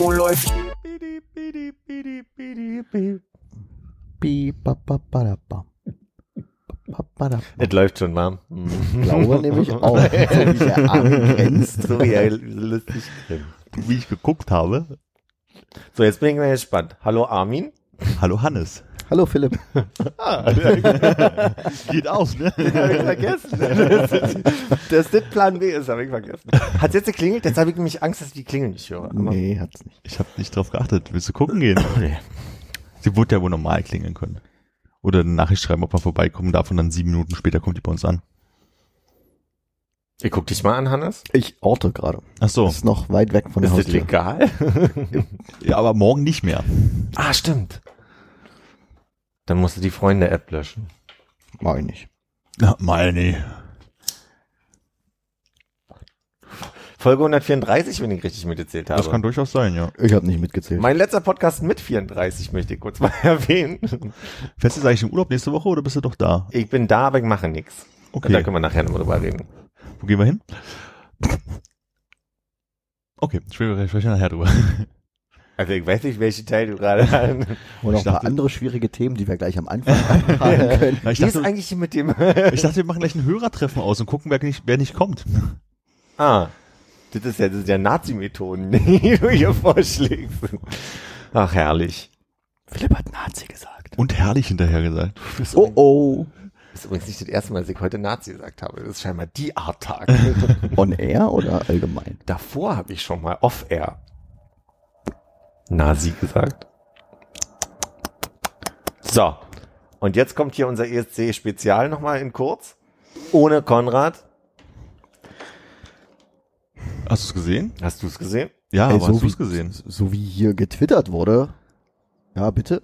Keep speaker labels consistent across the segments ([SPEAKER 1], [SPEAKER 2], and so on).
[SPEAKER 1] Oh, läuft.
[SPEAKER 2] Es läuft schon, Mann.
[SPEAKER 3] Ich glaube nämlich auch, so wie der Arm grenzt.
[SPEAKER 2] So wie er lustig
[SPEAKER 4] Wie ich geguckt habe.
[SPEAKER 2] So, jetzt bin ich mal gespannt. Hallo Armin.
[SPEAKER 4] Hallo Hannes.
[SPEAKER 3] Hallo Philipp.
[SPEAKER 4] Geht auf, ne?
[SPEAKER 2] Hab ich vergessen. Das Plan B ist, habe ich vergessen. Hat jetzt geklingelt? Jetzt habe ich nämlich Angst, dass ich die Klingel nicht höre. Aber
[SPEAKER 3] Nee, hat's nicht.
[SPEAKER 4] Ich habe nicht drauf geachtet. Willst du gucken gehen?
[SPEAKER 2] Nee.
[SPEAKER 4] Sie wurde ja wohl normal klingeln können. Oder eine Nachricht schreiben, ob man vorbeikommen darf und dann sieben Minuten später kommt die bei uns an.
[SPEAKER 2] Ich guck dich mal an, Hannes.
[SPEAKER 3] Ich orte gerade.
[SPEAKER 4] Ach so.
[SPEAKER 3] Ist noch weit weg von der
[SPEAKER 2] Ist das
[SPEAKER 3] Haustür.
[SPEAKER 2] legal?
[SPEAKER 4] Ja, aber morgen nicht mehr.
[SPEAKER 2] ah, stimmt. Dann musst du die Freunde-App löschen.
[SPEAKER 3] Mach ich nicht.
[SPEAKER 4] Na, mal nee.
[SPEAKER 2] Folge 134, wenn ich richtig mitgezählt habe.
[SPEAKER 4] Das kann durchaus sein, ja.
[SPEAKER 3] Ich habe nicht mitgezählt.
[SPEAKER 2] mein letzter Podcast mit 34 möchte ich kurz mal erwähnen.
[SPEAKER 4] Fährst du jetzt eigentlich im Urlaub nächste Woche oder bist du doch da?
[SPEAKER 2] Ich bin da, aber ich mache nichts.
[SPEAKER 4] Okay.
[SPEAKER 2] Da können wir nachher nochmal drüber reden.
[SPEAKER 4] Wo gehen wir hin? Okay, sprechen wir nachher drüber.
[SPEAKER 2] Also ich weiß nicht, welche Teil du gerade an.
[SPEAKER 3] Und noch ein paar
[SPEAKER 4] dachte-
[SPEAKER 3] andere schwierige Themen, die wir gleich am Anfang anfangen können.
[SPEAKER 4] Ich,
[SPEAKER 2] Wie ist
[SPEAKER 4] dachte,
[SPEAKER 2] eigentlich mit dem...
[SPEAKER 4] ich dachte, wir machen gleich ein Hörertreffen aus und gucken, wer nicht, wer nicht kommt.
[SPEAKER 2] ah, das ist ja, das ist ja Nazi-Methoden, die du hier vorschlägst. Ach, herrlich.
[SPEAKER 3] Philipp hat Nazi gesagt.
[SPEAKER 4] Und herrlich hinterher gesagt.
[SPEAKER 3] Oh oh.
[SPEAKER 2] Das ist übrigens nicht das erste Mal, dass ich heute Nazi gesagt habe. Das ist scheinbar die Art Tag.
[SPEAKER 3] On air oder allgemein?
[SPEAKER 2] Davor habe ich schon mal off-air Nazi gesagt. So. Und jetzt kommt hier unser ESC-Spezial nochmal in kurz. Ohne Konrad.
[SPEAKER 4] Hast du es gesehen?
[SPEAKER 2] Hast du es gesehen?
[SPEAKER 4] Ja,
[SPEAKER 3] Ey,
[SPEAKER 4] aber hast du es gesehen?
[SPEAKER 3] so wie hier getwittert wurde. Ja, bitte.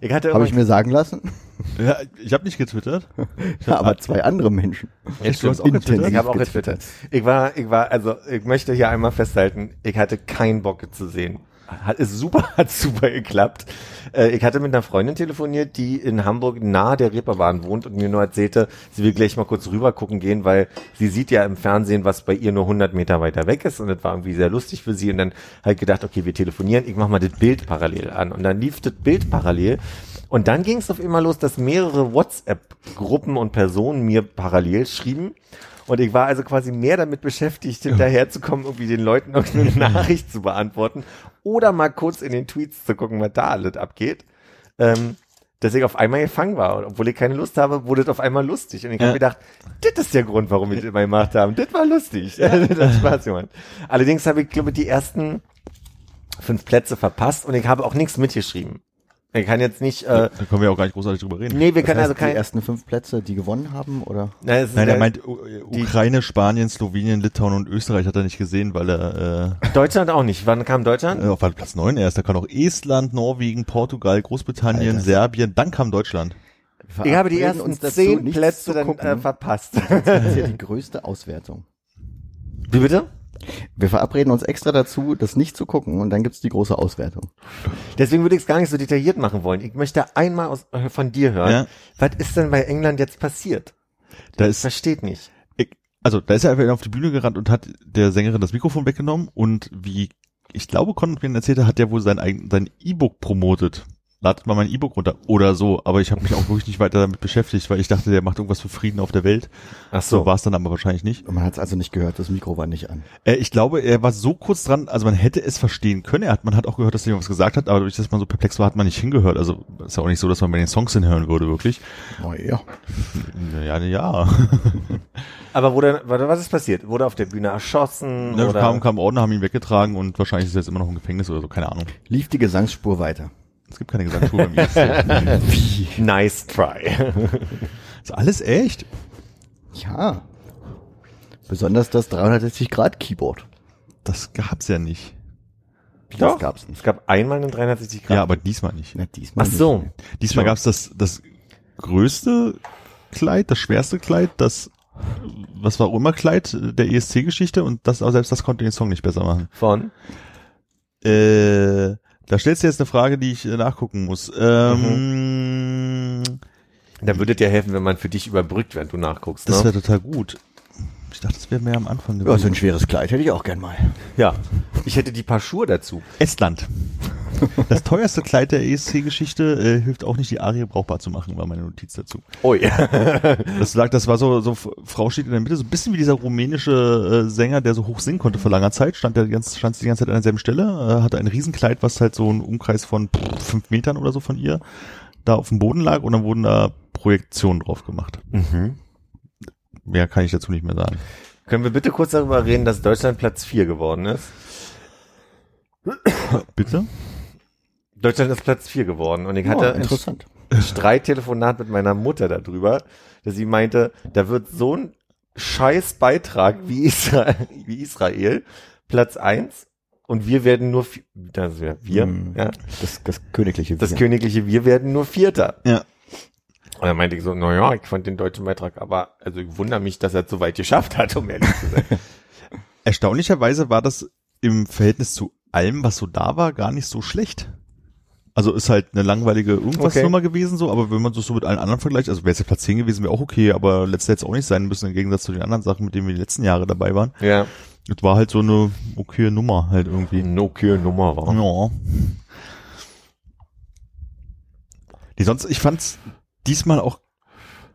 [SPEAKER 2] Ich hatte
[SPEAKER 3] Habe ich mir sagen lassen.
[SPEAKER 4] Ja, ich habe nicht getwittert.
[SPEAKER 3] Ja, aber zwei andere Menschen.
[SPEAKER 4] Echt, du hast auch
[SPEAKER 3] Intensiv
[SPEAKER 4] getwittert?
[SPEAKER 2] Ich habe auch
[SPEAKER 3] getwittert.
[SPEAKER 2] getwittert. Ich war, ich war, also ich möchte hier einmal festhalten, ich hatte keinen Bock es zu sehen. Hat ist super, hat super geklappt. Äh, ich hatte mit einer Freundin telefoniert, die in Hamburg nahe der Reeperbahn wohnt und mir nur erzählte, sie will gleich mal kurz rüber gucken gehen, weil sie sieht ja im Fernsehen, was bei ihr nur 100 Meter weiter weg ist und das war irgendwie sehr lustig für sie. Und dann halt gedacht, okay, wir telefonieren, ich mach mal das Bild parallel an. Und dann lief das Bild parallel. Und dann ging es auf immer los, dass mehrere WhatsApp-Gruppen und Personen mir parallel schrieben. Und ich war also quasi mehr damit beschäftigt, hinterherzukommen, irgendwie den Leuten irgendeine Nachricht zu beantworten oder mal kurz in den Tweets zu gucken, was da alles abgeht. Ähm, dass ich auf einmal gefangen war. Und obwohl ich keine Lust habe, wurde es auf einmal lustig. Und ich habe
[SPEAKER 4] Ja.
[SPEAKER 2] mir gedacht, das ist der Grund, warum wir das immer gemacht haben. Das war lustig. das hat Spaß gemacht. Allerdings habe ich, glaube ich, die ersten fünf Plätze verpasst und ich habe auch nichts mitgeschrieben. Ich kann jetzt nicht, äh,
[SPEAKER 4] Da können wir auch gar nicht großartig drüber reden.
[SPEAKER 2] nee, wir
[SPEAKER 3] Das
[SPEAKER 2] können
[SPEAKER 3] heißt,
[SPEAKER 2] also kein,
[SPEAKER 3] die ersten fünf Plätze, die gewonnen haben, oder?
[SPEAKER 2] Nein, es ist
[SPEAKER 4] Nein, er meint U-
[SPEAKER 2] die-
[SPEAKER 4] Ukraine, Spanien, Slowenien, Litauen und Österreich hat er nicht gesehen, weil er
[SPEAKER 2] Deutschland auch nicht. Wann kam Deutschland?
[SPEAKER 4] äh, auf Platz 9 erst. Da kann auch Estland, Norwegen, Portugal, Großbritannien,
[SPEAKER 3] Alter.
[SPEAKER 4] Serbien, dann kam Deutschland.
[SPEAKER 2] Ich habe die ersten zehn Plätze dann äh, verpasst.
[SPEAKER 3] Das ist ja die größte Auswertung.
[SPEAKER 2] Wie bitte?
[SPEAKER 3] Wir verabreden uns extra dazu, das nicht zu gucken und dann gibt's die große Auswertung.
[SPEAKER 2] Deswegen würde ich es gar nicht so detailliert machen wollen. Ich möchte einmal aus, äh, von dir hören.
[SPEAKER 4] Ja.
[SPEAKER 2] Was ist denn bei England jetzt passiert?
[SPEAKER 4] Da
[SPEAKER 2] Ich
[SPEAKER 4] ist,
[SPEAKER 2] versteht nicht.
[SPEAKER 4] ich, also da ist er einfach auf die Bühne gerannt und hat der Sängerin das Mikrofon weggenommen und wie ich glaube, Conrad mir erzählte, hat der wohl sein sein E-Book promotet. Ladet mal mein E-Book runter oder so, aber ich habe mich auch wirklich nicht weiter damit beschäftigt, weil ich dachte, der macht irgendwas für Frieden auf der Welt.
[SPEAKER 2] Ach
[SPEAKER 4] So war es dann aber wahrscheinlich nicht.
[SPEAKER 3] Und man hat's also nicht gehört, das Mikro war nicht an.
[SPEAKER 4] Äh, ich glaube, er war so kurz dran, also man hätte es verstehen können. Er hat, man hat auch gehört, dass er irgendwas gesagt hat, aber durch dass man so perplex war, hat man nicht hingehört. Also ist ja auch nicht so, dass man bei den Songs hinhören würde, wirklich.
[SPEAKER 3] Oh ja.
[SPEAKER 4] Ja, ja.
[SPEAKER 2] Aber wurde, was ist passiert? Wurde auf der Bühne erschossen?
[SPEAKER 4] Da
[SPEAKER 2] oder?
[SPEAKER 4] kam, kam Ordner, haben ihn weggetragen und wahrscheinlich ist er jetzt immer noch im Gefängnis oder so, keine Ahnung.
[SPEAKER 3] Lief die Gesangsspur weiter.
[SPEAKER 4] Es gibt keine Gesangsschule beim.
[SPEAKER 3] Wie?
[SPEAKER 2] Nice try.
[SPEAKER 4] Ist alles echt?
[SPEAKER 3] Ja. Besonders das 360 Grad Keyboard.
[SPEAKER 4] das gab's ja nicht.
[SPEAKER 2] Doch,
[SPEAKER 3] Das gab's nicht.
[SPEAKER 2] Es gab einmal einen 360 Grad.
[SPEAKER 4] Ja, aber diesmal nicht.
[SPEAKER 3] Na, diesmal
[SPEAKER 2] Ach so.
[SPEAKER 3] nicht.
[SPEAKER 4] Diesmal
[SPEAKER 2] Ja.
[SPEAKER 4] gab's das, das größte Kleid, das schwerste Kleid, das, was war auch immer Kleid der ESC-Geschichte und das, aber selbst das konnte den Song nicht besser machen.
[SPEAKER 2] Von?
[SPEAKER 4] Äh, da stellst du jetzt eine Frage, die ich äh, nachgucken muss. Ähm,
[SPEAKER 2] Da würde dir helfen, wenn man für dich überbrückt, während du nachguckst.
[SPEAKER 4] Das
[SPEAKER 2] Ne?
[SPEAKER 4] wäre total gut. Ich dachte, das wäre mehr am Anfang
[SPEAKER 3] Ja, so ein
[SPEAKER 4] gewesen.
[SPEAKER 3] schweres Kleid hätte ich auch gern mal.
[SPEAKER 2] Ja. Ich hätte die Paar Schuhe dazu.
[SPEAKER 4] Estland. Das teuerste Kleid der ESC-Geschichte äh, hilft auch nicht, die Arie brauchbar zu machen, war meine Notiz dazu.
[SPEAKER 2] Oh ja.
[SPEAKER 4] Das lag, das war so, so Frau steht in der Mitte, so ein bisschen wie dieser rumänische äh, Sänger, der so hoch singen konnte vor langer Zeit, stand der die ganze, stand sie die ganze Zeit an derselben Stelle, äh, hatte ein Riesenkleid, was halt so einen Umkreis von fünf Metern oder so von ihr da auf dem Boden lag und dann wurden da Projektionen drauf gemacht.
[SPEAKER 2] Mhm.
[SPEAKER 4] Mehr kann ich dazu nicht mehr sagen.
[SPEAKER 2] Können wir bitte kurz darüber reden, dass Deutschland Platz 4 geworden ist?
[SPEAKER 4] Bitte?
[SPEAKER 2] Deutschland ist Platz 4 geworden und ich hatte
[SPEAKER 3] Ja,
[SPEAKER 2] ein. Streittelefonat mit meiner Mutter darüber, dass sie meinte, da wird so ein scheiß Beitrag wie Israel, wie Israel Platz 1 und wir werden nur, das wäre wir,
[SPEAKER 3] Mhm.
[SPEAKER 2] ja,
[SPEAKER 3] Das, das königliche
[SPEAKER 2] das
[SPEAKER 3] Wir.
[SPEAKER 2] königliche Wir werden nur Vierter.
[SPEAKER 4] Ja.
[SPEAKER 2] Und dann meinte ich so, na ja, ich fand den deutschen Beitrag, aber also ich wundere mich, dass er es so weit geschafft hat, um ehrlich zu sein.
[SPEAKER 4] Erstaunlicherweise war das im Verhältnis zu allem, was so da war, gar nicht so schlecht. Also ist halt eine langweilige irgendwas
[SPEAKER 2] Okay.
[SPEAKER 4] Nummer gewesen so, aber wenn man das so mit allen anderen vergleicht, also wäre es ja Platz 10 gewesen, wäre auch okay, aber letztes jetzt auch nicht sein müssen, im Gegensatz zu den anderen Sachen, mit denen wir die letzten Jahre dabei waren.
[SPEAKER 2] ja,
[SPEAKER 4] Es war halt so eine okay Nummer halt irgendwie.
[SPEAKER 2] okay Nummer war.
[SPEAKER 4] Ja. Die sonst, ich fand's diesmal auch,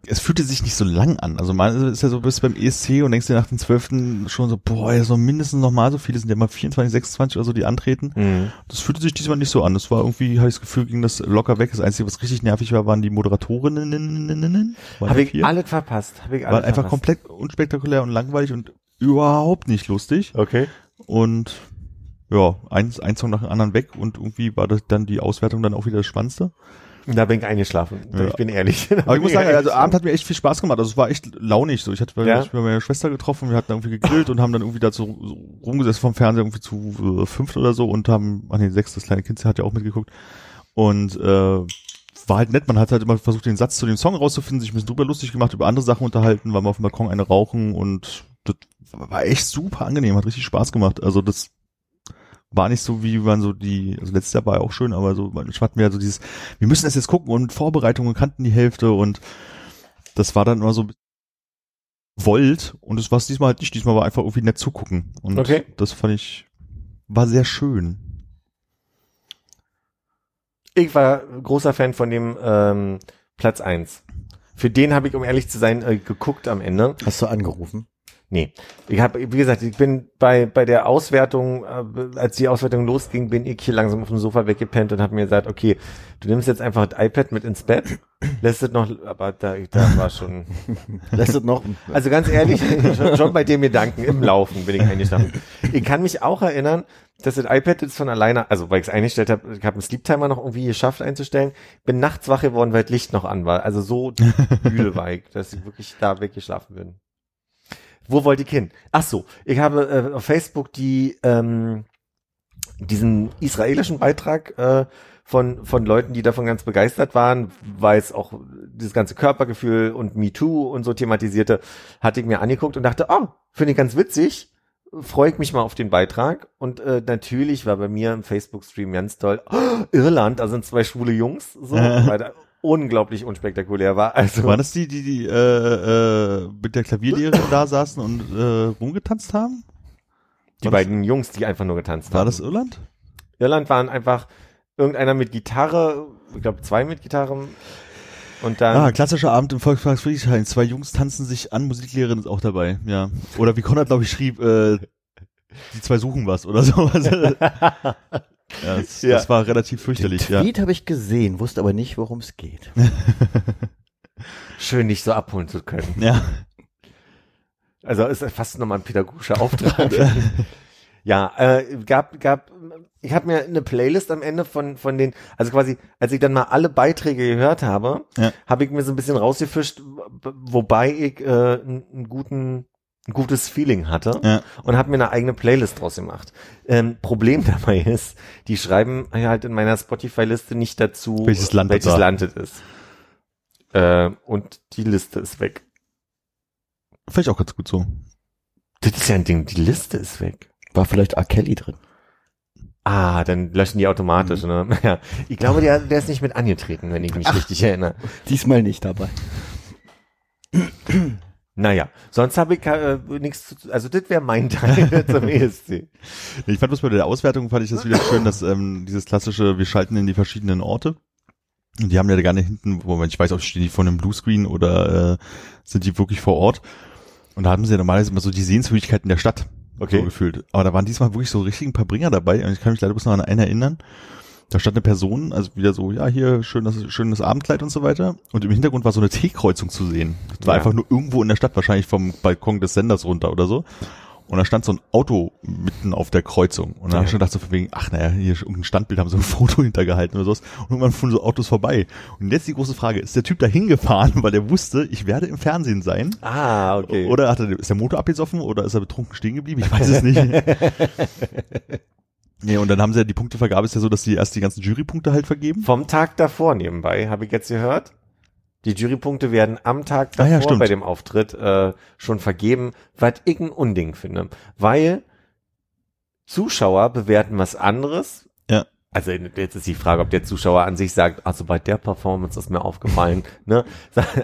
[SPEAKER 4] es fühlte sich nicht so lang an. Also man ist ja so bis beim ESC und denkst dir nach den zwölften schon so, boah, ja, so mindestens noch mal so viele sind ja mal 24, 26 oder so, die antreten.
[SPEAKER 2] Mhm.
[SPEAKER 4] Das fühlte sich diesmal nicht so an. Das war irgendwie, habe ich das Gefühl, ging das locker weg. Das Einzige, was richtig nervig war, waren die Moderatorinnen.
[SPEAKER 2] Habe ich alles verpasst. Habe ich alles
[SPEAKER 4] Waren einfach
[SPEAKER 2] verpasst.
[SPEAKER 4] komplett unspektakulär und langweilig und überhaupt nicht lustig.
[SPEAKER 2] Okay.
[SPEAKER 4] Und ja, ein, ein Song nach dem anderen weg und irgendwie war das dann die Auswertung dann auch wieder das Spannendste.
[SPEAKER 2] Da bin ich eingeschlafen.
[SPEAKER 4] Ja.
[SPEAKER 2] Ich bin ehrlich. Da
[SPEAKER 4] Aber ich muss sagen, also Abend hat mir echt viel Spaß gemacht. Also es war echt launig so. Ich hatte
[SPEAKER 2] Ja?
[SPEAKER 4] mich mit meiner Schwester getroffen, wir hatten irgendwie gegrillt und haben dann irgendwie dazu so rumgesessen vom Fernseher irgendwie zu äh, fünft oder so und haben, ach nee, sechs, das kleine Kind hat ja auch mitgeguckt. Und äh, war halt nett, man hat halt immer versucht, den Satz zu dem Song rauszufinden, sich ein bisschen drüber lustig gemacht, über andere Sachen unterhalten, weil wir auf dem Balkon eine rauchen und das war echt super angenehm, hat richtig Spaß gemacht. Also das war nicht so, wie man so die, also letztes Jahr war ja auch schön, aber so, man hatten wir ja so dieses, wir müssen das jetzt gucken und Vorbereitungen kannten die Hälfte und das war dann immer so wollt und das war es diesmal halt nicht. Diesmal war einfach irgendwie nett zugucken und
[SPEAKER 2] Okay.
[SPEAKER 4] das fand ich, war sehr schön.
[SPEAKER 2] Ich war großer Fan von dem ähm, Platz eins. Für den habe ich, um ehrlich zu sein, äh, geguckt am Ende.
[SPEAKER 3] Hast du angerufen?
[SPEAKER 2] Nee. Ich habe, wie gesagt, ich bin bei bei der Auswertung, äh, als die Auswertung losging, bin ich hier langsam auf dem Sofa weggepennt und habe mir gesagt, okay, du nimmst jetzt einfach das iPad mit ins Bett, lässt es noch, aber da, da war schon,
[SPEAKER 3] Lässt es noch?
[SPEAKER 2] also ganz ehrlich, schon, schon bei dem Gedanken im Laufen bin ich eingeschlafen. Ich kann mich auch erinnern, dass das iPad jetzt von alleine, also weil ich es eingestellt habe, ich habe einen Sleep Timer noch irgendwie geschafft einzustellen, bin nachts wach geworden, weil das Licht noch an war. Also so müde war ich, dass ich wirklich da weggeschlafen bin. Wo wollte ich hin? Ach so, ich habe äh, auf Facebook die ähm, diesen israelischen Beitrag äh, von von Leuten, die davon ganz begeistert waren, weil es auch dieses ganze Körpergefühl und MeToo und so thematisierte, hatte ich mir angeguckt und dachte, oh, finde ich ganz witzig, freue ich mich mal auf den Beitrag und äh, natürlich war bei mir im Facebook-Stream ganz toll, oh, Irland, da sind zwei schwule Jungs, so, unglaublich unspektakulär war. Also
[SPEAKER 4] Waren das die, die, die äh, äh, mit der Klavierlehrerin da saßen und äh, rumgetanzt haben?
[SPEAKER 2] die
[SPEAKER 4] war das-
[SPEAKER 2] beiden Jungs, die einfach nur getanzt
[SPEAKER 4] War
[SPEAKER 2] haben.
[SPEAKER 4] das Irland?
[SPEAKER 2] Irland waren einfach irgendeiner mit Gitarre, ich glaube zwei mit Gitarren und dann
[SPEAKER 4] Ah, klassischer Abend im Volkspark Friedrichshain. Zwei Jungs tanzen sich an, Musiklehrerin ist auch dabei, ja. Oder wie Konrad, glaube ich, schrieb, äh, die zwei suchen was oder so. ja, das,
[SPEAKER 2] Ja.
[SPEAKER 4] das war relativ fürchterlich,
[SPEAKER 3] Den
[SPEAKER 4] ja.
[SPEAKER 3] Tweet habe ich gesehen, wusste aber nicht, worum es geht.
[SPEAKER 2] schön dich so abholen zu können.
[SPEAKER 4] Ja.
[SPEAKER 2] Also ist fast nochmal ein pädagogischer Auftrag. ja, äh, gab, gab, ich habe mir eine Playlist am Ende von, von den, also quasi, als ich dann mal alle Beiträge gehört habe,
[SPEAKER 4] Ja.
[SPEAKER 2] habe ich mir so ein bisschen rausgefischt, wobei ich äh, einen guten ein gutes Feeling hatte
[SPEAKER 4] Ja.
[SPEAKER 2] und habe mir eine eigene Playlist draus gemacht. Ähm, Problem dabei ist, die schreiben halt in meiner Spotify-Liste nicht dazu,
[SPEAKER 4] Welches Land
[SPEAKER 2] welches. Land es ist. Äh, und die Liste ist weg.
[SPEAKER 4] Vielleicht auch ganz gut so.
[SPEAKER 2] Das ist ja ein Ding, die Liste ist weg.
[SPEAKER 3] War vielleicht R. Kelly drin.
[SPEAKER 2] Ah, dann löschen die automatisch, ne? Ja. Ich glaube, der, der ist nicht mit angetreten, wenn ich mich richtig erinnere.
[SPEAKER 3] Diesmal nicht dabei.
[SPEAKER 2] Naja, sonst habe ich äh, nichts zu, also das wäre mein Teil zum ESC.
[SPEAKER 4] Ich fand bloß bei der Auswertung fand ich das wieder schön, dass ähm, dieses klassische, wir schalten in die verschiedenen Orte. Und die haben ja gerne hinten, wo man, ich weiß auch, stehen die vor einem Bluescreen oder äh, sind die wirklich vor Ort. Und da haben sie ja normalerweise immer so die Sehenswürdigkeiten der Stadt
[SPEAKER 2] Okay.
[SPEAKER 4] so gefühlt. Aber da waren diesmal wirklich so richtig ein paar Bringer dabei. Und ich kann mich leider bloß noch an einen erinnern. Da stand eine Person, also wieder so, ja, hier schönes, schönes Abendkleid und so weiter. Und im Hintergrund war so eine T-Kreuzung zu sehen. Das war
[SPEAKER 2] Ja.
[SPEAKER 4] einfach nur irgendwo in der Stadt, wahrscheinlich vom Balkon des Senders runter oder so. Und da stand so ein Auto mitten auf der Kreuzung. Und dann habe ich schon gedacht, so von wegen, ach naja, hier ist irgendein Standbild, haben so ein Foto hintergehalten oder sowas. Und irgendwann fuhren so Autos vorbei. Und jetzt die große Frage, ist der Typ da hingefahren, weil er wusste, ich werde im Fernsehen sein?
[SPEAKER 2] Ah, okay.
[SPEAKER 4] Oder hat er, ist der Motor abgesoffen oder ist er betrunken stehen geblieben? Ich weiß es nicht. nee, und dann haben sie ja die Punktevergabe ist ja so, dass die erst die ganzen Jurypunkte halt vergeben.
[SPEAKER 2] Vom Tag davor nebenbei, habe ich jetzt gehört. Die Jurypunkte werden am Tag
[SPEAKER 4] Ah
[SPEAKER 2] davor
[SPEAKER 4] ja, stimmt.
[SPEAKER 2] bei dem Auftritt äh, schon vergeben, was ich ein Unding finde. Weil Zuschauer bewerten was anderes.
[SPEAKER 4] Ja.
[SPEAKER 2] Also jetzt ist die Frage, ob der Zuschauer an sich sagt, also bei der Performance ist mir aufgefallen, ne?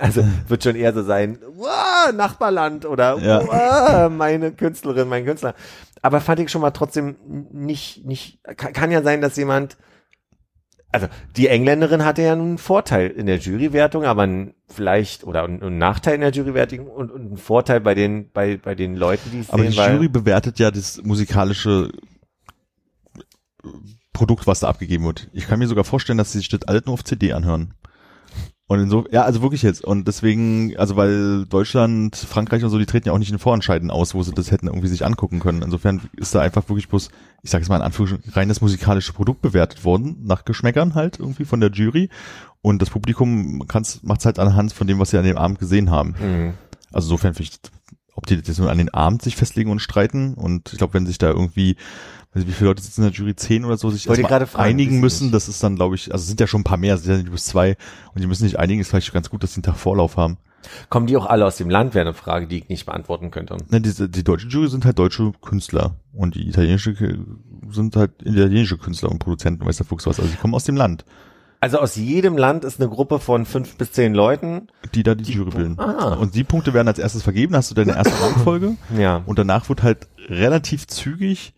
[SPEAKER 2] Also wird schon eher so sein, wow, Nachbarland oder
[SPEAKER 4] Ja.
[SPEAKER 2] wow, meine Künstlerin, mein Künstler. Aber fand ich schon mal trotzdem nicht, nicht, kann, kann ja sein, dass jemand also die Engländerin hatte ja einen Vorteil in der Jurywertung, aber ein, vielleicht oder einen, einen Nachteil in der Jurywertung und, und einen Vorteil bei den bei bei den Leuten, die es
[SPEAKER 4] Aber
[SPEAKER 2] sehen,
[SPEAKER 4] die
[SPEAKER 2] weil
[SPEAKER 4] Jury bewertet ja das musikalische Produkt, was da abgegeben wird. Ich kann mir sogar vorstellen, dass sie sich das alles nur auf CD anhören. Und in so, ja, also wirklich jetzt. Und deswegen, also weil Deutschland, Frankreich und so, die treten ja auch nicht in Vorentscheiden aus, wo sie das hätten irgendwie sich angucken können. Insofern ist da einfach wirklich bloß, ich sage jetzt mal in Anführungsstrichen, reines musikalische Produkt bewertet worden, nach Geschmäckern halt irgendwie von der Jury. Und das Publikum macht es halt anhand von dem, was sie an dem Abend gesehen haben.
[SPEAKER 2] Mhm.
[SPEAKER 4] Also insofern finde ich, ob die das nur an den Abend sich festlegen und streiten. Und ich glaube, wenn sich da irgendwie, ich, wie viele Leute sitzen in der Jury, zehn oder so, sich
[SPEAKER 2] fragen,
[SPEAKER 4] einigen müssen,
[SPEAKER 2] nicht.
[SPEAKER 4] das ist dann, glaube ich, also es sind ja schon ein paar mehr, sind ja nicht bis zwei und die müssen sich einigen, ist vielleicht ganz gut, dass sie einen Tag Vorlauf haben.
[SPEAKER 2] kommen die auch alle aus dem Land, wäre eine Frage, die ich nicht beantworten könnte.
[SPEAKER 4] Ne, diese, die deutsche Jury sind halt deutsche Künstler und die italienische sind halt italienische Künstler und Produzenten, weiß der Fuchs was. Also die kommen aus dem Land,
[SPEAKER 2] Also aus jedem Land ist eine Gruppe von fünf bis zehn Leuten.
[SPEAKER 4] die da die, Jury bilden.
[SPEAKER 2] Ah.
[SPEAKER 4] Und die Punkte werden als erstes vergeben, hast du deine erste Rangfolge.
[SPEAKER 2] Ja.
[SPEAKER 4] Und danach wird halt relativ zügig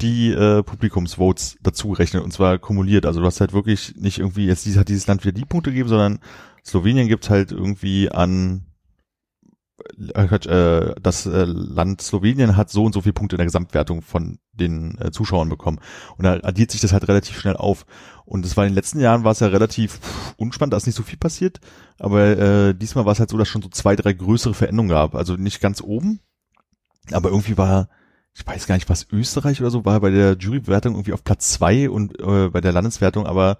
[SPEAKER 4] die äh, Publikumsvotes dazu gerechnet und zwar kumuliert. Also du hast halt wirklich nicht irgendwie, jetzt dies- hat dieses Land wieder die Punkte gegeben, sondern Slowenien gibt halt irgendwie an äh, äh, das äh, Land Slowenien hat so und so viele Punkte in der Gesamtwertung von den äh, Zuschauern bekommen. Und da addiert sich das halt relativ schnell auf. Und das war in den letzten Jahren war es ja relativ unspannend, da ist nicht so viel passiert. Aber äh, diesmal war es halt so, dass schon so zwei, drei größere Veränderungen gab. Also nicht ganz oben, aber irgendwie war, ich weiß gar nicht, was Österreich oder so war bei der Jurybewertung irgendwie auf Platz zwei und äh, bei der Landeswertung aber,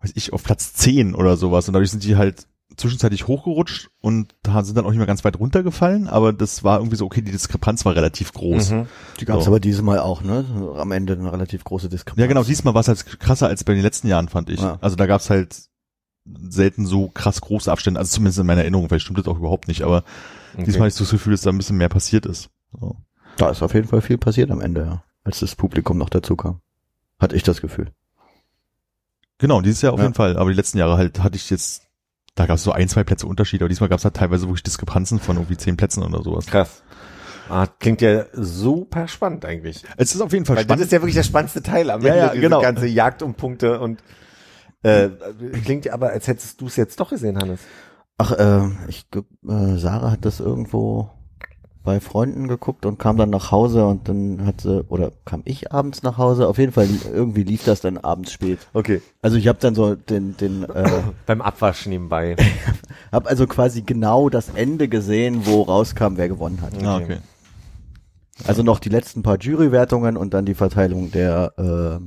[SPEAKER 4] weiß ich, auf Platz zehn oder sowas. Und dadurch sind die halt zwischenzeitlich hochgerutscht und da sind dann auch nicht mehr ganz weit runtergefallen, aber das war irgendwie so, okay, die Diskrepanz war relativ groß.
[SPEAKER 2] Mhm.
[SPEAKER 3] Die gab es
[SPEAKER 4] So.
[SPEAKER 3] aber dieses Mal auch, ne? Am Ende eine relativ große Diskrepanz.
[SPEAKER 4] Ja, genau, diesmal war es halt krasser als bei den letzten Jahren, fand ich.
[SPEAKER 3] Ja.
[SPEAKER 4] Also da gab's halt selten so krass große Abstände, also zumindest in meiner Erinnerung, vielleicht stimmt das auch überhaupt nicht, aber
[SPEAKER 2] Okay.
[SPEAKER 4] diesmal hatte ich so das Gefühl, dass da ein bisschen mehr passiert ist. So.
[SPEAKER 3] Da ist auf jeden Fall viel passiert am Ende, ja. Als das Publikum noch dazu kam. Hatte ich das Gefühl.
[SPEAKER 4] Genau, dieses Jahr auf
[SPEAKER 3] Ja.
[SPEAKER 4] jeden Fall. Aber die letzten Jahre halt hatte ich jetzt, da gab es so ein, zwei Plätze Unterschied, aber diesmal gab es halt teilweise wirklich Diskrepanzen von irgendwie zehn Plätzen oder sowas.
[SPEAKER 2] Krass. Ah, klingt ja super spannend eigentlich.
[SPEAKER 4] Es ist auf jeden Fall
[SPEAKER 2] Weil das
[SPEAKER 4] spannend.
[SPEAKER 2] ist ja wirklich der spannendste Teil am
[SPEAKER 4] Ja,
[SPEAKER 2] Ende,
[SPEAKER 4] ja,
[SPEAKER 2] diese
[SPEAKER 4] genau.
[SPEAKER 2] ganze Jagd um Punkte und äh, klingt ja aber, als hättest du es jetzt doch gesehen, Hannes.
[SPEAKER 3] Ach, äh, ich, äh, Sarah hat das irgendwo bei Freunden geguckt und kam dann nach Hause und dann hat sie, oder kam ich abends nach Hause? Auf jeden Fall, irgendwie lief das dann abends spät.
[SPEAKER 2] Okay.
[SPEAKER 3] Also ich habe dann so den, den, äh,
[SPEAKER 2] Beim Abwaschen nebenbei.
[SPEAKER 3] habe also quasi genau das Ende gesehen, wo rauskam, wer gewonnen hat.
[SPEAKER 4] Ah, okay.
[SPEAKER 3] Also noch die letzten paar Jurywertungen und dann die Verteilung der äh,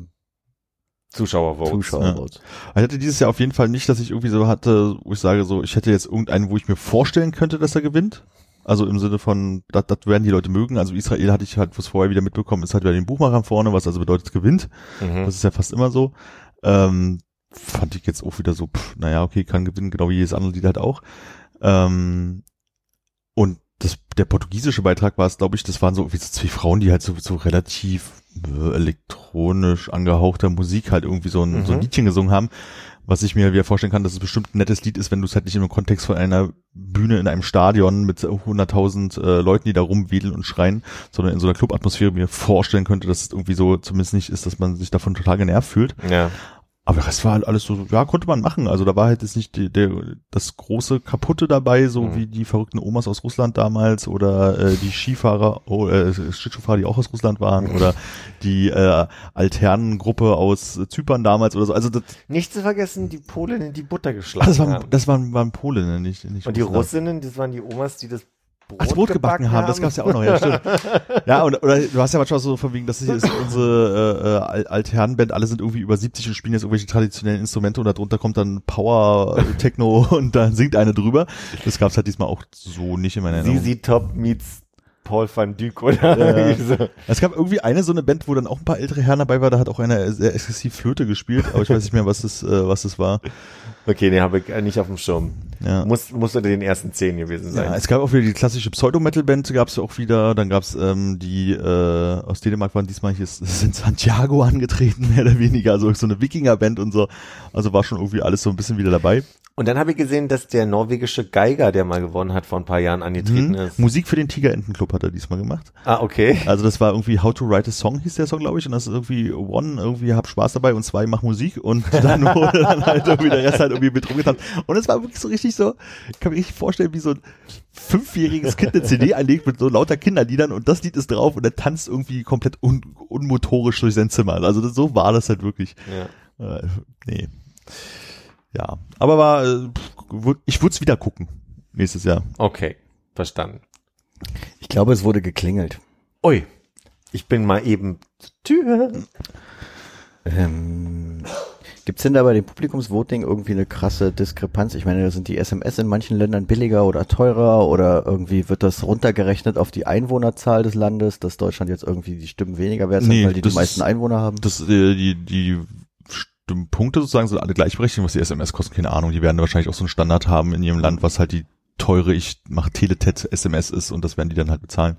[SPEAKER 2] Zuschauervotes.
[SPEAKER 3] Zuschauervotes.
[SPEAKER 4] Ich hatte dieses Jahr auf jeden Fall nicht, dass ich irgendwie so hatte, wo ich sage so, ich hätte jetzt irgendeinen, wo ich mir vorstellen könnte, dass er gewinnt. Also im Sinne von, das, werden die Leute mögen. Also Israel hatte ich halt was vorher wieder mitbekommen, ist halt wieder den Buchmacher vorne, was also bedeutet gewinnt.
[SPEAKER 2] Mhm.
[SPEAKER 4] Das ist ja fast immer so. Ähm, fand ich jetzt auch wieder so, pff, naja, okay, kann gewinnen, genau wie jedes andere Lied halt auch. Ähm, und das, der portugiesische Beitrag war es, glaube ich, das waren so wie so zwei Frauen, die halt so, so relativ äh, elektronisch angehauchter Musik halt irgendwie so ein, so ein
[SPEAKER 2] Mhm.
[SPEAKER 4] Liedchen gesungen haben. Was ich mir wieder vorstellen kann, dass es bestimmt ein nettes Lied ist, wenn du es halt nicht im Kontext von einer Bühne in einem Stadion mit 100.000 äh, Leuten, die da rumwedeln und schreien, sondern in so einer Clubatmosphäre mir vorstellen könnte, dass es irgendwie so zumindest nicht ist, dass man sich davon total genervt fühlt.
[SPEAKER 2] Ja.
[SPEAKER 4] Aber Rest war halt alles so, ja, konnte man machen. Also da war halt jetzt nicht die, der, das große Kaputte dabei, so
[SPEAKER 2] Mhm.
[SPEAKER 4] wie die verrückten Omas aus Russland damals oder äh, die Skifahrer, oh, äh, Schlittschuhfahrer, die auch aus Russland waren oder die äh, alternen Gruppe aus Zypern damals oder so. Also das,
[SPEAKER 2] Nicht zu vergessen, die Polinnen, die Butter geschlagen
[SPEAKER 4] das, waren,
[SPEAKER 2] haben.
[SPEAKER 4] das waren, waren Polen, nicht, nicht
[SPEAKER 2] Und die
[SPEAKER 4] Russland.
[SPEAKER 2] Russinnen, das waren die Omas, die das Brot,
[SPEAKER 4] Ach, Brot gebacken haben, das gab's ja auch noch, ja, stimmt. ja, und, oder du hast ja manchmal so von wegen, das hier ist unsere äh, äh, Al- Altherrenband, alle sind irgendwie über 70 und spielen jetzt irgendwelche traditionellen Instrumente und darunter kommt dann Power Techno und dann singt eine drüber. Das gab's halt diesmal auch so nicht in meiner Erinnerung.
[SPEAKER 2] ZZ Top meets Paul van Dyk oder
[SPEAKER 4] Ja.
[SPEAKER 2] so.
[SPEAKER 4] Es gab irgendwie eine so eine Band, wo dann auch ein paar ältere Herren dabei war, da hat auch einer sehr exzessiv Flöte gespielt, aber ich weiß nicht mehr, was das, äh, was das war.
[SPEAKER 2] Okay, nee, habe ich äh, nicht auf dem Schirm.
[SPEAKER 4] Ja.
[SPEAKER 2] Muss, muss unter den ersten zehn gewesen sein.
[SPEAKER 4] Ja, es gab auch wieder die klassische Pseudo-Metal-Band, gab's auch wieder. Dann gab's ähm, die äh, aus Dänemark waren diesmal hier sind Santiago angetreten, mehr oder weniger, also so eine Wikinger-Band und so. Also war schon irgendwie alles so ein bisschen wieder dabei.
[SPEAKER 2] Und dann habe ich gesehen, dass der norwegische Geiger, der mal gewonnen hat, vor ein paar Jahren angetreten
[SPEAKER 4] Mhm.
[SPEAKER 2] ist.
[SPEAKER 4] Musik für den Tigerentenclub hat er diesmal gemacht.
[SPEAKER 2] Ah, okay.
[SPEAKER 4] Also das war irgendwie How to Write a Song hieß der Song, glaube ich. Und das ist irgendwie One, irgendwie hab Spaß dabei und zwei mach Musik und dann wurde dann halt irgendwie der Rest halt irgendwie mit rumgetanzt. Und es war wirklich so richtig so, ich kann mir richtig vorstellen, wie so ein fünfjähriges Kind eine CD einlegt mit so lauter Kinderliedern und das Lied ist drauf und er tanzt irgendwie komplett un unmotorisch durch sein Zimmer. Also das, so war das halt wirklich.
[SPEAKER 2] Ja.
[SPEAKER 4] Äh, nee. Ja, aber war, äh, ich würde es wieder gucken nächstes Jahr.
[SPEAKER 2] Okay, verstanden.
[SPEAKER 3] Ich glaube, es wurde geklingelt.
[SPEAKER 2] Ui, ich bin mal eben zur Tür.
[SPEAKER 3] Ähm, Gibt's denn da bei dem Publikumsvoting irgendwie eine krasse Diskrepanz? Ich meine, sind die SMS in manchen Ländern billiger oder teurer oder irgendwie wird das runtergerechnet auf die Einwohnerzahl des Landes, dass Deutschland jetzt irgendwie die Stimmen weniger wert sind,
[SPEAKER 4] Nee,
[SPEAKER 3] weil die die meisten
[SPEAKER 4] ist-
[SPEAKER 3] Einwohner haben?
[SPEAKER 4] Das, äh, die, die Stimmpunkte sozusagen sind alle gleichberechtigt, was die SMS kosten, keine Ahnung. Die werden wahrscheinlich auch so einen Standard haben in ihrem Land, was halt die teure, ich mache Teletet SMS ist und das werden die dann halt bezahlen.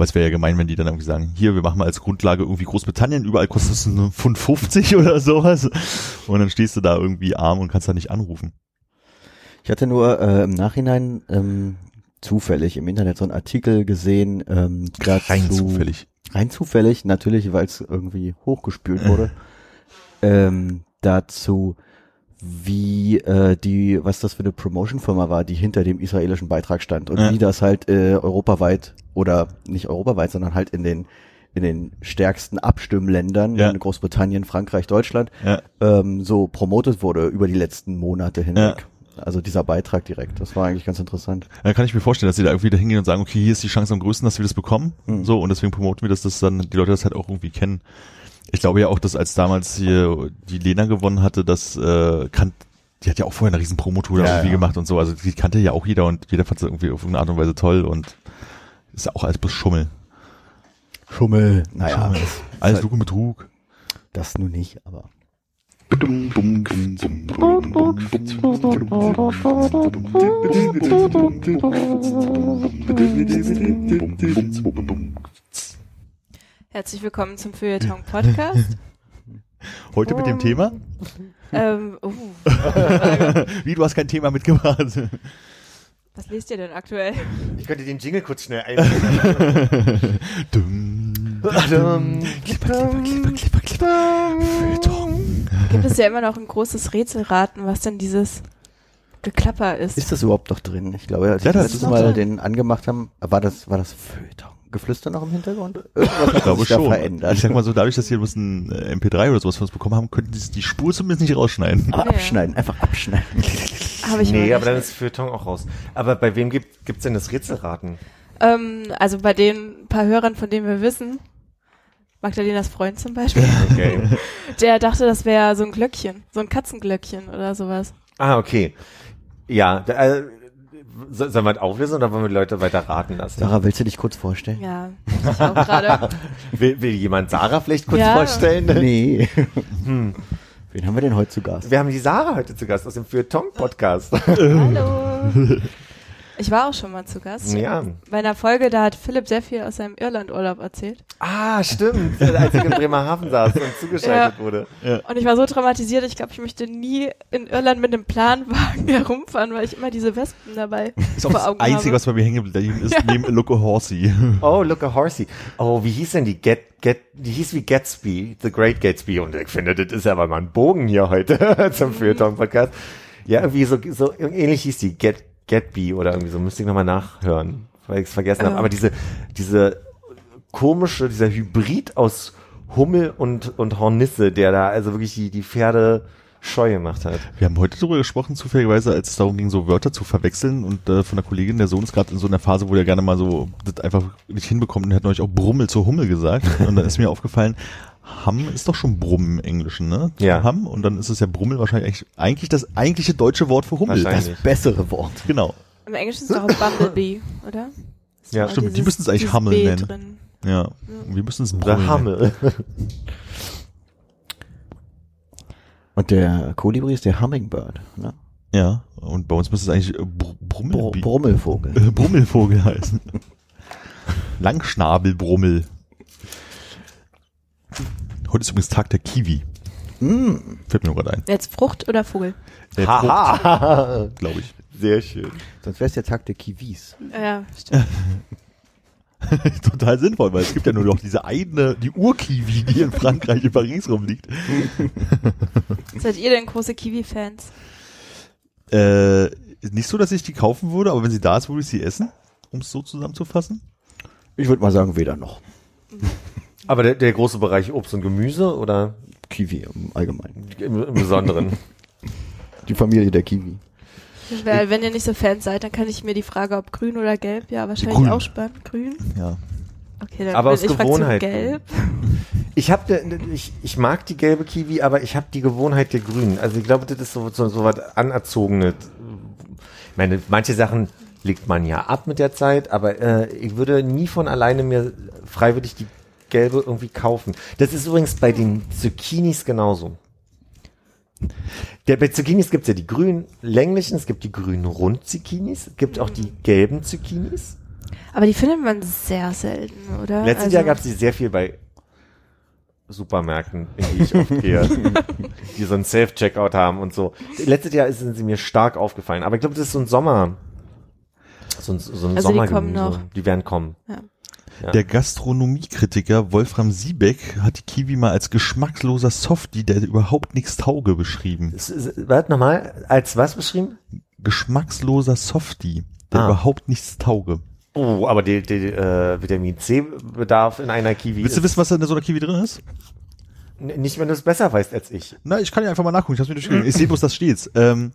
[SPEAKER 4] Weil es wäre ja gemein, wenn die dann irgendwie sagen, hier, wir machen mal als Grundlage irgendwie Großbritannien, überall kostet es nur Pfund 50 oder sowas. Und dann stehst du da irgendwie arm und kannst da nicht anrufen.
[SPEAKER 3] Ich hatte nur äh, im Nachhinein ähm, zufällig im Internet so einen Artikel gesehen, ähm,
[SPEAKER 4] Rein
[SPEAKER 3] dazu-
[SPEAKER 4] zufällig.
[SPEAKER 3] rein zufällig, natürlich, weil es irgendwie hochgespült wurde, ähm, dazu, wie äh, die, was das für eine Promotion-Firma war, die hinter dem israelischen Beitrag stand und
[SPEAKER 4] Ja.
[SPEAKER 3] wie das halt äh, europaweit oder nicht europaweit, sondern halt in den in den stärksten Abstimmländern,
[SPEAKER 4] Ja.
[SPEAKER 3] in Großbritannien, Frankreich, Deutschland,
[SPEAKER 4] Ja.
[SPEAKER 3] ähm, so promotet wurde über die letzten Monate hinweg. Also dieser Beitrag direkt, das war eigentlich ganz interessant.
[SPEAKER 4] Dann kann ich mir vorstellen, dass sie da irgendwie da hingehen und sagen, okay, hier ist die Chance am größten, dass wir das bekommen.
[SPEAKER 3] Mhm.
[SPEAKER 4] So, und deswegen promoten wir das, dass dann die Leute das halt auch irgendwie kennen. Ich glaube ja auch, dass als damals hier die Lena gewonnen hatte, das äh, kann, die hat ja auch vorher eine riesen Promotour
[SPEAKER 3] Ja,
[SPEAKER 4] irgendwie
[SPEAKER 3] ja.
[SPEAKER 4] gemacht und so. Also die kannte ja auch jeder und jeder fand es irgendwie auf irgendeine Art und Weise toll und ist ja auch alles bloß Schummel.
[SPEAKER 3] Schummel. Naja,
[SPEAKER 4] Schummel. Alles Lug und Betrug.
[SPEAKER 3] das nun nicht, aber.
[SPEAKER 5] Herzlich willkommen zum Feuilleton Podcast.
[SPEAKER 4] Heute mit dem Thema?
[SPEAKER 5] ähm, uh,
[SPEAKER 4] Wie, du hast kein Thema mitgebracht.
[SPEAKER 5] was lest ihr denn aktuell?
[SPEAKER 2] Ich könnte den Jingle kurz schnell einspielen.
[SPEAKER 4] Dumm.
[SPEAKER 2] Klipper, klipper, klipper, klipper,
[SPEAKER 5] Gibt es ja immer noch ein großes Rätselraten, was denn dieses Geklapper ist.
[SPEAKER 3] Ist das überhaupt noch drin? Ich glaube, als
[SPEAKER 4] Ja,
[SPEAKER 3] wir
[SPEAKER 4] das
[SPEAKER 3] letztes Mal
[SPEAKER 5] drin.
[SPEAKER 3] den angemacht haben, war das, war das Feuilleton? Geflüster noch im Hintergrund? Irgendwas
[SPEAKER 4] Ich
[SPEAKER 3] hat
[SPEAKER 4] glaube schon.
[SPEAKER 3] verändert.
[SPEAKER 4] Ich sag mal so, dadurch, dass sie ein äh, MP3 oder sowas von uns bekommen haben, könnten sie die Spur zumindest nicht rausschneiden.
[SPEAKER 3] Aber
[SPEAKER 5] Ja.
[SPEAKER 3] abschneiden, einfach abschneiden.
[SPEAKER 5] Habe ich
[SPEAKER 2] Nee, aber dann ist Feuilleton auch raus. Aber bei wem gibt gibt's denn das Rätselraten?
[SPEAKER 5] ähm, also bei den paar Hörern, von denen wir wissen, Magdalenas Freund zum Beispiel,
[SPEAKER 2] Okay.
[SPEAKER 5] der dachte, das wäre so ein Glöckchen, so ein Katzenglöckchen oder sowas.
[SPEAKER 2] ah, okay. Ja, da, äh, sollen wir das auflösen oder wollen wir die Leute weiter raten lassen?
[SPEAKER 3] Sarah, willst du dich kurz vorstellen?
[SPEAKER 5] Ja, ich auch gerade.
[SPEAKER 2] Will, will jemand Sarah vielleicht kurz
[SPEAKER 5] Ja.
[SPEAKER 2] vorstellen?
[SPEAKER 3] Nee. Wen haben wir denn heute zu Gast?
[SPEAKER 2] Wir haben die Sarah heute zu Gast aus dem Feuilleton-Podcast.
[SPEAKER 5] Hallo. Ich war auch schon mal zu Gast.
[SPEAKER 2] ja.
[SPEAKER 5] Bei einer Folge, da hat Philipp sehr viel aus seinem Irlandurlaub erzählt.
[SPEAKER 2] Ah, stimmt. Als ich in Bremerhaven saß und zugeschaltet wurde.
[SPEAKER 5] Und ich war so traumatisiert, ich glaube, ich möchte nie in Irland mit einem Planwagen herumfahren, weil ich immer diese Wespen dabei
[SPEAKER 4] Ist auch
[SPEAKER 5] vor
[SPEAKER 4] das
[SPEAKER 5] Augen
[SPEAKER 4] Einzige,
[SPEAKER 5] habe.
[SPEAKER 4] was bei mir hängen geblieben ist, neben A Look a Horsey.
[SPEAKER 2] Oh, look a horsey. Oh, wie hieß denn die Get, Get, die hieß wie Gatsby, The Great Gatsby. Und ich finde, das ist aber mal ein Bogen hier heute zum Feuilleton-Podcast. Ja, irgendwie so, so ähnlich hieß die Get, Getby oder irgendwie so. Müsste ich nochmal nachhören, weil ich es vergessen habe. Aber diese, diese komische, dieser Hybrid aus Hummel und, und Hornisse, der da also wirklich die, die Pferde scheu gemacht hat.
[SPEAKER 4] Wir haben heute darüber gesprochen, zufälligerweise, als es darum ging, so Wörter zu verwechseln und äh, von der Kollegin, der Sohn ist gerade in so einer Phase, wo der gerne mal so das einfach nicht hinbekommt und er hat neulich auch Brummel zur Hummel gesagt und dann ist mir aufgefallen, Hamm ist doch schon Brumm im Englischen, ne?
[SPEAKER 2] Ja.
[SPEAKER 4] Hamm und dann ist es ja Brummel wahrscheinlich eigentlich, das eigentliche deutsche Wort für Hummel.
[SPEAKER 3] Das bessere Wort.
[SPEAKER 4] Genau.
[SPEAKER 5] Im Englischen ist es auch ein Bumblebee, oder? Ist
[SPEAKER 2] Ja,
[SPEAKER 4] stimmt, die
[SPEAKER 5] dieses-
[SPEAKER 4] müssten es eigentlich Hummel
[SPEAKER 5] B
[SPEAKER 4] nennen.
[SPEAKER 5] Drin.
[SPEAKER 4] Ja. Und wir müssen es Brummel.
[SPEAKER 2] Hammel.
[SPEAKER 3] Und der Kolibri ist der Hummingbird. Ne?
[SPEAKER 4] Ja. Und bei uns müsste es eigentlich Br Brummel,
[SPEAKER 3] Br Brummelvogel.
[SPEAKER 4] Brummelvogel heißen. Langschnabelbrummel. Heute ist übrigens Tag der Kiwi.
[SPEAKER 3] Mm.
[SPEAKER 4] Fällt mir nur gerade ein.
[SPEAKER 5] Jetzt Frucht oder Vogel?
[SPEAKER 4] Äh,
[SPEAKER 2] Haha.
[SPEAKER 4] Glaube ich.
[SPEAKER 2] Sehr schön.
[SPEAKER 3] Sonst wäre es der Tag der Kiwis.
[SPEAKER 5] Ja, stimmt.
[SPEAKER 4] Total sinnvoll, weil es gibt ja nur noch diese eine, die Urkiwi, die in Frankreich in Paris rumliegt.
[SPEAKER 5] Seid ihr denn große Kiwi-Fans?
[SPEAKER 4] Äh, nicht so, dass ich die kaufen würde, aber wenn sie da ist, würde ich sie essen, um es so zusammenzufassen.
[SPEAKER 3] Ich würde mal sagen, weder noch.
[SPEAKER 2] Aber der, der große Bereich Obst und Gemüse oder
[SPEAKER 3] Kiwi im Allgemeinen.
[SPEAKER 2] im, im Besonderen?
[SPEAKER 3] Die Familie der Kiwi.
[SPEAKER 5] Weil, wenn ihr nicht so Fans seid, dann kann ich mir die Frage, ob grün oder gelb, ja, wahrscheinlich
[SPEAKER 4] Grün.
[SPEAKER 5] auch spannend. Grün?
[SPEAKER 4] Ja.
[SPEAKER 5] Okay, dann
[SPEAKER 2] Aber
[SPEAKER 5] bin
[SPEAKER 2] aus
[SPEAKER 5] ich
[SPEAKER 2] Gewohnheit.
[SPEAKER 5] gelb.
[SPEAKER 2] Ich habe ich, ich mag die gelbe Kiwi, aber ich habe die Gewohnheit der Grünen. Also ich glaube, das ist so so, so was anerzogenes. Ich meine, manche Sachen legt man ja ab mit der Zeit, aber äh, ich würde nie von alleine mir freiwillig die gelbe irgendwie kaufen. Das ist übrigens bei den Zucchinis genauso. Der, bei Zucchinis gibt's ja die grünen länglichen, es gibt die grünen Rund-Zucchinis, es gibt auch die gelben Zucchinis.
[SPEAKER 5] Aber die findet man sehr selten, oder?
[SPEAKER 2] Letztes
[SPEAKER 5] Also-
[SPEAKER 2] Jahr gab es die sehr viel bei Supermärkten, in die ich oft gehe, die so ein Self-Checkout haben und so. Letztes Jahr sind sie mir stark aufgefallen, aber ich glaube, das ist so ein Sommer, so ein, so ein
[SPEAKER 5] Also die
[SPEAKER 2] Sommergemüse.
[SPEAKER 5] kommen noch.
[SPEAKER 2] Die werden kommen.
[SPEAKER 5] Ja.
[SPEAKER 2] Ja.
[SPEAKER 4] Der Gastronomiekritiker Wolfram Siebeck hat die Kiwi mal als geschmacksloser Softie, der überhaupt nichts tauge, beschrieben.
[SPEAKER 2] Warte nochmal, als was beschrieben?
[SPEAKER 4] Geschmacksloser Softie, der
[SPEAKER 2] Ah.
[SPEAKER 4] überhaupt nichts tauge.
[SPEAKER 2] Oh, aber der, äh, Vitamin C-Bedarf in einer Kiwi
[SPEAKER 4] Willst du
[SPEAKER 2] ist
[SPEAKER 4] wissen, was da in so einer Kiwi drin ist?
[SPEAKER 2] n- nicht, wenn du es besser weißt als ich.
[SPEAKER 4] Na, ich kann ja einfach mal nachgucken. Ich hab's mir durchgegangen. Ich sehe bloß, das steht's. Ähm,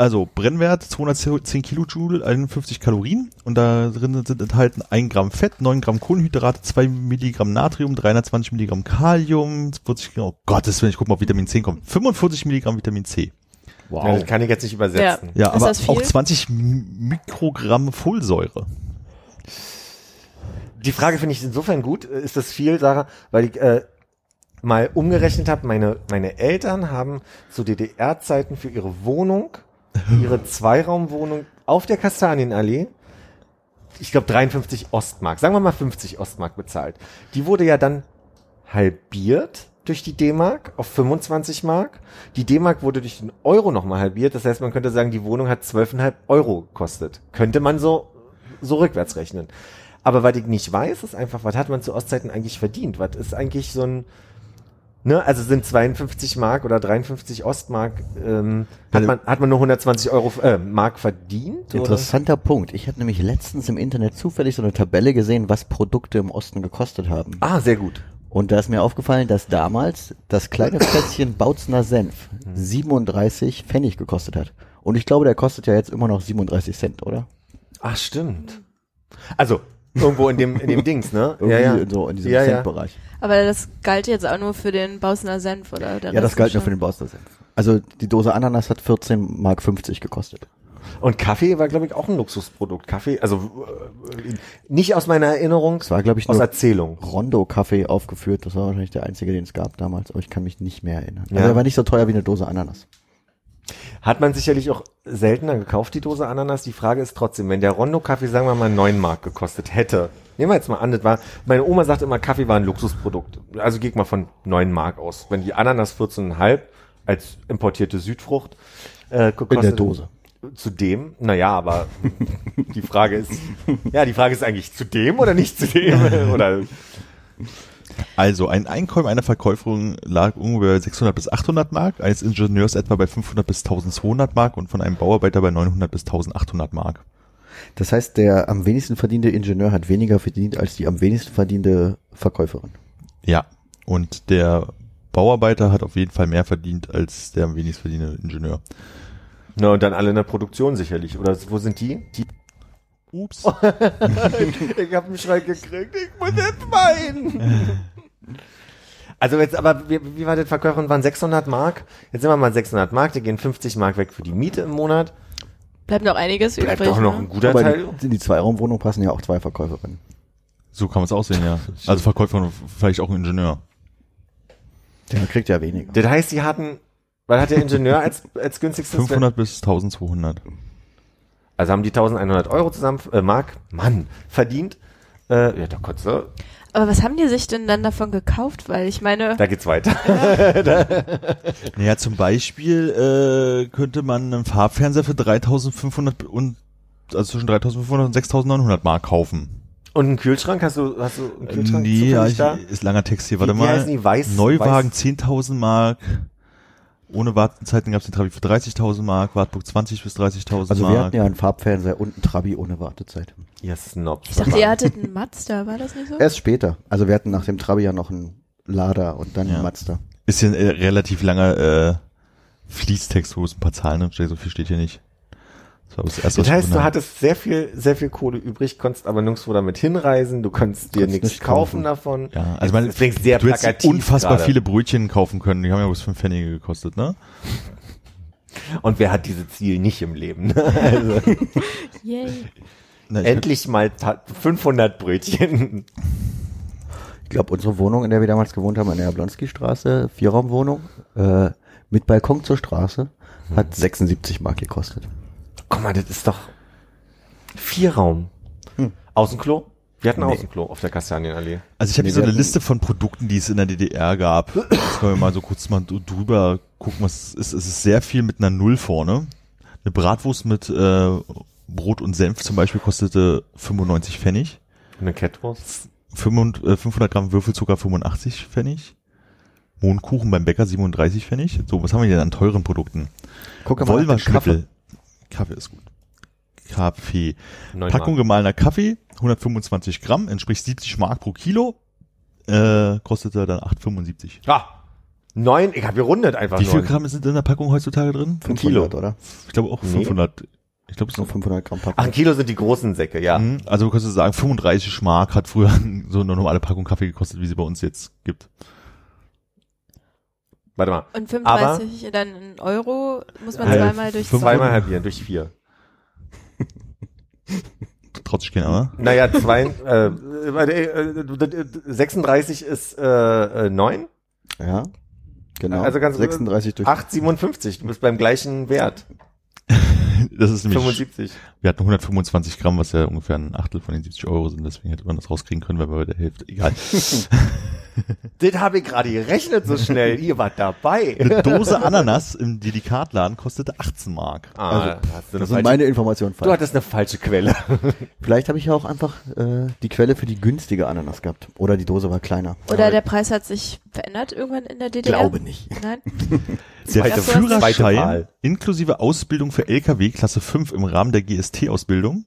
[SPEAKER 4] also, Brennwert 210 Kilojoule, 51 Kalorien. Und da drin sind enthalten 1 Gramm Fett, 9 Gramm Kohlenhydrate, 2 Milligramm Natrium, 320 Milligramm Kalium, 40 Gramm, oh Gottes Willen, ich guck mal, ob Vitamin C kommt. 45 Milligramm Vitamin C.
[SPEAKER 3] Wow.
[SPEAKER 2] Ja, das kann ich jetzt nicht übersetzen.
[SPEAKER 4] Ja,
[SPEAKER 5] Ist
[SPEAKER 4] aber
[SPEAKER 5] das
[SPEAKER 4] auch 20 M- Mikrogramm Folsäure.
[SPEAKER 2] Die Frage finde ich insofern gut. Äh, Ist das viel, Sarah? Weil ich äh, mal umgerechnet habe, meine, meine Eltern haben zu DDR-Zeiten für ihre Wohnung, ihre Zweiraumwohnung auf der Kastanienallee, ich glaube 53 Ostmark, sagen wir mal 50 Ostmark bezahlt. Die wurde ja dann halbiert durch die D-Mark auf 25 Mark. Die D-Mark wurde durch den Euro nochmal halbiert. Das heißt, man könnte sagen, die Wohnung hat 12,5 Euro gekostet. Könnte man so, so rückwärts rechnen. Aber was ich nicht weiß, ist einfach, was hat man zu Ostzeiten eigentlich verdient? Was ist eigentlich so ein, ne, also sind 52 Mark oder 53 Ostmark, ähm, hat man, hat man nur 120 Euro, äh, Mark verdient? Oder?
[SPEAKER 3] Interessanter Punkt. Ich habe nämlich letztens im Internet zufällig so eine Tabelle gesehen, was Produkte im Osten gekostet haben.
[SPEAKER 2] Ah, sehr gut.
[SPEAKER 3] Und da ist mir aufgefallen, dass damals das kleine Plätzchen Bautzner Senf 37 Pfennig gekostet hat. Und ich glaube, der kostet ja jetzt immer noch 37 Cent, oder?
[SPEAKER 2] Ach, stimmt. Also, irgendwo in dem, in dem Dings, ne?
[SPEAKER 3] Irgendwie in so in diesem
[SPEAKER 2] Ja, ja.
[SPEAKER 3] Centbereich.
[SPEAKER 5] Aber das galt jetzt auch nur für den Bausner Senf, oder? Der
[SPEAKER 3] Ja, das galt nur für den Bautzner Senf. Also die Dose Ananas hat 14 Mark 50 gekostet.
[SPEAKER 2] Und Kaffee war, glaube ich, auch ein Luxusprodukt. Kaffee, also äh, nicht aus meiner Erinnerung,
[SPEAKER 3] Es war, glaube ich,
[SPEAKER 2] aus
[SPEAKER 3] nur
[SPEAKER 2] Erzählung.
[SPEAKER 3] Rondo-Kaffee aufgeführt. Das war wahrscheinlich der einzige, den es gab damals, aber ich kann mich nicht mehr erinnern.
[SPEAKER 2] Ja.
[SPEAKER 3] Also er war nicht so teuer wie eine Dose Ananas.
[SPEAKER 2] Hat man sicherlich auch seltener gekauft, die Dose Ananas. Die Frage ist trotzdem, wenn der Rondo-Kaffee, sagen wir mal, 9 Mark gekostet hätte. Nehmen wir jetzt mal an, das war, meine Oma sagt immer, Kaffee war ein Luxusprodukt. Also geht mal von 9 Mark aus. Wenn die Ananas 14,5 als importierte Südfrucht äh, gekostet,
[SPEAKER 3] In der Dose.
[SPEAKER 2] Zu dem? Naja, aber die Frage ist, ja, die Frage ist eigentlich zu dem oder nicht zu dem? oder
[SPEAKER 4] Also ein Einkommen einer Verkäuferin lag ungefähr bei 600 bis 800 Mark, eines Ingenieurs etwa bei 500 bis 1200 Mark und von einem Bauarbeiter bei 900 bis 1800 Mark.
[SPEAKER 3] Das heißt, der am wenigsten verdiente Ingenieur hat weniger verdient als die am wenigsten verdiente Verkäuferin.
[SPEAKER 4] Ja, und der Bauarbeiter hat auf jeden Fall mehr verdient als der am wenigsten verdiente Ingenieur.
[SPEAKER 2] Na, und dann alle in der Produktion sicherlich. Oder wo sind die? die
[SPEAKER 4] Ups.
[SPEAKER 2] ich habe einen Schrei gekriegt, ich muss jetzt weinen. Also jetzt, aber wie, wie war das Verkäuferin? Waren 600 Mark? Jetzt sind wir mal 600 Mark, die gehen 50 Mark weg für die Miete im Monat.
[SPEAKER 5] Bleibt noch einiges
[SPEAKER 2] Bleibt
[SPEAKER 5] übrig.
[SPEAKER 2] doch noch
[SPEAKER 5] ne?
[SPEAKER 2] ein guter
[SPEAKER 3] Aber
[SPEAKER 2] Teil.
[SPEAKER 3] die, in die Zweiraumwohnung passen ja auch zwei Verkäuferinnen.
[SPEAKER 4] So kann man es aussehen, ja. Also Verkäufer und vielleicht auch ein Ingenieur.
[SPEAKER 3] Der kriegt ja weniger.
[SPEAKER 2] Das heißt, die hatten, weil hat der Ingenieur als, als günstigstes?
[SPEAKER 4] 500 bis 1200.
[SPEAKER 2] Also haben die 1100 Euro zusammen, äh, Mark, Mann, verdient. Äh, ja, da konntest du,
[SPEAKER 5] Aber was haben die sich denn dann davon gekauft? Weil ich meine,
[SPEAKER 2] da geht's weiter.
[SPEAKER 4] Naja, zum Beispiel äh, könnte man einen Farbfernseher für 3500 und also zwischen 3500 und 6900 Mark kaufen.
[SPEAKER 2] Und einen Kühlschrank, hast du, hast du einen Kühlschrank
[SPEAKER 4] Nee, ja, ich,
[SPEAKER 2] da?
[SPEAKER 4] ist langer Text hier, warte
[SPEAKER 2] wie
[SPEAKER 4] mal.
[SPEAKER 2] heißen die? Weiß-
[SPEAKER 4] Neuwagen
[SPEAKER 2] Weiß-
[SPEAKER 4] 10.000 Mark. Ohne Wartezeiten gab es den Trabi für 30.000 Mark, Wartburg 20 bis 30.000
[SPEAKER 3] Also
[SPEAKER 4] Mark.
[SPEAKER 3] wir hatten ja einen Farbfernseher und einen Trabi ohne Wartezeit.
[SPEAKER 2] Ihr Snobs.
[SPEAKER 5] ich dachte, ihr hattet einen Mazda, war das nicht so?
[SPEAKER 3] Erst später. Also wir hatten nach dem Trabi ja noch einen Lada und dann
[SPEAKER 4] Ja.
[SPEAKER 3] einen Mazda.
[SPEAKER 4] Ist hier ein äh, relativ langer äh, Fließtext, wo es ein paar Zahlen drin steht, so viel steht hier nicht. Das war das erste,
[SPEAKER 2] Das heißt, du hattest sehr viel, sehr viel Kohle übrig, konntest aber nirgendwo damit hinreisen, du konntest dir
[SPEAKER 3] Konntest
[SPEAKER 2] nichts
[SPEAKER 3] nicht
[SPEAKER 2] kaufen
[SPEAKER 3] kaufen.
[SPEAKER 2] davon.
[SPEAKER 4] Ja, also man, du hättest unfassbar
[SPEAKER 2] gerade.
[SPEAKER 4] viele Brötchen kaufen können. Die haben ja bloß fünf Pfennige gekostet, ne?
[SPEAKER 2] Und wer hat dieses Ziel nicht im Leben? also,
[SPEAKER 5] Yay.
[SPEAKER 4] Na,
[SPEAKER 2] endlich mal ta- 500 Brötchen.
[SPEAKER 3] Ich glaube, unsere Wohnung, in der wir damals gewohnt haben, in der Jablonski-Straße, Vierraumwohnung, äh, mit Balkon zur Straße, hat 76 Mark gekostet.
[SPEAKER 2] Guck mal, das ist doch Vierraum.
[SPEAKER 3] Hm.
[SPEAKER 2] Außenklo? Wir hatten
[SPEAKER 3] Nee.
[SPEAKER 2] Außenklo auf der Kastanienallee.
[SPEAKER 4] Also ich habe
[SPEAKER 3] Nee,
[SPEAKER 4] hier so eine
[SPEAKER 3] hatten-
[SPEAKER 4] Liste von Produkten, die es in der DDR gab. Jetzt können wir mal so kurz mal drüber gucken, was es ist. Es ist sehr viel mit einer Null vorne. Eine Bratwurst mit äh, Brot und Senf zum Beispiel kostete 95 Pfennig.
[SPEAKER 2] Eine Catwurst.
[SPEAKER 4] 500, äh, 500 Gramm Würfelzucker 85 Pfennig. Mohnkuchen beim Bäcker 37 Pfennig. So, was haben wir denn an teuren Produkten?
[SPEAKER 3] Guck mal,
[SPEAKER 4] Wollwaschmittel. Kaffee ist gut. Kaffee.
[SPEAKER 2] Neun
[SPEAKER 4] Packung
[SPEAKER 2] Mark.
[SPEAKER 4] gemahlener Kaffee, 125 Gramm, entspricht 70 Mark pro Kilo. Äh, kostete dann 8,75.
[SPEAKER 2] Ah, neun, ich habe gerundet einfach
[SPEAKER 4] Wie viel
[SPEAKER 2] neun.
[SPEAKER 4] Gramm sind in der Packung heutzutage drin?
[SPEAKER 3] 500,
[SPEAKER 2] Kilo.
[SPEAKER 3] oder?
[SPEAKER 4] Ich glaube auch
[SPEAKER 2] Nee.
[SPEAKER 4] 500. Ich glaube, es sind
[SPEAKER 3] 500 Gramm
[SPEAKER 2] Ach, ein. Kilo sind die großen Säcke, ja.
[SPEAKER 4] Mhm. Also du könntest sagen, 35 Mark hat früher so eine normale Packung Kaffee gekostet, wie sie bei uns jetzt gibt.
[SPEAKER 2] Warte mal.
[SPEAKER 5] Und 35 dann in Euro muss man
[SPEAKER 2] Halb-
[SPEAKER 5] zweimal durch.
[SPEAKER 2] Zweimal halbieren durch vier.
[SPEAKER 4] Traut sich aber.
[SPEAKER 2] Naja, zwei, äh, warte, äh, 36 ist äh, äh, 9,
[SPEAKER 3] Ja, genau.
[SPEAKER 2] Also ganz-
[SPEAKER 3] 36 durch
[SPEAKER 2] 8,57. Du bist beim gleichen Wert.
[SPEAKER 4] Das ist nämlich,
[SPEAKER 2] 75.
[SPEAKER 4] wir hatten 125 Gramm, was ja ungefähr ein Achtel von den 70 Euro sind, deswegen hätte man das rauskriegen können, wenn wir bei der Hälfte, egal.
[SPEAKER 2] Das habe ich gerade gerechnet so schnell. Ihr wart dabei.
[SPEAKER 4] Eine Dose Ananas im Delikatladen kostete 18 Mark.
[SPEAKER 2] Ah,
[SPEAKER 3] Also,
[SPEAKER 2] du,
[SPEAKER 3] Das sind meine Informationen
[SPEAKER 2] du
[SPEAKER 3] falsch.
[SPEAKER 2] hattest eine falsche Quelle.
[SPEAKER 3] Vielleicht habe ich ja auch einfach äh, die Quelle für die günstige Ananas gehabt. Oder die Dose war kleiner.
[SPEAKER 5] Oder der Preis hat sich verändert irgendwann in der DDR?
[SPEAKER 3] Glaube nicht.
[SPEAKER 5] Nein.
[SPEAKER 4] Der
[SPEAKER 2] zweite
[SPEAKER 4] Führerschein inklusive Ausbildung für LKW Klasse 5 im Rahmen der GST-Ausbildung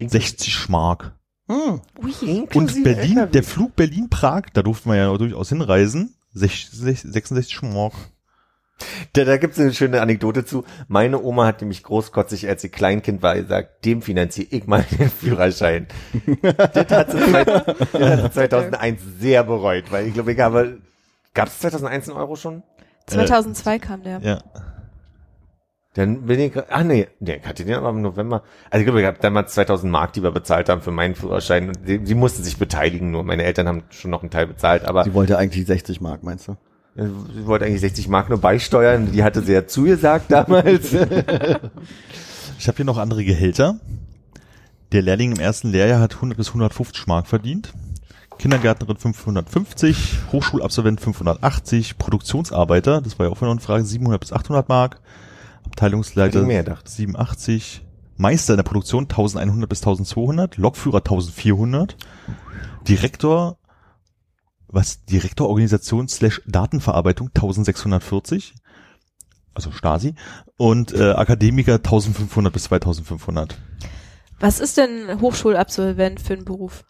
[SPEAKER 4] 60 Mark.
[SPEAKER 3] Hm.
[SPEAKER 5] Ui.
[SPEAKER 4] Und Berlin,
[SPEAKER 2] LKW.
[SPEAKER 4] der Flug Berlin-Prag, da durfte man ja durchaus hinreisen, 66 66 Mark.
[SPEAKER 2] Da, da gibt es eine schöne Anekdote zu. Meine Oma hat nämlich großkotzig, als sie Kleinkind war, gesagt, dem finanziere ich mal den Führerschein. das hat sie, das hat sie 2001 sehr bereut, weil ich glaube, ich habe, gab es 2001 einen Euro schon?
[SPEAKER 5] 2002 kam der.
[SPEAKER 4] Ja.
[SPEAKER 2] Dann bin ich, ach nee, nee, ich hatte den aber im November. Also ich glaube, ich habe damals 2000 Mark, die wir bezahlt haben für meinen Führerschein. Und die, die mussten sich beteiligen nur. Meine Eltern haben schon noch einen Teil bezahlt, aber
[SPEAKER 3] Sie wollte eigentlich 60 Mark, meinst du?
[SPEAKER 2] sie wollte eigentlich 60 Mark nur beisteuern. Die hatte sie ja zugesagt damals.
[SPEAKER 4] Ich habe hier noch andere Gehälter. Der Lehrling im ersten Lehrjahr hat 100 bis 150 Mark verdient. Kindergärtnerin 550, Hochschulabsolvent 580, Produktionsarbeiter, das war ja auch noch eine Frage, 700 bis 800 Mark, Abteilungsleiter
[SPEAKER 2] Hätte ich mehr gedacht.
[SPEAKER 4] 87, Meister in der Produktion 1100 bis 1200, Lokführer 1400, Direktor, was Direktor Organisation slash Datenverarbeitung 1640, also Stasi, und äh, Akademiker 1500 bis 2500.
[SPEAKER 5] Was ist denn Hochschulabsolvent für ein Beruf?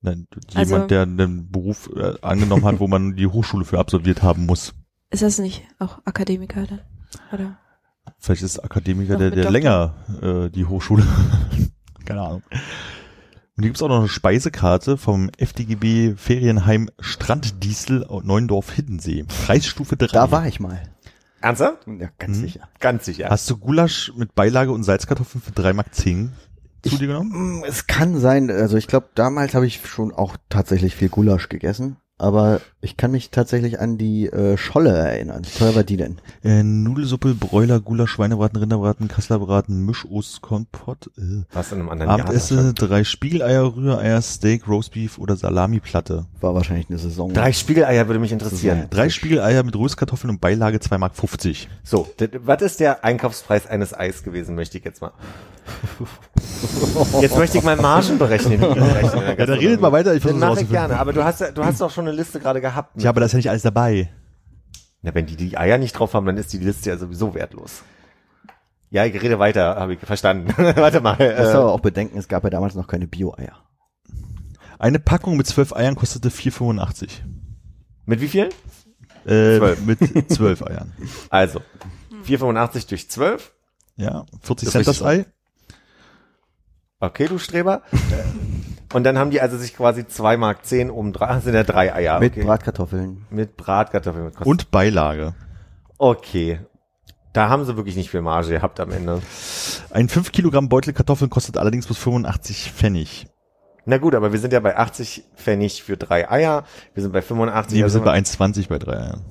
[SPEAKER 4] Nein,
[SPEAKER 5] Also-
[SPEAKER 4] jemand, der einen Beruf äh, angenommen hat, wo man die Hochschule für absolviert haben muss.
[SPEAKER 5] Ist das nicht auch Akademiker dann? Oder?
[SPEAKER 4] Vielleicht ist Akademiker der, der
[SPEAKER 5] Doktor.
[SPEAKER 4] länger äh, die Hochschule. Keine Ahnung. Und hier gibt's auch noch eine Speisekarte vom FDGB Ferienheim Stranddiesel Neuendorf-Hiddensee. Preisstufe 3.
[SPEAKER 3] Da war ich mal.
[SPEAKER 2] Ernsthaft?
[SPEAKER 3] Ja, ganz
[SPEAKER 4] Hm.
[SPEAKER 3] sicher.
[SPEAKER 2] Ganz sicher.
[SPEAKER 4] Hast du Gulasch mit Beilage und Salzkartoffeln für 3 Mark 10 zu dir genommen?
[SPEAKER 3] Mm, Es kann sein, also ich glaube, damals habe ich schon auch tatsächlich viel Gulasch gegessen, aber ich kann mich tatsächlich an die äh, Scholle erinnern. Wie teuer war die denn?
[SPEAKER 4] Äh, Nudelsuppe, Bräuler, Gulasch, Schweinebraten, Rinderbraten, Kasslerbraten, Mischost, Kompott. Äh.
[SPEAKER 2] Was in einem anderen Jahr
[SPEAKER 4] Abendessen, drei Spiegeleier, Rühreier, Steak, Roastbeef oder Salamiplatte.
[SPEAKER 3] War wahrscheinlich eine Saison.
[SPEAKER 2] Drei Spiegeleier würde mich interessieren.
[SPEAKER 4] Drei Spiegeleier mit Röstkartoffeln und Beilage 2,50 Mark. 50.
[SPEAKER 2] So, was ist der Einkaufspreis eines Eis gewesen, möchte ich jetzt mal. Jetzt möchte ich mal Margen berechnen. berechnen
[SPEAKER 4] Ja, dann redet mal weiter, ich versuche
[SPEAKER 2] mache ich gerne, aber du hast, ja- du hast doch schon eine Liste gerade gehabt.
[SPEAKER 4] Ja, aber da ist ja nicht alles dabei.
[SPEAKER 2] Na, wenn die die Eier nicht drauf haben, dann ist die Liste ja sowieso wertlos. Ja, ich rede weiter, habe ich verstanden. Warte mal.
[SPEAKER 3] Du musst
[SPEAKER 2] Äh,
[SPEAKER 3] aber auch bedenken, es gab ja damals noch keine Bio-Eier.
[SPEAKER 4] Eine Packung mit zwölf Eiern kostete 4,85.
[SPEAKER 2] mit wie viel?
[SPEAKER 4] Äh,
[SPEAKER 2] Zwölf.
[SPEAKER 4] mit zwölf Eiern.
[SPEAKER 2] Also, 4,85 durch 12.
[SPEAKER 4] Ja, 40
[SPEAKER 2] Das
[SPEAKER 4] Cent das Ei.
[SPEAKER 2] Okay, du Streber. Und dann haben die also sich quasi 2 Mark 10 um drei, ah, sind ja drei Eier.
[SPEAKER 3] Mit
[SPEAKER 2] okay.
[SPEAKER 3] Bratkartoffeln.
[SPEAKER 2] mit Bratkartoffeln. mit
[SPEAKER 4] Und Beilage.
[SPEAKER 2] Okay. Da haben sie wirklich nicht viel Marge gehabt am Ende.
[SPEAKER 4] Ein 5 Kilogramm Beutel Kartoffeln kostet allerdings bloß 85 Pfennig.
[SPEAKER 2] Na gut, aber wir sind ja bei 80 Pfennig für drei Eier. Wir sind bei 85.
[SPEAKER 4] Nee, wir
[SPEAKER 2] also
[SPEAKER 4] sind bei 1,20 bei drei Eiern.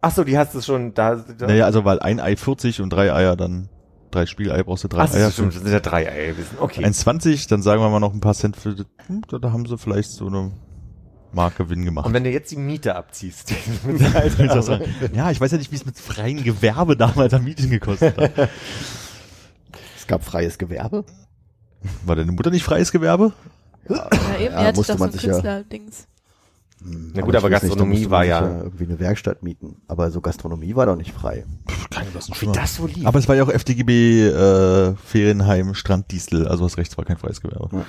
[SPEAKER 2] Ach so, die hast du schon da. da
[SPEAKER 4] Naja, also weil ein Ei 40 und drei Eier dann, drei Spiegeleier brauchst du drei
[SPEAKER 2] Ach, das
[SPEAKER 4] Eier.
[SPEAKER 2] ist stimmt, das sind ja drei Eier gewesen. Okay.
[SPEAKER 4] 1,20, dann sagen wir mal noch ein paar Cent für, hm, da, haben sie vielleicht so eine Mark Gewinn gemacht.
[SPEAKER 2] Und wenn du jetzt die Miete abziehst,
[SPEAKER 4] ja, ich weiß ja nicht, wie es mit freiem Gewerbe damals am Mieten gekostet hat.
[SPEAKER 3] Es gab freies Gewerbe.
[SPEAKER 4] War deine Mutter nicht freies Gewerbe?
[SPEAKER 5] Ja, eben,
[SPEAKER 3] Ja,
[SPEAKER 5] die hatte
[SPEAKER 3] musste
[SPEAKER 5] doch so
[SPEAKER 3] man
[SPEAKER 5] ein
[SPEAKER 3] sich ja-
[SPEAKER 5] Künstler-Dings.
[SPEAKER 2] Na gut, aber
[SPEAKER 3] nicht, da
[SPEAKER 2] Gastronomie
[SPEAKER 3] musste
[SPEAKER 2] war
[SPEAKER 3] sich
[SPEAKER 2] ja-
[SPEAKER 3] Irgendwie eine Werkstatt mieten. Aber so Gastronomie war doch nicht frei.
[SPEAKER 4] Keine was
[SPEAKER 2] wie das so lief.
[SPEAKER 4] Aber es war ja auch FDGB äh, Ferienheim Stranddiesel, also was rechts war kein freies Gewerbe.
[SPEAKER 3] Ja.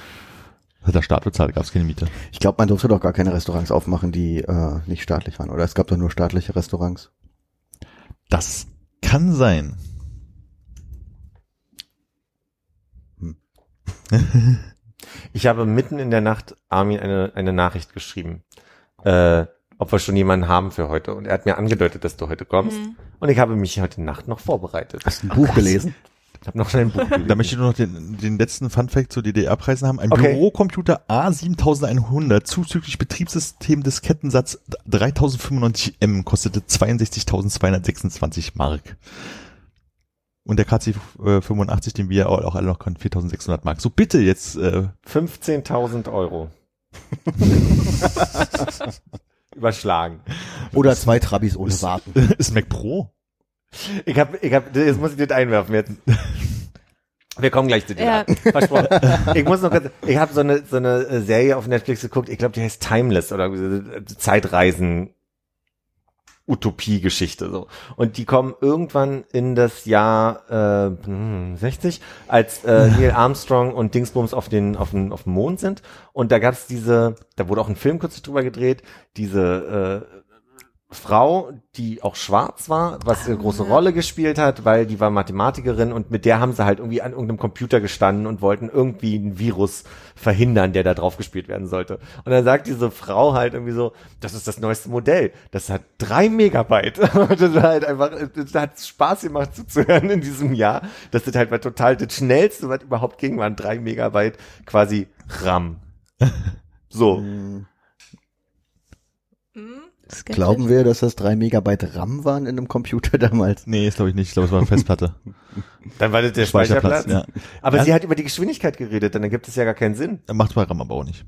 [SPEAKER 4] Hat der Staat bezahlt, gab es keine Miete.
[SPEAKER 3] Ich glaube, man durfte doch gar keine Restaurants aufmachen, die äh, nicht staatlich waren. Oder es gab doch nur staatliche Restaurants.
[SPEAKER 4] Das kann sein.
[SPEAKER 2] Ich habe mitten in der Nacht Armin eine, eine Nachricht geschrieben, äh, ob wir schon jemanden haben für heute. Und er hat mir angedeutet, dass du heute kommst.
[SPEAKER 5] Mhm.
[SPEAKER 2] Und ich habe mich heute Nacht noch vorbereitet.
[SPEAKER 3] Hast du ein Buch gelesen?
[SPEAKER 2] Ich habe noch schnell ein Buch gelesen.
[SPEAKER 4] Da möchte ich nur noch den, den letzten Funfact zu DDR-Preisen haben. Ein
[SPEAKER 2] Okay.
[SPEAKER 4] Bürocomputer A7100 zuzüglich Betriebssystem Diskettensatz 3095M kostete 62.226 Mark. Und der KC äh, 85, den wir auch alle noch können, 4.600 Mark. So bitte jetzt, äh,
[SPEAKER 2] 15.000 Euro. Überschlagen.
[SPEAKER 3] Oder zwei Trabis ohne Warten.
[SPEAKER 4] ist Mac Pro?
[SPEAKER 2] Ich habe, ich habe, jetzt muss ich das einwerfen jetzt. Wir kommen gleich zu dir.
[SPEAKER 5] Ja.
[SPEAKER 2] Versprochen. Ich muss noch kurz, ich habe so eine so eine Serie auf Netflix geguckt. Ich glaube, die heißt Timeless oder Zeitreisen. Utopie-Geschichte so. Und die kommen irgendwann in das Jahr äh, hm, 60 als äh, Neil Armstrong und Dingsbums auf den auf den auf dem Mond sind. Und da gab es diese da wurde auch ein Film kurz drüber gedreht diese äh, Frau, die auch schwarz war, was eine große
[SPEAKER 5] ja.
[SPEAKER 2] Rolle gespielt hat, weil die war Mathematikerin und mit der haben sie halt irgendwie an irgendeinem Computer gestanden und wollten irgendwie einen Virus verhindern, der da drauf gespielt werden sollte. Und dann sagt diese Frau halt irgendwie so, das ist das neueste Modell. Das hat drei Megabyte. Und das war halt einfach, das hat Spaß gemacht zuzuhören in diesem Jahr. Das ist halt total das schnellste, was überhaupt ging, waren drei Megabyte quasi RAM. So.
[SPEAKER 5] Skeptisch.
[SPEAKER 3] Glauben wir, dass das drei Megabyte RAM waren in einem Computer damals?
[SPEAKER 4] Nee, das glaube ich nicht. Ich glaube, es war eine Festplatte.
[SPEAKER 2] Dann war das der Speicherplatz.
[SPEAKER 4] ja.
[SPEAKER 2] Aber
[SPEAKER 4] Ja.
[SPEAKER 2] sie hat über die Geschwindigkeit geredet, dann ergibt es ja gar keinen Sinn.
[SPEAKER 4] Macht bei RAM aber auch nicht.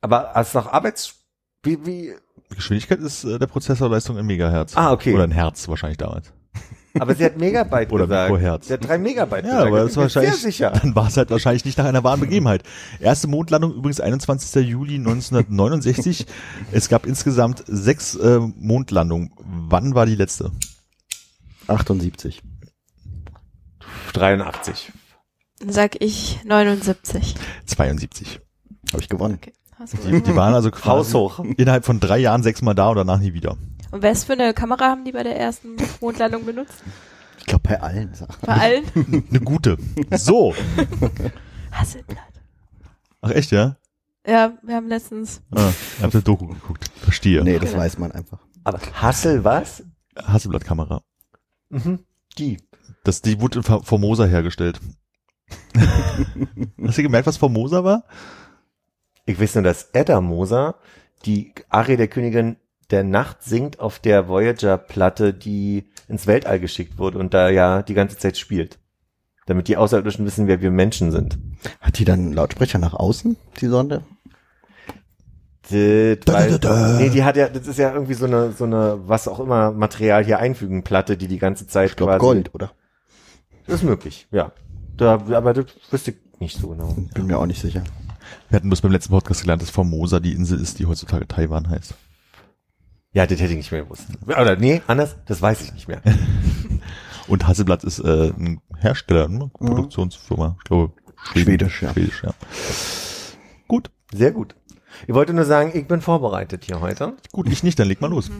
[SPEAKER 2] Aber als nach Arbeits... Wie, wie,
[SPEAKER 4] Geschwindigkeit ist äh, der Prozessorleistung in Megahertz.
[SPEAKER 2] Ah, okay.
[SPEAKER 4] Oder ein Herz wahrscheinlich damals.
[SPEAKER 2] Aber sie hat Megabyte
[SPEAKER 4] Oder
[SPEAKER 2] gesagt.
[SPEAKER 4] Mikrohertz.
[SPEAKER 2] Sie hat drei Megabyte
[SPEAKER 4] Ja,
[SPEAKER 2] gesagt.
[SPEAKER 4] aber
[SPEAKER 2] Da
[SPEAKER 4] das war
[SPEAKER 2] mir
[SPEAKER 4] wahrscheinlich,
[SPEAKER 2] Sehr sicher.
[SPEAKER 4] dann war es halt wahrscheinlich nicht nach einer wahren Begebenheit. Erste Mondlandung übrigens 21. Juli 1969. es gab insgesamt sechs äh, Mondlandungen. Wann war die letzte?
[SPEAKER 3] 78.
[SPEAKER 2] 83.
[SPEAKER 5] Dann sag ich 79.
[SPEAKER 4] 72.
[SPEAKER 3] Habe ich gewonnen.
[SPEAKER 5] Okay. Hast du
[SPEAKER 4] Die, die waren also quasi
[SPEAKER 2] Haushoch.
[SPEAKER 4] innerhalb von drei Jahren sechsmal da und danach nie wieder.
[SPEAKER 5] Und was für eine Kamera haben die bei der ersten Mondlandung benutzt?
[SPEAKER 3] Ich glaube bei allen.
[SPEAKER 5] Bei allen?
[SPEAKER 4] Eine gute. So.
[SPEAKER 5] Hasselblatt.
[SPEAKER 4] Ach echt, ja?
[SPEAKER 5] Ja, wir haben letztens.
[SPEAKER 4] Ah, ich habe eine Doku geguckt. Verstehe.
[SPEAKER 3] Nee, das
[SPEAKER 5] Genau.
[SPEAKER 3] weiß man einfach.
[SPEAKER 2] Aber Hassel was?
[SPEAKER 4] Hasselblatt-Kamera.
[SPEAKER 2] Mhm. Die.
[SPEAKER 4] Das, die wurde in Formosa hergestellt. Hast du gemerkt, was Formosa war?
[SPEAKER 2] Ich weiß nur, dass Edda Moser die Arie der Königin der Nacht singt auf der Voyager-Platte, die ins Weltall geschickt wurde und da ja die ganze Zeit spielt. Damit die Außerirdischen wissen, wer wir Menschen sind.
[SPEAKER 3] Hat die dann einen Lautsprecher nach außen, die Sonde?
[SPEAKER 2] Das,
[SPEAKER 3] Da,
[SPEAKER 2] weil,
[SPEAKER 3] da, da, da.
[SPEAKER 2] Nee, die hat ja, das ist ja irgendwie so eine, so eine, was auch immer, Material hier einfügen, Platte, die die ganze Zeit
[SPEAKER 3] Ich glaube
[SPEAKER 2] quasi.
[SPEAKER 3] Gold, oder?
[SPEAKER 2] Das ist möglich, ja. Da, aber das wüsste ich nicht so genau.
[SPEAKER 3] Bin mir auch nicht sicher.
[SPEAKER 4] Wir hatten bloß beim letzten Podcast gelernt, dass Formosa die Insel ist, die heutzutage Taiwan heißt.
[SPEAKER 2] Ja, das hätte ich nicht mehr gewusst. Oder nee, anders, das weiß ich nicht mehr.
[SPEAKER 4] Und Hasselblatt ist äh, ein Hersteller, ne? Produktionsfirma. Ich glaube, Schweden.
[SPEAKER 3] Schwedisch, ja.
[SPEAKER 4] Schwedisch, ja. Gut,
[SPEAKER 2] Sehr gut. Ich wollte nur sagen, ich bin vorbereitet hier heute.
[SPEAKER 4] gut, ich nicht, dann leg mal los.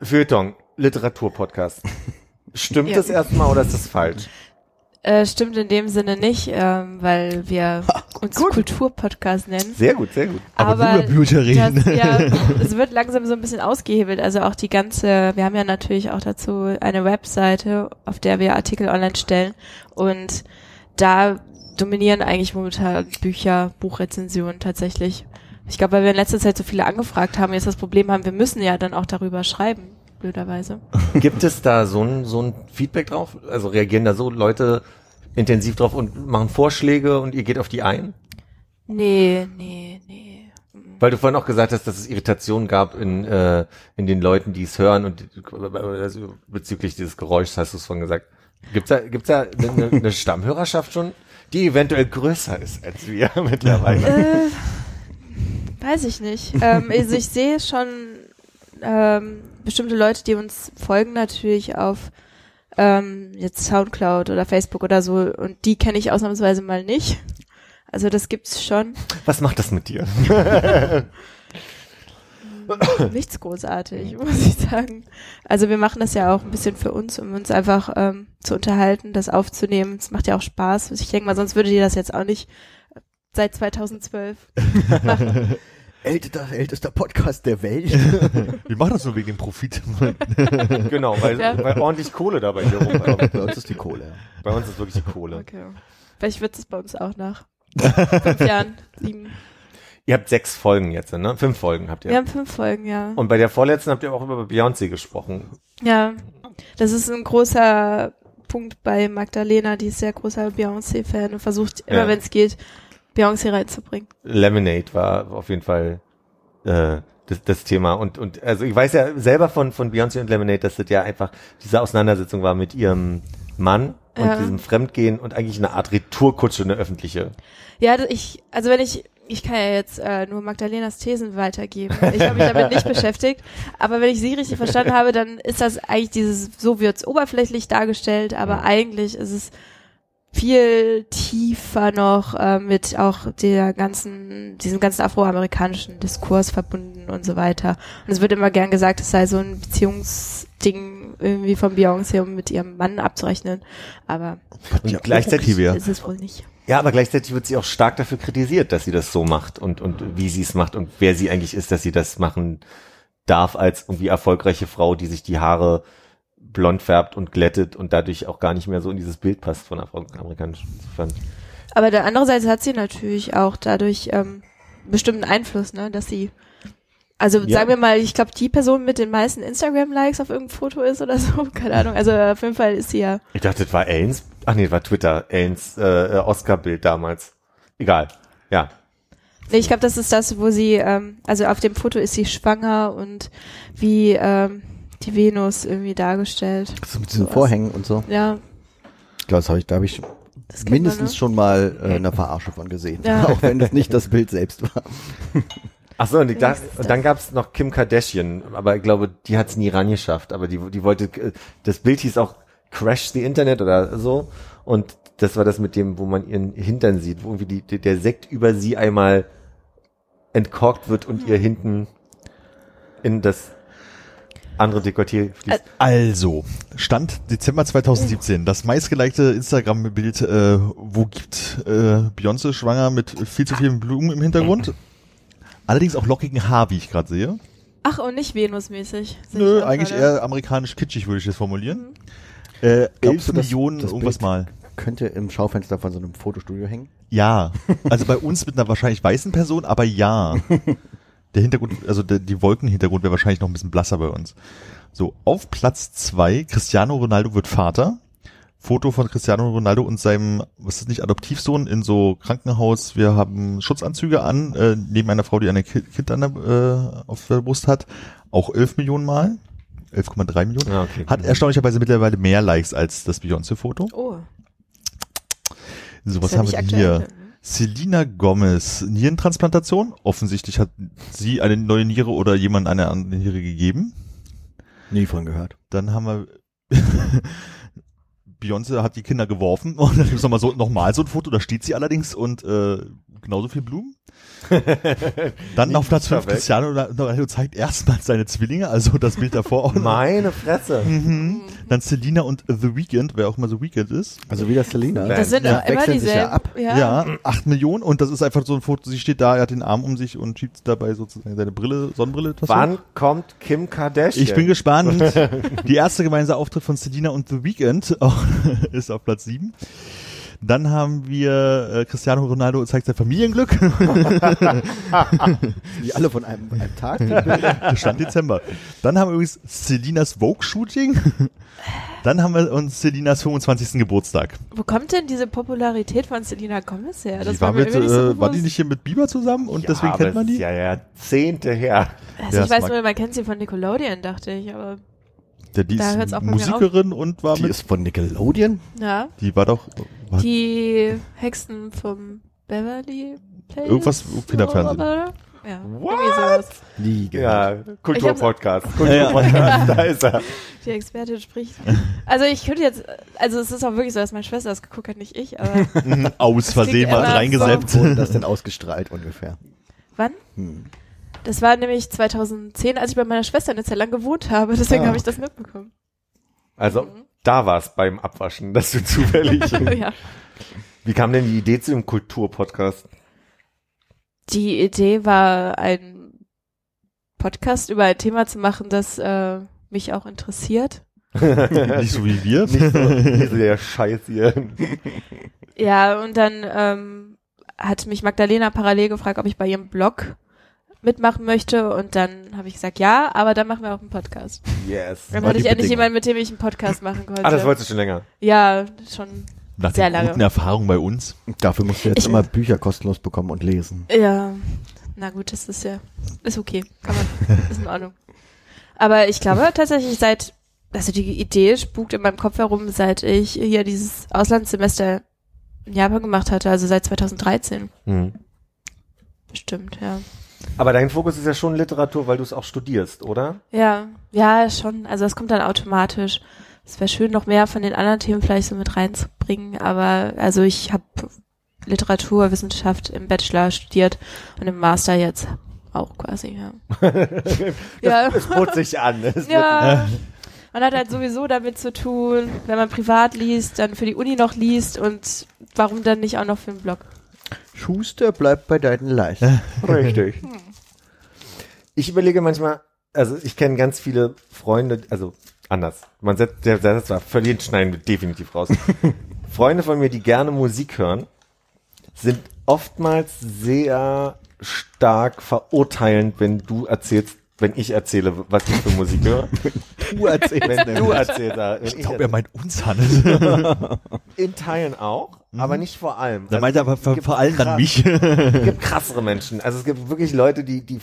[SPEAKER 2] Feuilleton, Literaturpodcast. Stimmt
[SPEAKER 5] Ja.
[SPEAKER 2] das erstmal oder ist das falsch?
[SPEAKER 5] Äh, stimmt in dem Sinne nicht, ähm, weil wir uns Kulturpodcast nennen.
[SPEAKER 2] Sehr gut, sehr gut.
[SPEAKER 4] Aber wir über Bücher reden.
[SPEAKER 5] Das, ja, es wird langsam so ein bisschen ausgehebelt. Also auch die ganze, wir haben ja natürlich auch dazu eine Webseite, auf der wir Artikel online stellen. Und da dominieren eigentlich momentan Bücher, Buchrezensionen tatsächlich. Ich glaube, weil wir in letzter Zeit so viele angefragt haben, jetzt das Problem haben, wir müssen ja dann auch darüber schreiben, blöderweise.
[SPEAKER 2] Gibt es da so ein, so ein Feedback drauf? Also reagieren da so Leute intensiv drauf und machen Vorschläge und ihr geht auf die ein?
[SPEAKER 5] Nee, nee, nee.
[SPEAKER 2] Weil du vorhin auch gesagt hast, dass es Irritationen gab in, äh, in den Leuten, die es hören und also bezüglich dieses Geräuschs hast du es vorhin gesagt. Gibt's da, gibt's da eine, eine Stammhörerschaft schon, die eventuell größer ist als wir mittlerweile?
[SPEAKER 5] Äh, weiß ich nicht. Ähm, also ich sehe schon ähm, bestimmte Leute, die uns folgen, natürlich auf ähm, jetzt Soundcloud oder Facebook oder so und die kenne ich ausnahmsweise mal nicht. Also das gibt's schon.
[SPEAKER 2] Was macht das mit dir?
[SPEAKER 5] Nichts großartig, muss ich sagen. Also wir machen das ja auch ein bisschen für uns, um uns einfach ähm, zu unterhalten, das aufzunehmen. Es macht ja auch Spaß. Ich denke mal, sonst würdet ihr das jetzt auch nicht seit 2012 machen.
[SPEAKER 3] Ältester, ältester Podcast der Welt.
[SPEAKER 4] Wir machen das nur wegen dem Profit.
[SPEAKER 2] genau, weil,
[SPEAKER 5] Ja.
[SPEAKER 2] weil ordentlich Kohle dabei hier rumkommt.
[SPEAKER 3] Bei uns ist die Kohle. Ja.
[SPEAKER 2] Bei uns ist wirklich die Kohle.
[SPEAKER 5] Okay. Vielleicht wird es bei uns auch nach fünf Jahren, sieben.
[SPEAKER 2] Ihr habt sechs Folgen jetzt, ne? Fünf Folgen habt ihr.
[SPEAKER 5] Wir haben fünf Folgen, ja.
[SPEAKER 2] Und bei der vorletzten habt ihr auch über Beyoncé gesprochen.
[SPEAKER 5] Ja, das ist ein großer Punkt bei Magdalena, die ist sehr großer Beyoncé-Fan und versucht immer,
[SPEAKER 2] Ja.
[SPEAKER 5] wenn es geht, Beyoncé reinzubringen.
[SPEAKER 2] Lemonade war auf jeden Fall äh, das, das Thema. Und, und also ich weiß ja selber von, von Beyoncé und Lemonade, dass das ja einfach diese Auseinandersetzung war mit ihrem Mann und
[SPEAKER 5] Ja.
[SPEAKER 2] diesem Fremdgehen und eigentlich eine Art Retourkutsche, eine öffentliche.
[SPEAKER 5] Ja, ich, also wenn ich, ich kann ja jetzt äh, nur Magdalenas Thesen weitergeben. Ich habe mich damit nicht beschäftigt, aber wenn ich sie richtig verstanden habe, dann ist das eigentlich dieses, so wird's oberflächlich dargestellt, aber eigentlich ist es viel tiefer noch äh, mit auch der ganzen, diesem ganzen afroamerikanischen Diskurs verbunden und so weiter. Und es wird immer gern gesagt, es sei so ein Beziehungsding irgendwie von Beyoncé, um mit ihrem Mann abzurechnen. Aber
[SPEAKER 2] Und gleichzeitig,
[SPEAKER 4] okay wäre.
[SPEAKER 5] ist es wohl nicht.
[SPEAKER 2] ja, aber gleichzeitig wird sie auch stark dafür kritisiert, dass sie das so macht und, und wie sie es macht und wer sie eigentlich ist, dass sie das machen darf als irgendwie erfolgreiche Frau, die sich die Haare blond färbt und glättet und dadurch auch gar nicht mehr so in dieses Bild passt von afroamerikanischen. Insofern.
[SPEAKER 5] Aber der andererseits hat sie natürlich auch dadurch ähm, bestimmten Einfluss, ne, dass sie also
[SPEAKER 3] Ja.
[SPEAKER 5] sagen wir mal, ich glaube, die Person mit den meisten Instagram-Likes auf irgendeinem Foto ist oder so, keine Ahnung. Also auf jeden Fall ist sie ja.
[SPEAKER 2] Ich dachte, das war Ellens, ach nee, das war Twitter, Ellens äh, Oscar-Bild damals. Egal. Ja.
[SPEAKER 5] Nee, ich glaube, das ist das, wo sie, ähm, also auf dem Foto ist sie schwanger und wie ähm, die Venus irgendwie dargestellt.
[SPEAKER 3] So mit diesen
[SPEAKER 5] Sowas.
[SPEAKER 3] Vorhängen und so.
[SPEAKER 5] Ja,
[SPEAKER 3] Ich glaube, das habe ich, da habe ich
[SPEAKER 5] das
[SPEAKER 3] mindestens
[SPEAKER 5] man, ne?
[SPEAKER 3] schon mal äh, eine Verarsche von gesehen.
[SPEAKER 5] Ja.
[SPEAKER 3] Auch wenn es nicht das Bild selbst war.
[SPEAKER 2] Ach so, und, da, und dann gab's noch Kim Kardashian, aber ich glaube, die hat's nie rangeschafft, aber die, die wollte, äh, das Bild hieß auch Crash the Internet oder so und das war das mit dem, wo man ihren Hintern sieht, wo irgendwie die, die, der Sekt über sie einmal entkorkt wird und ihr hinten in das andere Dekolleté fließt.
[SPEAKER 4] Also, Stand Dezember 2017, das meistgelikte Instagram-Bild, äh, wo gibt äh, Beyoncé schwanger mit viel zu vielen Blumen im Hintergrund. Allerdings auch lockigen Haar, wie ich gerade sehe.
[SPEAKER 5] Ach, und nicht Venus-mäßig.
[SPEAKER 4] Nö, eigentlich
[SPEAKER 5] gerade.
[SPEAKER 4] eher amerikanisch kitschig, würde ich das formulieren. Äh,
[SPEAKER 3] Glaubst
[SPEAKER 4] 11
[SPEAKER 3] du, dass
[SPEAKER 4] Millionen
[SPEAKER 3] das
[SPEAKER 4] irgendwas
[SPEAKER 3] Bild-
[SPEAKER 4] mal.
[SPEAKER 3] Könnte im Schaufenster von so einem Fotostudio hängen.
[SPEAKER 4] Ja, also bei uns mit einer wahrscheinlich weißen Person, aber ja. Der Hintergrund, also der, die Wolkenhintergrund wäre wahrscheinlich noch ein bisschen blasser bei uns. So, auf Platz zwei Cristiano Ronaldo wird Vater. Foto von Cristiano Ronaldo und seinem, was ist nicht, Adoptivsohn in so Krankenhaus. Wir haben Schutzanzüge an, äh, neben einer Frau, die ein Ki- Kind an der, äh, auf der Brust hat. Auch 11 Millionen Mal. 11,3 Millionen.
[SPEAKER 2] Ja, okay.
[SPEAKER 4] Hat erstaunlicherweise mittlerweile mehr Likes als das Beyoncé-Foto.
[SPEAKER 5] Oh,
[SPEAKER 4] So, was
[SPEAKER 5] ja
[SPEAKER 4] haben wir denn
[SPEAKER 5] aktuell.
[SPEAKER 4] hier? Selina Gomez, Nierentransplantation. Offensichtlich hat sie eine neue Niere oder jemand eine andere Niere gegeben.
[SPEAKER 3] Nie von gehört.
[SPEAKER 4] Dann haben wir Beyoncé hat die Kinder geworfen und dann gibt's noch mal so nochmal so ein Foto, da steht sie allerdings und äh, genauso viel Blumen. Dann auf Platz 5
[SPEAKER 2] weg.
[SPEAKER 4] Cristiano Ronaldo zeigt erstmals seine Zwillinge, also das Bild davor auch noch.
[SPEAKER 2] Meine Fresse.
[SPEAKER 4] Mhm. Dann Selina und The Weeknd, wer auch immer The Weeknd ist.
[SPEAKER 3] Also wieder Selina.
[SPEAKER 5] Das sind
[SPEAKER 3] Ja,
[SPEAKER 5] auch immer
[SPEAKER 3] wechseln sich ja
[SPEAKER 5] dieselben.
[SPEAKER 3] ab.
[SPEAKER 5] Ja.
[SPEAKER 4] Ja, 8 Millionen und das ist einfach so ein Foto, sie steht da, er hat den Arm um sich und schiebt dabei sozusagen seine Brille, Sonnenbrille
[SPEAKER 2] Wann
[SPEAKER 4] hoch.
[SPEAKER 2] kommt Kim Kardashian?
[SPEAKER 4] Ich bin gespannt. Die erste gemeinsame Auftritt von Selina und The Weeknd auch, ist auf Platz 7. Dann haben wir äh, Cristiano Ronaldo zeigt sein Familienglück.
[SPEAKER 3] Die alle von einem, einem Tag.
[SPEAKER 4] Stand Dezember. Dann haben wir übrigens Selinas Vogue-Shooting. Dann haben wir uns Selinas 25. Geburtstag.
[SPEAKER 5] Wo kommt denn diese Popularität von Selena Gomez her? Das
[SPEAKER 4] die war,
[SPEAKER 5] mir
[SPEAKER 4] mit,
[SPEAKER 5] nicht so
[SPEAKER 4] äh, war die nicht hier mit Bieber zusammen und
[SPEAKER 2] ja,
[SPEAKER 4] deswegen kennt man die?
[SPEAKER 2] Ja, Jahrzehnte her.
[SPEAKER 5] Also
[SPEAKER 4] Ja,
[SPEAKER 5] ich weiß nur, man kennt sie von Nickelodeon, dachte ich, aber
[SPEAKER 4] Ja, die
[SPEAKER 5] da
[SPEAKER 4] ist Musikerin und war
[SPEAKER 3] Die
[SPEAKER 4] mit,
[SPEAKER 3] ist von Nickelodeon.
[SPEAKER 5] ja.
[SPEAKER 4] die war doch, war
[SPEAKER 5] Die Hexen vom Beverly Place.
[SPEAKER 4] Irgendwas Kinderfernsehen.
[SPEAKER 5] Oder? Ja,
[SPEAKER 3] gehört.
[SPEAKER 2] Ja, Kulturpodcast. Kulturpodcast, da ist er.
[SPEAKER 5] Die Expertin spricht. Also ich könnte jetzt, also es ist auch wirklich so, dass meine Schwester das geguckt hat, nicht ich, aber
[SPEAKER 4] aus Versehen mal reingesetzt.
[SPEAKER 3] Wann wurde das denn ausgestrahlt ungefähr?
[SPEAKER 5] wann?
[SPEAKER 3] Hm.
[SPEAKER 5] Das war nämlich 2010, als ich bei meiner Schwester eine Zeit lang gewohnt habe, deswegen
[SPEAKER 3] Ah.
[SPEAKER 5] habe ich das mitbekommen.
[SPEAKER 2] Also, da war es beim Abwaschen, dass du zufällig.
[SPEAKER 5] ja.
[SPEAKER 2] Wie kam denn die Idee zu dem Kulturpodcast?
[SPEAKER 5] Die Idee war, ein Podcast über ein Thema zu machen, das äh, mich auch interessiert.
[SPEAKER 4] Nicht so wie wir.
[SPEAKER 2] Nicht so, nicht so der Scheiß hier.
[SPEAKER 5] Ja, und dann ähm, hat mich Magdalena parallel gefragt, ob ich bei ihrem Blog mitmachen möchte und dann habe ich gesagt, ja, aber dann machen wir auch einen Podcast.
[SPEAKER 2] Yes.
[SPEAKER 5] Dann hatte ich endlich jemanden, mit dem ich einen Podcast machen konnte.
[SPEAKER 2] Ah, das wolltest du schon länger.
[SPEAKER 5] ja, schon,
[SPEAKER 4] Nach
[SPEAKER 5] Sehr lange.
[SPEAKER 4] guten Erfahrungen bei uns.
[SPEAKER 3] Dafür musst du jetzt
[SPEAKER 5] Ich-
[SPEAKER 3] immer Bücher kostenlos bekommen und lesen.
[SPEAKER 5] ja, na gut, das ist ja, ist okay, kann man, ist in Ordnung. Aber ich glaube tatsächlich seit, also die Idee spukt in meinem Kopf herum, seit ich hier dieses Auslandssemester in Japan gemacht hatte, also seit 2013
[SPEAKER 2] Hm.
[SPEAKER 5] bestimmt, ja.
[SPEAKER 2] Aber dein Fokus ist ja schon Literatur, weil du es auch studierst, oder?
[SPEAKER 5] Ja, ja, schon. Also es kommt dann automatisch es wäre schön, noch mehr von den anderen Themen vielleicht so mit reinzubringen, aber also ich habe Literaturwissenschaft im Bachelor studiert und im Master jetzt auch quasi, ja. ja.
[SPEAKER 2] Es bot sich an.
[SPEAKER 5] Ja. Man hat halt sowieso damit zu tun, wenn man privat liest, dann für die Uni noch liest und warum dann nicht auch noch für den Blog?
[SPEAKER 3] Schuster bleibt bei deinen Leisten.
[SPEAKER 2] Richtig. Ich überlege manchmal, also ich kenne ganz viele Freunde, also anders. Man setzt, der Satz war völlig schneiden wir definitiv raus. Freunde von mir, die gerne Musik hören, sind oftmals sehr stark verurteilend, wenn du erzählst, wenn ich erzähle, was ich für Musik höre.
[SPEAKER 3] Du erzählst,
[SPEAKER 2] Wenn du erzählst, äh, wenn
[SPEAKER 4] Ich
[SPEAKER 2] ich
[SPEAKER 4] glaube, er meint uns, Hannes.
[SPEAKER 2] in Teilen auch, aber nicht vor allem.
[SPEAKER 4] Da
[SPEAKER 2] Also
[SPEAKER 4] meint er aber vor, vor allem dann mich.
[SPEAKER 2] Es gibt krassere Menschen. Also es gibt wirklich Leute, die, die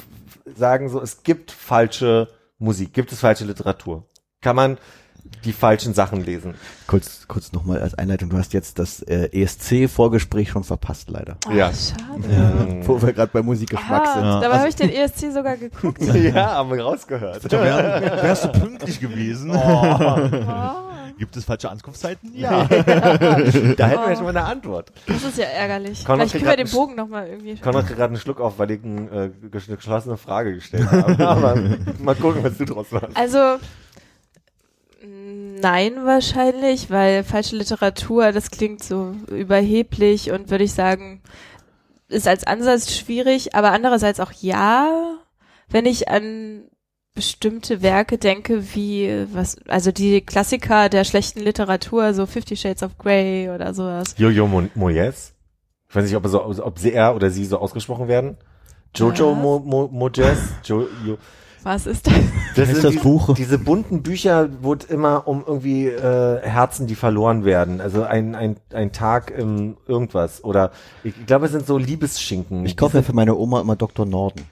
[SPEAKER 2] sagen so, es gibt falsche Musik, gibt es falsche Literatur. Kann man die falschen Sachen lesen.
[SPEAKER 3] Kurz, kurz nochmal als Einleitung. Du hast jetzt das äh, ESC-Vorgespräch schon verpasst, leider.
[SPEAKER 5] Oh,
[SPEAKER 2] Ja.
[SPEAKER 5] schade.
[SPEAKER 3] Wo wir gerade bei Musikgeschmack
[SPEAKER 5] Ah,
[SPEAKER 3] sind.
[SPEAKER 4] Ja,
[SPEAKER 5] dabei
[SPEAKER 4] also-
[SPEAKER 5] habe ich den ESC sogar geguckt.
[SPEAKER 2] Ja, haben wir rausgehört.
[SPEAKER 4] Wär, wärst du pünktlich gewesen?
[SPEAKER 5] Oh,
[SPEAKER 4] Gibt es falsche Ankunftszeiten? Ja.
[SPEAKER 2] Da hätten wir
[SPEAKER 5] Oh.
[SPEAKER 2] schon mal eine Antwort.
[SPEAKER 5] das ist ja ärgerlich.
[SPEAKER 2] Konrad
[SPEAKER 5] Vielleicht können wir den Bogen nochmal irgendwie.
[SPEAKER 2] Konrad kriegt gerade einen Schluck auf, weil ich eine äh, gesch- geschlossene Frage gestellt habe. Aber mal gucken, was du draus machst.
[SPEAKER 5] Also nein wahrscheinlich, weil falsche Literatur, das klingt so überheblich und würde ich sagen, ist als Ansatz schwierig, aber andererseits auch ja, wenn ich an bestimmte Werke denke, wie was, also die Klassiker der schlechten Literatur, so Fifty Shades of Grey oder sowas.
[SPEAKER 2] Jojo Mo Moyes. Ich weiß nicht, ob, er so, ob sie er oder sie so ausgesprochen werden. Jojo Moyes. Jo Jo
[SPEAKER 5] Was ist das?
[SPEAKER 2] Das sind
[SPEAKER 3] das
[SPEAKER 2] die,
[SPEAKER 3] Buch?
[SPEAKER 2] Diese bunten Bücher, wo es immer um irgendwie äh, Herzen, die verloren werden. Also ein, ein, ein Tag im irgendwas. Oder ich, ich glaube, es sind so Liebesschinken.
[SPEAKER 3] Ich kaufe ja für meine Oma immer Dr. Norden.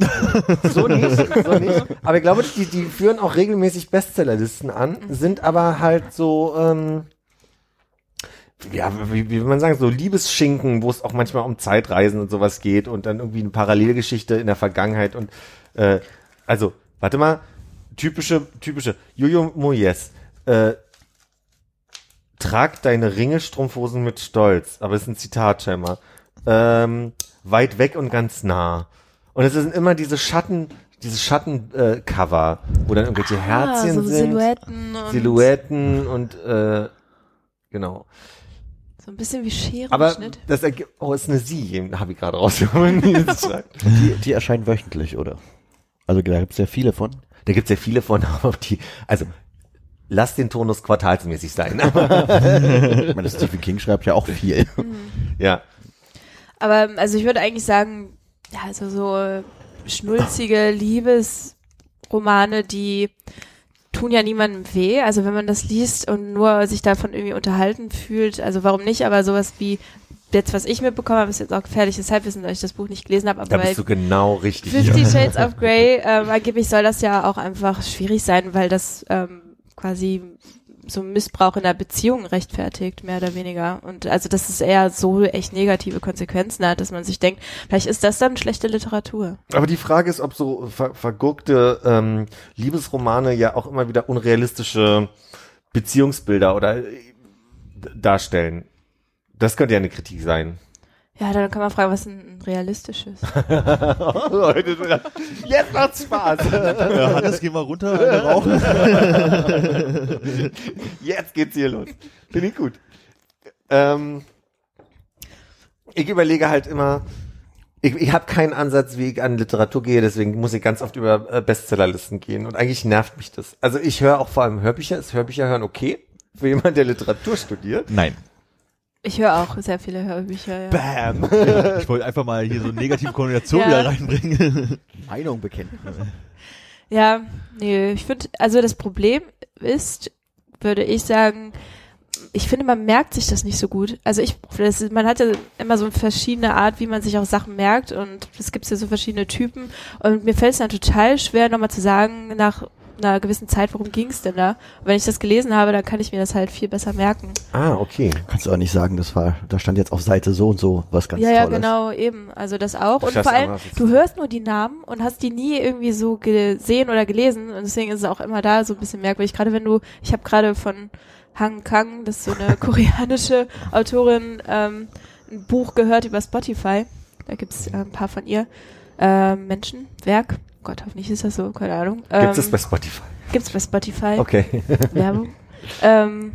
[SPEAKER 2] so nicht, so nicht. Aber ich glaube, die, die führen auch regelmäßig Bestsellerlisten an, sind aber halt so, ähm, ja, wie, wie will man sagen, so Liebesschinken, wo es auch manchmal um Zeitreisen und sowas geht und dann irgendwie eine Parallelgeschichte in der Vergangenheit und äh, also, warte mal, typische, typische, Jojo Moyes, äh, trag deine Ringelstrumpfhosen mit Stolz, aber es ist ein Zitat scheinbar, ähm, weit weg und ganz nah. Und es sind immer diese Schatten, diese Schattencover, äh, wo dann irgendwelche Herzchen
[SPEAKER 5] ah, so
[SPEAKER 2] sind,
[SPEAKER 5] Silhouetten und
[SPEAKER 2] Silhouetten und äh, genau.
[SPEAKER 5] so ein bisschen wie Scherenschnitt.
[SPEAKER 2] Aber das ergibt, oh, ist eine Sie, habe ich gerade rausgeholt.
[SPEAKER 3] Die, die erscheinen wöchentlich, oder? Also da gibt's ja viele von.
[SPEAKER 2] da gibt's ja viele von, aber die, also lass den Tonus quartalsmäßig sein.
[SPEAKER 3] Ich meine, Stephen King schreibt ja auch viel.
[SPEAKER 2] ja.
[SPEAKER 5] Aber also ich würde eigentlich sagen, ja, also so schnulzige Liebesromane, die tun ja niemandem weh. Also wenn man das liest und nur sich davon irgendwie unterhalten fühlt, also warum nicht? Aber sowas wie jetzt, was ich mitbekommen habe, ist jetzt auch gefährliches Halbwissen, weil ich das Buch nicht gelesen habe. Aber
[SPEAKER 2] Da bist du genau richtig.
[SPEAKER 5] Fifty Shades of Grey, ähm, angeblich soll das ja auch einfach schwierig sein, weil das ähm, quasi so Missbrauch in der Beziehung rechtfertigt, mehr oder weniger. Und also, dass es eher so echt negative Konsequenzen hat, dass man sich denkt, vielleicht ist das dann schlechte Literatur.
[SPEAKER 2] Aber die Frage ist, ob so ver vergurkte ähm, Liebesromane ja auch immer wieder unrealistische Beziehungsbilder oder äh, darstellen. Das könnte ja eine Kritik sein.
[SPEAKER 5] Ja, dann kann man fragen, was ein ein realistisches.
[SPEAKER 2] Leute, jetzt macht's Spaß.
[SPEAKER 4] Ja, Hannes, geh mal runter, eine rauchen.
[SPEAKER 2] Jetzt geht's hier los. Finde ich gut. Ähm, ich überlege halt immer, ich, ich habe keinen Ansatz, wie ich an Literatur gehe, deswegen muss ich ganz oft über äh, Bestsellerlisten gehen und eigentlich nervt mich das. Also ich höre auch vor allem Hörbücher. Ist Hörbücher hören okay? Für jemand, der Literatur studiert?
[SPEAKER 4] Nein.
[SPEAKER 5] Ich höre auch sehr viele Hörbücher. Ja.
[SPEAKER 2] Bam.
[SPEAKER 4] Ich wollte einfach mal hier so eine negative Konnotation
[SPEAKER 5] Ja.
[SPEAKER 4] wieder reinbringen.
[SPEAKER 3] Meinung bekennen.
[SPEAKER 5] Ja, nee, ich finde, also das Problem ist, würde ich sagen, ich finde, man merkt sich das nicht so gut. Also ich, das ist, man hat ja immer so eine verschiedene Art, wie man sich auch Sachen merkt und es gibt ja so verschiedene Typen und mir fällt es dann total schwer, nochmal zu sagen, nach einer gewissen Zeit, worum ging es denn da. Und wenn ich das gelesen habe, dann kann ich mir das halt viel besser merken.
[SPEAKER 2] Ah, okay.
[SPEAKER 3] Kannst du auch nicht sagen, das war, da stand jetzt auf Seite so und so was ganz
[SPEAKER 5] ja, ja,
[SPEAKER 3] Tolles.
[SPEAKER 5] genau, eben. Also das auch. Und
[SPEAKER 2] Das
[SPEAKER 5] vor allem, du hörst nur die Namen und hast die nie irgendwie so gesehen oder gelesen. Und deswegen ist es auch immer da so ein bisschen merkwürdig. Gerade wenn du, ich habe gerade von Hang Kang, das ist so eine koreanische Autorin, ähm, ein Buch gehört über Spotify. Da gibt's äh, ein paar von ihr. Ähm, Menschen, Werk. Gott, hoffentlich ist das so, keine Ahnung. Ähm,
[SPEAKER 2] Gibt es bei Spotify?
[SPEAKER 5] gibt's bei Spotify.
[SPEAKER 2] Okay.
[SPEAKER 5] Werbung. ähm,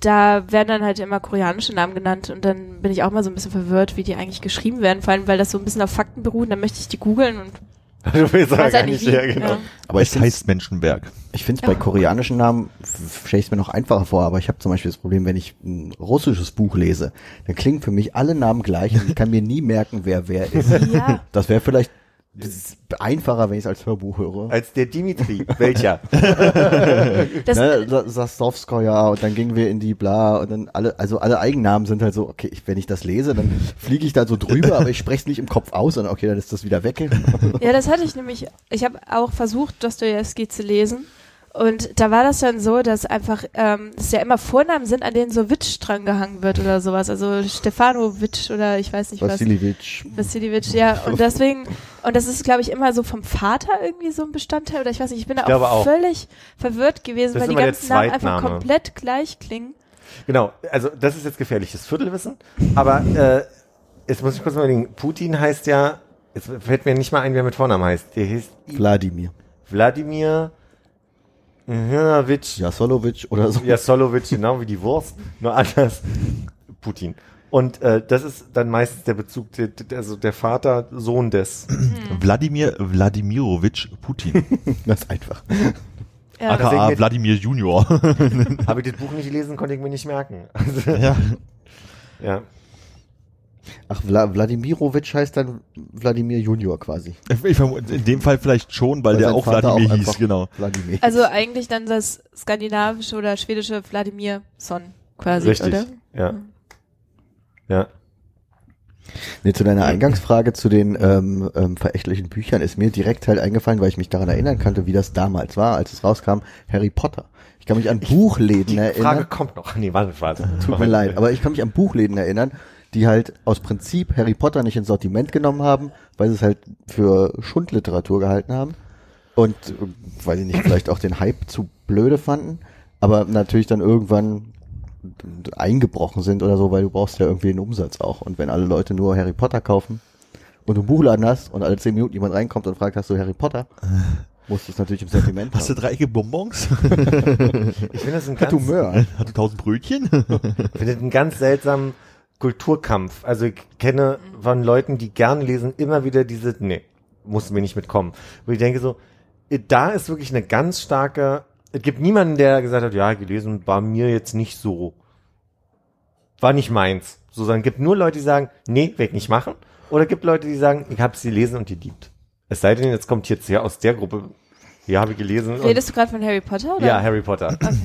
[SPEAKER 5] da werden dann halt immer koreanische Namen genannt und dann bin ich auch mal so ein bisschen verwirrt, wie die eigentlich geschrieben werden, vor allem weil das so ein bisschen auf Fakten beruht, dann möchte ich die googeln und
[SPEAKER 2] du willst aber
[SPEAKER 5] weiß
[SPEAKER 2] gar
[SPEAKER 5] halt
[SPEAKER 2] nicht, ja, genau.
[SPEAKER 5] Ja.
[SPEAKER 3] Aber ich
[SPEAKER 4] es
[SPEAKER 3] finde
[SPEAKER 4] heißt Menschenberg.
[SPEAKER 3] ich find's bei koreanischen Namen, stelle ich es mir noch einfacher vor, aber ich habe zum Beispiel das Problem, wenn ich ein russisches Buch lese, dann klingen für mich alle Namen gleich und ich kann mir nie merken, wer wer ist.
[SPEAKER 5] Ja,
[SPEAKER 3] Das wäre vielleicht einfacher, wenn ich es als Hörbuch höre.
[SPEAKER 2] Als der Dimitri. Welcher?
[SPEAKER 5] das,
[SPEAKER 3] ne, Sa- Sastowskoja und dann gingen wir in die Bla und dann alle, also alle Eigennamen sind halt so, okay, ich, wenn ich das lese, dann fliege ich da so drüber, aber ich spreche es nicht im Kopf aus, sondern okay, dann ist das wieder weg.
[SPEAKER 5] ja, das hatte ich nämlich, ich habe auch versucht, Dostoevsky zu lesen und da war das dann so, dass einfach, ähm, es ja immer Vornamen sind, an denen so Witsch dran gehangen wird oder sowas, also Stefanovic oder ich weiß nicht was.
[SPEAKER 3] Vasiljevic.
[SPEAKER 5] Vasiljevic, ja. Und deswegen, und das ist, glaube ich, immer so vom Vater irgendwie so ein Bestandteil, oder ich weiß nicht, ich bin da
[SPEAKER 2] glaube
[SPEAKER 5] auch,
[SPEAKER 2] auch.
[SPEAKER 5] völlig verwirrt gewesen, weil die ganzen Namen einfach komplett gleich klingen.
[SPEAKER 2] Genau, also das ist jetzt gefährliches Viertelwissen, aber äh, jetzt muss ich kurz mal überlegen, Putin heißt ja, jetzt fällt mir nicht mal ein, wer mit Vornamen heißt. Der hieß
[SPEAKER 3] Wladimir.
[SPEAKER 2] Wladimir Hrnavitsch
[SPEAKER 3] Jasolovic oder so.
[SPEAKER 2] Jasolovic, genau wie die Wurst, nur anders. Putin. Und äh, das ist dann meistens der Bezug, der, der- also der Vater, Sohn des.
[SPEAKER 4] Wladimir Wladimirovich Putin.
[SPEAKER 3] Ganz einfach.
[SPEAKER 5] Ja.
[SPEAKER 4] aka Wladimir Junior.
[SPEAKER 2] Habe ich das Buch nicht gelesen, konnte ich mir nicht merken. Also,
[SPEAKER 4] ja.
[SPEAKER 2] ja.
[SPEAKER 3] Ach, Vla Wladimirovic heißt dann Wladimir Junior quasi.
[SPEAKER 4] Ich in dem Fall vielleicht schon, weil der
[SPEAKER 3] sein
[SPEAKER 4] auch Wladimir hieß, genau.
[SPEAKER 3] Wladimir.
[SPEAKER 5] Also eigentlich dann das skandinavische oder schwedische Wladimir Son quasi,
[SPEAKER 2] Richtig.
[SPEAKER 5] oder?
[SPEAKER 2] Ja. Ja.
[SPEAKER 3] Nee, zu deiner Eingangsfrage zu den ähm, ähm, verächtlichen Büchern ist mir direkt halt eingefallen, weil ich mich daran erinnern konnte, wie das damals war, als es rauskam, Harry Potter. Ich kann mich an Buchläden
[SPEAKER 2] Die
[SPEAKER 3] erinnern.
[SPEAKER 2] Frage kommt noch. Nee, warte, warte.
[SPEAKER 3] Tut mir leid, aber ich kann mich an Buchläden erinnern, die halt aus Prinzip Harry Potter nicht ins Sortiment genommen haben, weil sie es halt für Schundliteratur gehalten haben und äh, weiß ich nicht, vielleicht auch den Hype zu blöde fanden, aber natürlich dann irgendwann eingebrochen sind oder so, weil du brauchst ja irgendwie einen Umsatz auch und wenn alle Leute nur Harry Potter kaufen und du einen Buchladen hast und alle zehn Minuten jemand reinkommt und fragt, hast du Harry Potter? Musst du es natürlich im Sortiment
[SPEAKER 4] Hast du
[SPEAKER 3] haben.
[SPEAKER 4] drei Ecke Bonbons?
[SPEAKER 2] Ich finde das ein
[SPEAKER 3] Hat du
[SPEAKER 2] ganz,
[SPEAKER 3] Möhr?
[SPEAKER 4] Hast du tausend Brötchen?
[SPEAKER 2] ich finde das einen ganz seltsamen Kulturkampf. Also ich kenne von Leuten, die gern lesen, immer wieder diese, nee, muss mir nicht mitkommen. Wo ich denke so, da ist wirklich eine ganz starke, es gibt niemanden, der gesagt hat, ja, gelesen war mir jetzt nicht so, war nicht meins. So, sondern es gibt nur Leute, die sagen, nee, ich nicht machen. Oder es gibt Leute, die sagen, ich habe sie gelesen und die liebt. Es sei denn, jetzt kommt jetzt ja aus der Gruppe, ja, habe ich gelesen.
[SPEAKER 5] Redest du gerade von Harry Potter, oder?
[SPEAKER 2] ja, Harry Potter.
[SPEAKER 5] Okay.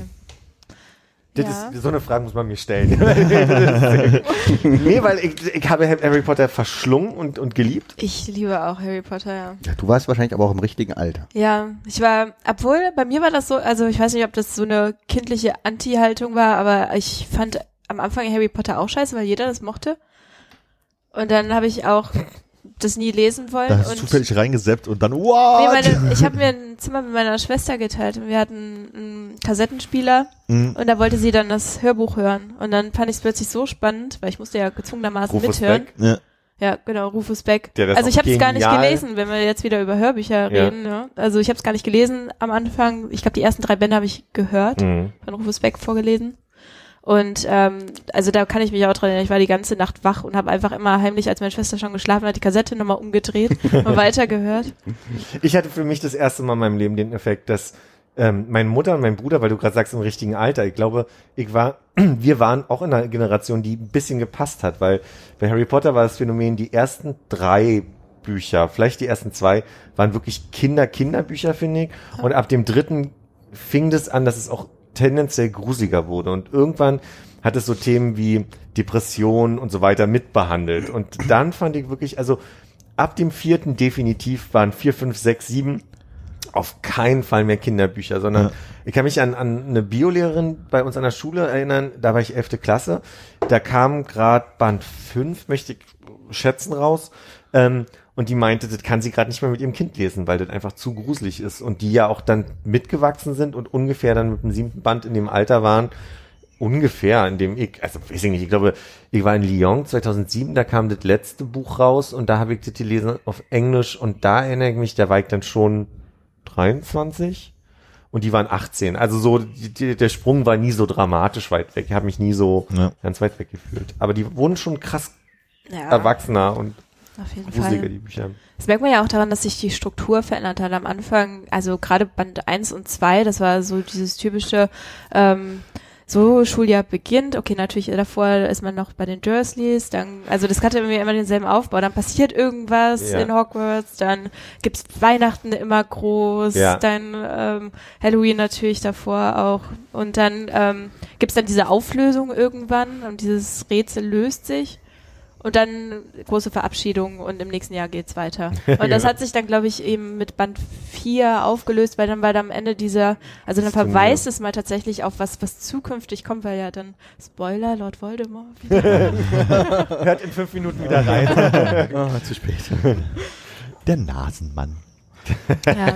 [SPEAKER 2] Das
[SPEAKER 5] Ja.
[SPEAKER 2] ist, so eine Frage muss man mir stellen. nee, weil ich, ich habe Harry Potter verschlungen und, und geliebt.
[SPEAKER 5] Ich liebe auch Harry Potter, ja.
[SPEAKER 3] Ja, du warst wahrscheinlich aber auch im richtigen Alter.
[SPEAKER 5] Ja, ich war, obwohl bei mir war das so, also ich weiß nicht, ob das so eine kindliche Anti-Haltung war, aber ich fand am Anfang Harry Potter auch scheiße, weil jeder das mochte. Und dann habe ich auch das nie lesen wollen.
[SPEAKER 4] Da hast du
[SPEAKER 5] und
[SPEAKER 4] zufällig reingeseppt und dann,
[SPEAKER 5] nee,
[SPEAKER 4] what?
[SPEAKER 5] meine, ich habe mir ein Zimmer mit meiner Schwester geteilt und wir hatten einen Kassettenspieler
[SPEAKER 4] Mhm.
[SPEAKER 5] und da wollte sie dann das Hörbuch hören. Und dann fand ich es plötzlich so spannend, weil ich musste ja gezwungenermaßen
[SPEAKER 2] Rufus
[SPEAKER 5] mithören.
[SPEAKER 2] Beck.
[SPEAKER 4] Ja.
[SPEAKER 5] Ja, genau, Rufus Beck. Also ich habe es gar nicht gelesen, wenn wir jetzt wieder über Hörbücher
[SPEAKER 2] Ja.
[SPEAKER 5] reden. Ne? Also ich habe es gar nicht gelesen am Anfang. Ich glaube, die ersten drei Bände habe ich gehört,
[SPEAKER 2] Mhm.
[SPEAKER 5] von Rufus Beck vorgelesen. Und ähm, also da kann ich mich auch dran erinnern, ich war die ganze Nacht wach und habe einfach immer heimlich, als meine Schwester schon geschlafen hat, die Kassette nochmal umgedreht und weitergehört.
[SPEAKER 2] Ich hatte für mich das erste Mal in meinem Leben den Effekt, dass ähm, meine Mutter und mein Bruder, weil du gerade sagst, im richtigen Alter, ich glaube, ich war, wir waren auch in einer Generation, die ein bisschen gepasst hat, weil bei Harry Potter war das Phänomen, die ersten drei Bücher, vielleicht die ersten zwei, waren wirklich Kinder-Kinderbücher, finde ich. Und ab dem dritten fing das an, dass es auch tendenziell grusiger wurde. Und irgendwann hat es so Themen wie Depression und so weiter mitbehandelt. Und dann fand ich wirklich, also ab dem vierten definitiv waren vier, fünf, sechs, sieben auf keinen Fall mehr Kinderbücher, sondern
[SPEAKER 4] Ja.
[SPEAKER 2] ich kann mich an, an eine Biolehrerin bei uns an der Schule erinnern, da war ich elfte Klasse, da kam gerade Band 5, möchte ich schätzen, raus, ähm, und die meinte, das kann sie gerade nicht mehr mit ihrem Kind lesen, weil das einfach zu gruselig ist und die ja auch dann mitgewachsen sind und ungefähr dann mit dem siebten Band in dem Alter waren, ungefähr, in dem ich, also weiß ich nicht, ich glaube, ich war in Lyon 2007, da kam das letzte Buch raus und da habe ich das gelesen auf Englisch und da erinnere ich mich, da war ich dann schon 23 und die waren 18. Also so, die, die, der Sprung war nie so dramatisch weit weg. Ich habe mich nie so
[SPEAKER 4] Ja.
[SPEAKER 2] ganz weit weg gefühlt. Aber die wurden schon krass
[SPEAKER 5] Ja,
[SPEAKER 2] erwachsener und
[SPEAKER 5] auf jeden Fall.
[SPEAKER 2] die Bücher.
[SPEAKER 5] Das merkt man ja auch daran, dass sich die Struktur verändert hat. Am Anfang, also gerade Band 1 und 2, das war so dieses typische, ähm, so Schuljahr beginnt, okay, natürlich davor ist man noch bei den Dursleys, dann, also das hatte irgendwie immer denselben Aufbau, dann passiert irgendwas
[SPEAKER 2] Ja.
[SPEAKER 5] in Hogwarts, dann gibt's Weihnachten immer groß,
[SPEAKER 2] Ja.
[SPEAKER 5] dann ähm, Halloween natürlich davor auch und dann ähm, gibt's dann diese Auflösung irgendwann und dieses Rätsel löst sich und dann große Verabschiedung und im nächsten Jahr geht's weiter. Und das hat sich dann, glaube ich, eben mit Band 4 aufgelöst, weil dann war da am Ende dieser, also dann verweist es mal tatsächlich auf was, was zukünftig kommt, weil ja dann Spoiler, Lord Voldemort. wieder.
[SPEAKER 2] Hört in fünf Minuten wieder rein.
[SPEAKER 3] Ah, zu spät.
[SPEAKER 4] Der Nasenmann.
[SPEAKER 5] ja.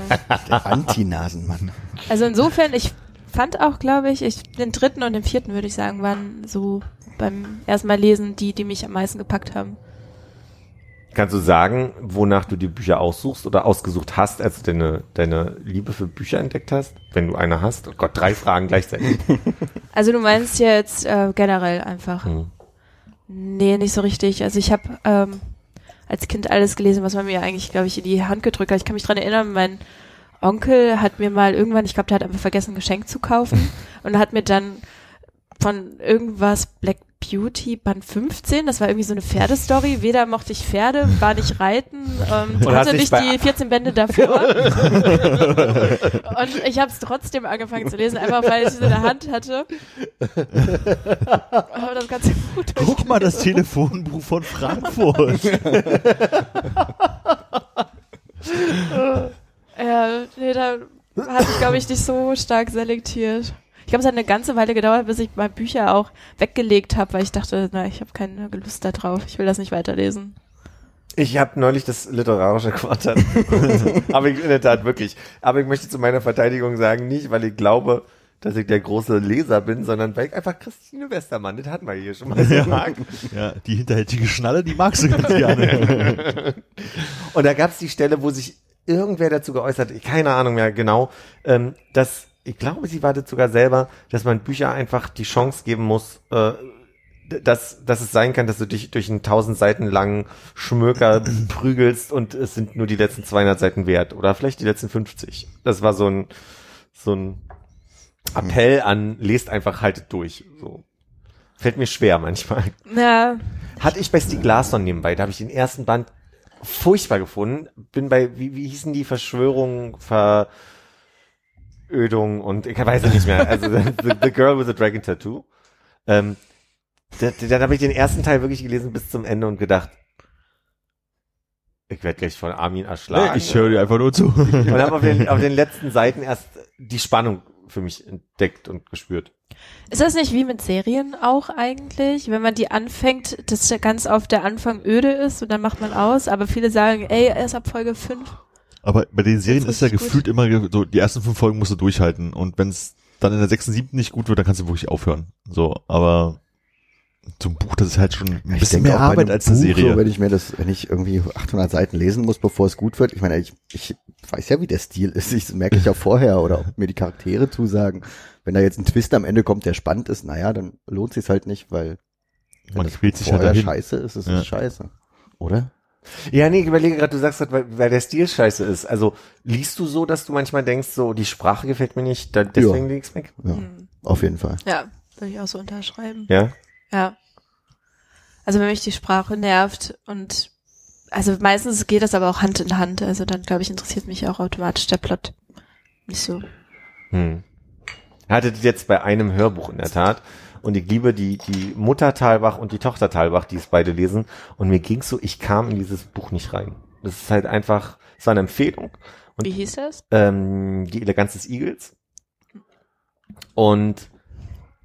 [SPEAKER 3] Der Anti-Nasenmann.
[SPEAKER 5] Also insofern, ich fand auch, glaube ich, ich, den dritten und den vierten, würde ich sagen, waren so beim ersten Mal lesen die, die mich am meisten gepackt haben.
[SPEAKER 2] Kannst du sagen, wonach du die Bücher aussuchst oder ausgesucht hast, als du deine, deine Liebe für Bücher entdeckt hast? Wenn du eine hast? Oh Gott, drei Fragen gleichzeitig.
[SPEAKER 5] Also du meinst jetzt äh, generell einfach.
[SPEAKER 2] Hm.
[SPEAKER 5] Nee, nicht so richtig. Also ich habe ähm, als Kind alles gelesen, was man mir eigentlich, glaube ich, in die Hand gedrückt hat. Ich kann mich dran erinnern, mein Onkel hat mir mal irgendwann, ich glaube, der hat einfach vergessen, ein Geschenk zu kaufen und hat mir dann von irgendwas Black Beauty Band 15, das war irgendwie so eine Pferdestory. Weder mochte ich Pferde, war nicht reiten, ähm, hatte nicht die 14 Bände davor. und ich habe es trotzdem angefangen zu lesen, einfach weil ich es in der Hand hatte. Aber das ganze Buch
[SPEAKER 4] Guck mal, das Telefonbuch von Frankfurt.
[SPEAKER 5] Ja, nee, da hatte ich, glaube ich, nicht so stark selektiert. Ich glaube, es hat eine ganze Weile gedauert, bis ich mal Bücher auch weggelegt habe, weil ich dachte, na, ich habe keine Lust da drauf. Ich will das nicht weiterlesen.
[SPEAKER 2] Ich habe neulich das literarische Quartett. Aber ich in der Tat wirklich. Aber ich möchte zu meiner Verteidigung sagen, nicht, weil ich glaube, dass ich der große Leser bin, sondern weil ich einfach Christine Westermann, das hatten wir hier schon mal so mag.
[SPEAKER 4] Ja, die hinterhältige Schnalle, die magst du ganz gerne.
[SPEAKER 2] Und da gab es die Stelle, wo sich irgendwer dazu geäußert, hat, keine Ahnung mehr genau, ähm, dass, ich glaube, sie war das sogar selber, dass man Bücher einfach die Chance geben muss, äh, dass, dass es sein kann, dass du dich durch einen tausend Seiten langen Schmöker prügelst und es sind nur die letzten 200 Seiten wert oder vielleicht die letzten 50. Das war so ein, so ein Appell an, lest einfach, haltet durch. So. Fällt mir schwer manchmal.
[SPEAKER 5] Ja,
[SPEAKER 2] Hatte ich bei Stieg Larsson nebenbei, da habe ich den ersten Band furchtbar gefunden. Bin bei, wie, wie hießen die Verschwörung, Verödung und ich weiß es nicht mehr. Also the, the Girl with the Dragon Tattoo. Ähm, da, da, dann habe ich den ersten Teil wirklich gelesen bis zum Ende und gedacht, ich werde gleich von Armin erschlagen.
[SPEAKER 4] ich höre dir einfach nur zu.
[SPEAKER 2] und habe auf den, auf den letzten Seiten erst die Spannung für mich entdeckt und gespürt.
[SPEAKER 5] Ist das nicht wie mit Serien auch eigentlich? Wenn man die anfängt, dass der ganz auf der Anfang öde ist und dann macht man aus, aber viele sagen, ey, erst ab Folge 5.
[SPEAKER 4] Aber bei den Serien ist ja gefühlt immer ge- so, die ersten fünf Folgen musst du durchhalten. Und wenn es dann in der sechsten, siebten nicht gut wird, dann kannst du wirklich aufhören. So, aber so ein Buch, das ist halt schon ein
[SPEAKER 3] Ich
[SPEAKER 4] bisschen mehr Arbeit als eine
[SPEAKER 3] Buch,
[SPEAKER 4] Serie.
[SPEAKER 3] So, wenn ich mir das, wenn ich irgendwie 800 Seiten lesen muss, bevor es gut wird. Ich meine, ich, ich weiß ja, wie der Stil ist. Ich das merke ich ja vorher oder ob mir die Charaktere zusagen. Wenn da jetzt ein Twist am Ende kommt, der spannend ist, naja, dann lohnt sich halt nicht, weil wenn
[SPEAKER 4] Man
[SPEAKER 3] das
[SPEAKER 4] quält sich halt dahin.
[SPEAKER 3] scheiße ist, ist
[SPEAKER 4] Ja.
[SPEAKER 3] es scheiße. Oder?
[SPEAKER 2] Ja, nee, ich überlege gerade, du sagst gerade, weil, weil der Stil scheiße ist. Also liest du so, dass du manchmal denkst, so die Sprache gefällt mir nicht, da, deswegen
[SPEAKER 3] Ja.
[SPEAKER 2] leg's weg?
[SPEAKER 3] Ja,
[SPEAKER 5] Hm.
[SPEAKER 3] auf jeden Fall.
[SPEAKER 5] Ja, würde ich auch so unterschreiben.
[SPEAKER 2] Ja.
[SPEAKER 5] Ja. Also wenn mich die Sprache nervt und also meistens geht das aber auch Hand in Hand. Also dann glaube ich interessiert mich auch automatisch der Plot. Nicht so.
[SPEAKER 2] Hm. Hattet jetzt bei einem Hörbuch in der Tat. Und ich liebe die, die Mutter Talbach und die Tochter Talbach, die es beide lesen. Und mir ging's so, ich kam in dieses Buch nicht rein. Das ist halt einfach, Es war eine Empfehlung. Und
[SPEAKER 5] Wie hieß das?
[SPEAKER 2] ähm, die Eleganz des Igels. Und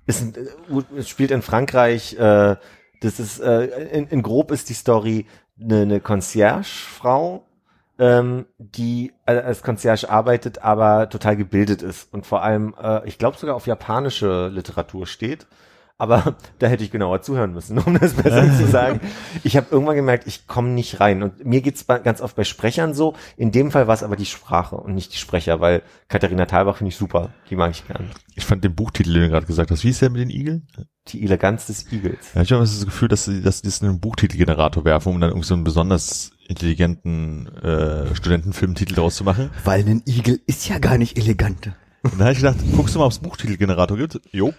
[SPEAKER 2] ein- äh, es spielt in Frankreich, äh, das ist, äh, in, in grob ist die Story eine, eine Concierge-Frau, ähm, die äh, als Concierge arbeitet, aber total gebildet ist und vor allem, äh, ich glaube sogar auf japanische Literatur steht. Aber da hätte ich genauer zuhören müssen, um das besser zu sagen. Ich habe irgendwann gemerkt, ich komme nicht rein. Und mir geht's ganz oft bei Sprechern so. In dem Fall war es aber die Sprache und nicht die Sprecher, weil Katharina Thalbach finde ich super. Die mag ich gern.
[SPEAKER 4] Ich fand den Buchtitel, den du gerade gesagt hast, wie ist der mit den Igeln?
[SPEAKER 2] Die Eleganz des Igels.
[SPEAKER 4] Ja, ich habe das Gefühl, dass sie, dass das in einen Buchtitelgenerator werfen, um dann irgendwie so einen besonders intelligenten äh, Studentenfilmtitel draus zu machen.
[SPEAKER 3] Weil ein Igel ist ja gar nicht elegant.
[SPEAKER 4] Und dann habe ich gedacht, guckst du mal, ob es Buchtitelgenerator gibt? Jo.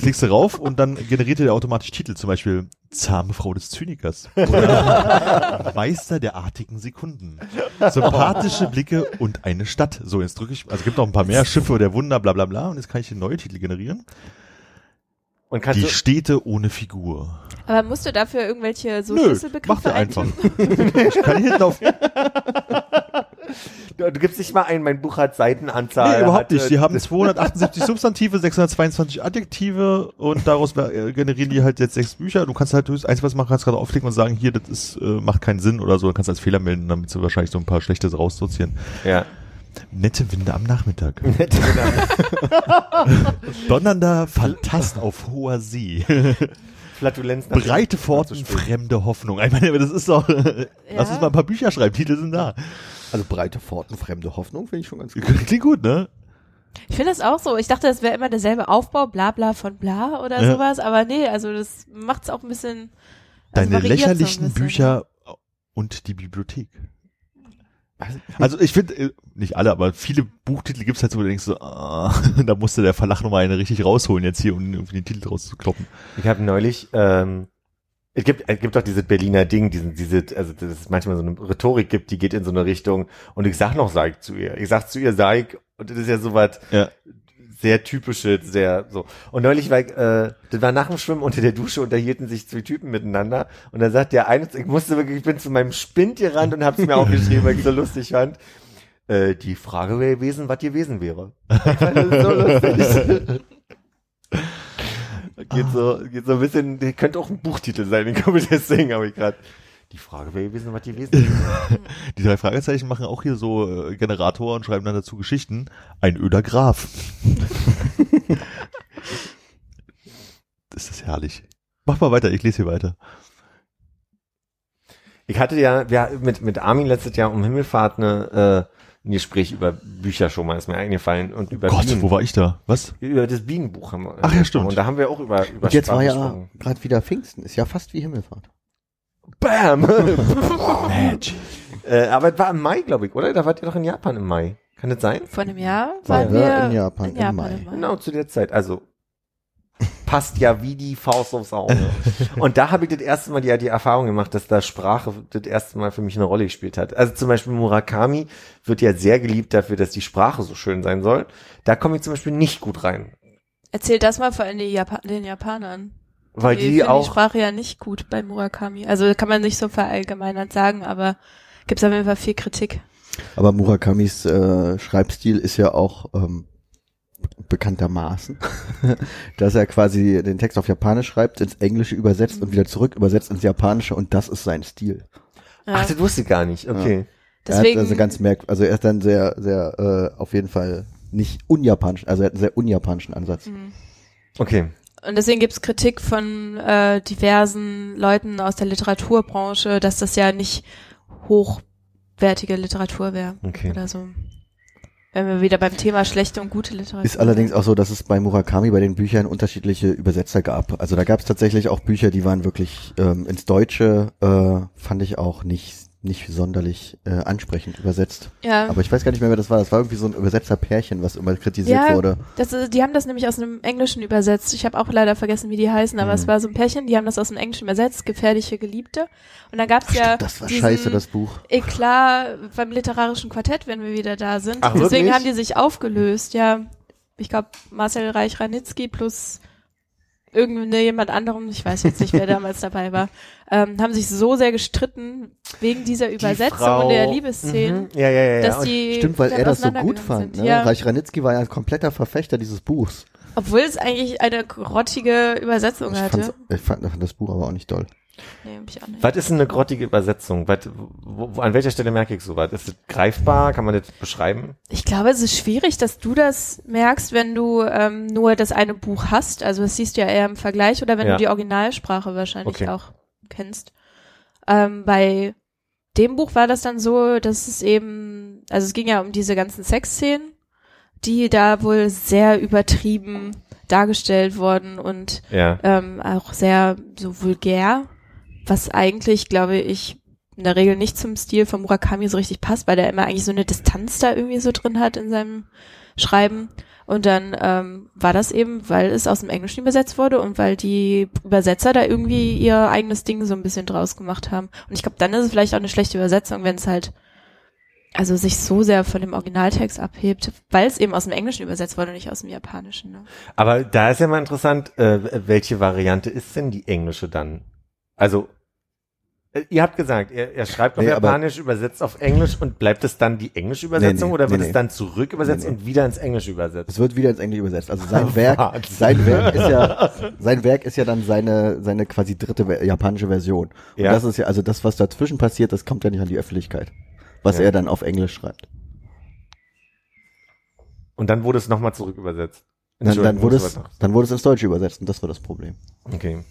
[SPEAKER 4] Klickst du rauf und dann generiert er automatisch Titel, zum Beispiel Zahme Frau des Zynikers oder Meister der artigen Sekunden, sympathische Blicke und eine Stadt. So, jetzt drücke ich, also gibt noch ein paar mehr Schiffe der Wunder, bla bla bla und jetzt kann ich den neue Titel generieren.
[SPEAKER 2] Und kannst
[SPEAKER 4] Die
[SPEAKER 2] du,
[SPEAKER 4] Städte ohne Figur.
[SPEAKER 5] Aber musst du dafür irgendwelche so
[SPEAKER 4] Nö,
[SPEAKER 5] Schlüsselbegriffe
[SPEAKER 4] macht er einfach. ich kann hier hinten auf,
[SPEAKER 2] du, du gibst nicht mal ein, mein Buch hat Seitenanzahl.
[SPEAKER 4] nee, überhaupt
[SPEAKER 2] hat, äh,
[SPEAKER 4] nicht. Die haben 278 Substantive, 622 Adjektive und daraus äh, generieren die halt jetzt sechs Bücher. Du kannst halt das Einzige, was du machen kannst, gerade aufklicken und sagen, hier, das ist, äh, macht keinen Sinn oder so. Du kannst als Fehler melden, damit sie wahrscheinlich so ein paar schlechte raussortieren.
[SPEAKER 2] Ja.
[SPEAKER 4] Nette Winde am Nachmittag.
[SPEAKER 2] Nett, genau.
[SPEAKER 4] Donnernder Fantast auf hoher See.
[SPEAKER 2] Flatulenz. nach-
[SPEAKER 4] Breite Pforten, fremde Hoffnung. Ich meine, das ist doch, lass uns mal ein paar Bücher schreiben, Titel sind da.
[SPEAKER 3] Also breite Pforten, fremde Hoffnung finde ich schon ganz gut.
[SPEAKER 4] Klingt gut, ne?
[SPEAKER 5] Ich finde das auch so. Ich dachte, das wäre immer derselbe Aufbau, bla bla von bla oder
[SPEAKER 4] Ja.
[SPEAKER 5] sowas, aber nee, also das macht's auch ein bisschen. also
[SPEAKER 4] Deine
[SPEAKER 5] variiert's so ein
[SPEAKER 4] lächerlichen
[SPEAKER 5] bisschen.
[SPEAKER 4] Bücher und die Bibliothek. Also ich finde, äh, nicht alle, aber viele Buchtitel gibt's halt so, wo du denkst so, ah, da musste der Verlag nochmal eine richtig rausholen jetzt hier, um irgendwie den Titel rauszukloppen.
[SPEAKER 2] Ich habe neulich, ähm, es gibt, es gibt doch dieses Berliner Ding, diesen, diese, also dass es manchmal so eine Rhetorik gibt, die geht in so eine Richtung und ich sag noch Seig zu ihr. Ich sag zu ihr Seig und das ist ja so was
[SPEAKER 4] Ja.
[SPEAKER 2] Sehr typisches, sehr so. Und neulich war äh, das war nach dem Schwimmen unter der Dusche, unterhielten sich zwei Typen miteinander und dann sagt der eine, ich musste wirklich, ich bin zu meinem Spind gerannt und hab's mir aufgeschrieben, weil ich so lustig fand. Äh, die Frage wäre gewesen, was gewesen wäre. Ich fand das so lustig. Geht so, geht so ein bisschen, könnte auch ein Buchtitel sein, den komme ich deswegen, habe ich gerade. Die Frage wäre gewesen, was gewesen wäre.
[SPEAKER 4] Die drei Fragezeichen machen auch hier so äh, Generatoren und schreiben dann dazu Geschichten. Ein öder Graf. das ist herrlich. Mach mal weiter, ich lese hier weiter.
[SPEAKER 2] Ich hatte ja, ja mit, mit Armin letztes Jahr um Himmelfahrt eine, äh, ein Gespräch über Bücher schon mal, ist mir eingefallen, und über
[SPEAKER 4] Gott,
[SPEAKER 2] Bienen.
[SPEAKER 4] wo war ich da? Was?
[SPEAKER 2] Über das Bienenbuch haben wir.
[SPEAKER 4] Ach ja, stimmt.
[SPEAKER 2] Und da haben wir auch über, über
[SPEAKER 3] Und jetzt war
[SPEAKER 2] Sprache
[SPEAKER 3] ja
[SPEAKER 2] gesprochen.
[SPEAKER 3] gerade wieder Pfingsten. Ist ja fast wie Himmelfahrt.
[SPEAKER 2] Bam!
[SPEAKER 4] Magic.
[SPEAKER 2] äh, aber es war im Mai, glaube ich, oder? Da wart ihr doch in Japan im Mai. Kann das sein?
[SPEAKER 5] Vor einem Jahr
[SPEAKER 3] War
[SPEAKER 5] waren
[SPEAKER 3] wir
[SPEAKER 5] wir
[SPEAKER 3] in Japan im
[SPEAKER 5] Japan
[SPEAKER 3] Mai.
[SPEAKER 5] im Mai.
[SPEAKER 2] Genau, zu der Zeit. Also passt ja wie die Faust aufs Auge. Und da habe ich das erste Mal die, die Erfahrung gemacht, dass da Sprache das erste Mal für mich eine Rolle gespielt hat. Also zum Beispiel Murakami wird ja sehr geliebt dafür, dass die Sprache so schön sein soll. Da komme ich zum Beispiel nicht gut rein.
[SPEAKER 5] Erzähl das mal vor allem den, Japa den Japanern.
[SPEAKER 2] Weil die,
[SPEAKER 5] finden
[SPEAKER 2] auch
[SPEAKER 5] die Sprache ja nicht gut bei Murakami. Also kann man nicht so verallgemeinert sagen, aber gibt's auf jeden Fall viel Kritik.
[SPEAKER 3] Aber Murakamis äh, Schreibstil ist ja auch ähm, bekanntermaßen, dass er quasi den Text auf Japanisch schreibt, ins Englische übersetzt und wieder zurück übersetzt ins Japanische und das ist sein Stil.
[SPEAKER 5] Ja.
[SPEAKER 2] Ach, das wusste ich gar nicht. Okay.
[SPEAKER 5] Deswegen,
[SPEAKER 3] er hat also ganz merk, also er ist dann sehr, sehr äh, auf jeden Fall nicht unjapanisch, also er hat einen sehr unjapanischen Ansatz.
[SPEAKER 5] Mhm.
[SPEAKER 2] Okay.
[SPEAKER 5] Und deswegen gibt's Kritik von äh, diversen Leuten aus der Literaturbranche, dass das ja nicht hochwertige Literatur wäre
[SPEAKER 2] Okay.
[SPEAKER 5] oder so. Wenn wir wieder beim Thema schlechte und gute Literatur.
[SPEAKER 3] Ist allerdings auch so, dass es bei Murakami bei den Büchern unterschiedliche Übersetzer gab. Also da gab es tatsächlich auch Bücher, die waren wirklich ähm, ins Deutsche, äh, fand ich auch nicht nicht sonderlich äh, ansprechend übersetzt.
[SPEAKER 5] ja.
[SPEAKER 3] Aber ich weiß gar nicht mehr, wer das war. Das war irgendwie so ein Übersetzerpärchen, was immer kritisiert
[SPEAKER 5] Ja,
[SPEAKER 3] wurde.
[SPEAKER 5] Das die haben das nämlich aus einem Englischen übersetzt. Ich habe auch leider vergessen, wie die heißen, aber
[SPEAKER 3] Mhm.
[SPEAKER 5] es war so ein Pärchen, die haben das aus dem Englischen übersetzt, gefährliche Geliebte. Und dann gab's
[SPEAKER 3] Ach,
[SPEAKER 5] ja
[SPEAKER 3] stimmt, das war scheiße, das Buch.
[SPEAKER 5] Eklat beim literarischen Quartett, wenn wir wieder da sind.
[SPEAKER 2] Ach,
[SPEAKER 5] Deswegen
[SPEAKER 2] wirklich?
[SPEAKER 5] haben die sich aufgelöst, ja. Ich glaube, Marcel Reich-Ranitzky plus irgendjemand anderem, ich weiß jetzt nicht, wer damals dabei war, ähm, haben sich so sehr gestritten wegen dieser Übersetzung
[SPEAKER 2] Frau-
[SPEAKER 5] und der Liebesszenen,
[SPEAKER 2] Mhm. Ja, ja, ja.
[SPEAKER 5] dass die
[SPEAKER 3] Stimmt, weil er das so gut fand.
[SPEAKER 5] sind.
[SPEAKER 3] Ne?
[SPEAKER 5] Ja,
[SPEAKER 3] Reich Ranitzky war ja ein kompletter Verfechter dieses Buchs.
[SPEAKER 5] obwohl es eigentlich eine grottige Übersetzung
[SPEAKER 3] Ich,
[SPEAKER 5] hatte.
[SPEAKER 3] ich fand das Buch aber auch nicht toll.
[SPEAKER 5] Nee, hab ich auch nicht.
[SPEAKER 2] Was ist denn eine grottige Übersetzung? Was, wo, wo, an welcher Stelle merke ich sowas? Ist das greifbar? Kann man das beschreiben?
[SPEAKER 5] Ich glaube, es ist schwierig, dass du das merkst, wenn du ähm, nur das eine Buch hast. Also das siehst du ja eher im Vergleich oder wenn
[SPEAKER 2] Ja.
[SPEAKER 5] du die Originalsprache wahrscheinlich
[SPEAKER 2] Okay.
[SPEAKER 5] auch kennst. Ähm, bei dem Buch war das dann so, dass es eben, also es ging ja um diese ganzen Sexszenen, die da wohl sehr übertrieben dargestellt wurden und
[SPEAKER 2] Ja.
[SPEAKER 5] ähm, auch sehr so vulgär, was eigentlich, glaube ich, in der Regel nicht zum Stil von Murakami so richtig passt, weil der immer eigentlich so eine Distanz da irgendwie so drin hat in seinem Schreiben. Und dann ähm, war das eben, weil es aus dem Englischen übersetzt wurde und weil die Übersetzer da irgendwie ihr eigenes Ding so ein bisschen draus gemacht haben. Und ich glaube, dann ist es vielleicht auch eine schlechte Übersetzung, wenn es halt also sich so sehr von dem Originaltext abhebt, weil es eben aus dem Englischen übersetzt wurde und nicht aus dem Japanischen. Ne?
[SPEAKER 2] Aber da ist ja mal interessant, äh, welche Variante ist denn die englische dann? Also, äh, ihr habt gesagt, er, er schreibt auf
[SPEAKER 3] Nee,
[SPEAKER 2] Japanisch, übersetzt auf Englisch und bleibt es dann die englische Übersetzung
[SPEAKER 3] nee,
[SPEAKER 2] oder wird
[SPEAKER 3] nee,
[SPEAKER 2] es
[SPEAKER 3] nee.
[SPEAKER 2] dann zurück übersetzt
[SPEAKER 3] Nee, nee.
[SPEAKER 2] und wieder ins Englische übersetzt?
[SPEAKER 3] Es wird wieder ins Englische übersetzt. Also sein Werk, sein Werk ist ja, sein Werk ist ja dann seine, seine quasi dritte japanische Version. Und
[SPEAKER 2] Ja.
[SPEAKER 3] das ist ja, also das, was dazwischen passiert, das kommt ja nicht an die Öffentlichkeit. Was
[SPEAKER 2] Ja.
[SPEAKER 3] er dann auf Englisch schreibt.
[SPEAKER 2] Und dann wurde es nochmal zurück übersetzt.
[SPEAKER 3] Dann, dann wurde es, dann wurde es ins Deutsche übersetzt und das war das Problem.
[SPEAKER 2] Okay.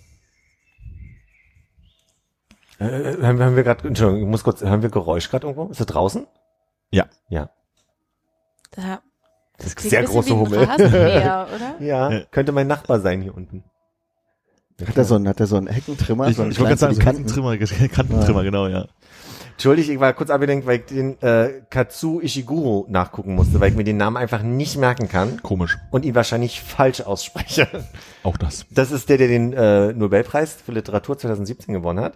[SPEAKER 2] Äh, haben wir, gerade, Entschuldigung, ich muss kurz, haben wir Geräusch gerade irgendwo? Ist das draußen?
[SPEAKER 4] Ja.
[SPEAKER 2] Ja.
[SPEAKER 5] Da, das klingt
[SPEAKER 2] Sehr große
[SPEAKER 5] wie ein
[SPEAKER 2] Hummel. Ja,
[SPEAKER 4] Ja.
[SPEAKER 2] könnte mein Nachbar sein hier unten.
[SPEAKER 3] Hat er so einen, hat er so einen Heckentrimmer?
[SPEAKER 4] Ich,
[SPEAKER 3] so einen
[SPEAKER 4] ich wollte gerade
[SPEAKER 3] kleinen
[SPEAKER 4] sagen, so Kantentrimmer, Kantentrimmer, genau, ja.
[SPEAKER 2] Entschuldigt, ich war kurz abgelenkt, weil ich den äh, Katsu Ishiguro nachgucken musste, weil ich mir den Namen einfach nicht merken kann
[SPEAKER 4] Komisch.
[SPEAKER 2] und ihn wahrscheinlich falsch ausspreche.
[SPEAKER 4] Auch das.
[SPEAKER 2] Das ist der, der den äh, Nobelpreis für Literatur 2017 gewonnen hat.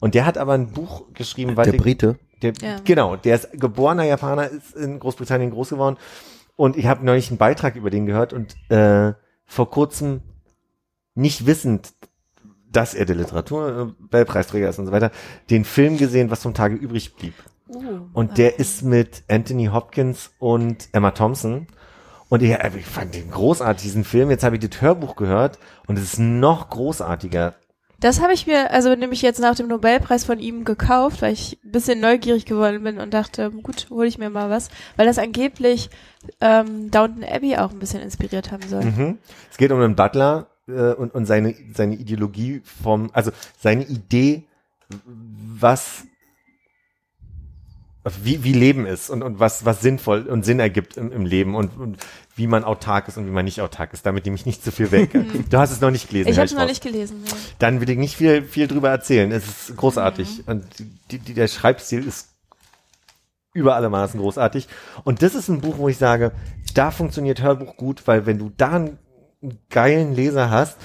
[SPEAKER 2] Und der hat aber ein Buch geschrieben, weil
[SPEAKER 3] Der Brite.
[SPEAKER 2] Der,
[SPEAKER 5] Ja.
[SPEAKER 2] Genau, der ist geborener Japaner, ist in Großbritannien groß geworden. Und ich habe neulich einen Beitrag über den gehört und äh, vor kurzem nicht wissend, dass er der Literaturnobelpreisträger ist und so weiter, den Film gesehen, was vom Tage übrig blieb.
[SPEAKER 5] Uh,
[SPEAKER 2] Und der ist mit Anthony Hopkins und Emma Thompson. Und ich, ich fand den großartig, diesen Film. Jetzt habe ich das Hörbuch gehört und es ist noch großartiger.
[SPEAKER 5] Das habe ich mir also nämlich jetzt nach dem Nobelpreis von ihm gekauft, weil ich ein bisschen neugierig geworden bin und dachte, gut, hole ich mir mal was, weil das angeblich ähm, Downton Abbey auch ein bisschen inspiriert haben soll.
[SPEAKER 2] Mhm. Es geht um einen Butler äh, und, und seine, seine Ideologie vom, also seine Idee, was wie, wie Leben ist und, und was, was sinnvoll und Sinn ergibt im, im Leben und, und wie man autark ist und wie man nicht autark ist. Damit nehme ich nicht zu viel weg. du hast es noch nicht gelesen.
[SPEAKER 5] Ich habe es noch
[SPEAKER 2] raus.
[SPEAKER 5] nicht gelesen. Ja.
[SPEAKER 2] Dann will ich nicht viel, viel drüber erzählen. Es ist großartig. Und die, die, der Schreibstil ist über alle Maßen großartig. Und das ist ein Buch, wo ich sage, da funktioniert Hörbuch gut, weil wenn du da einen geilen Leser hast,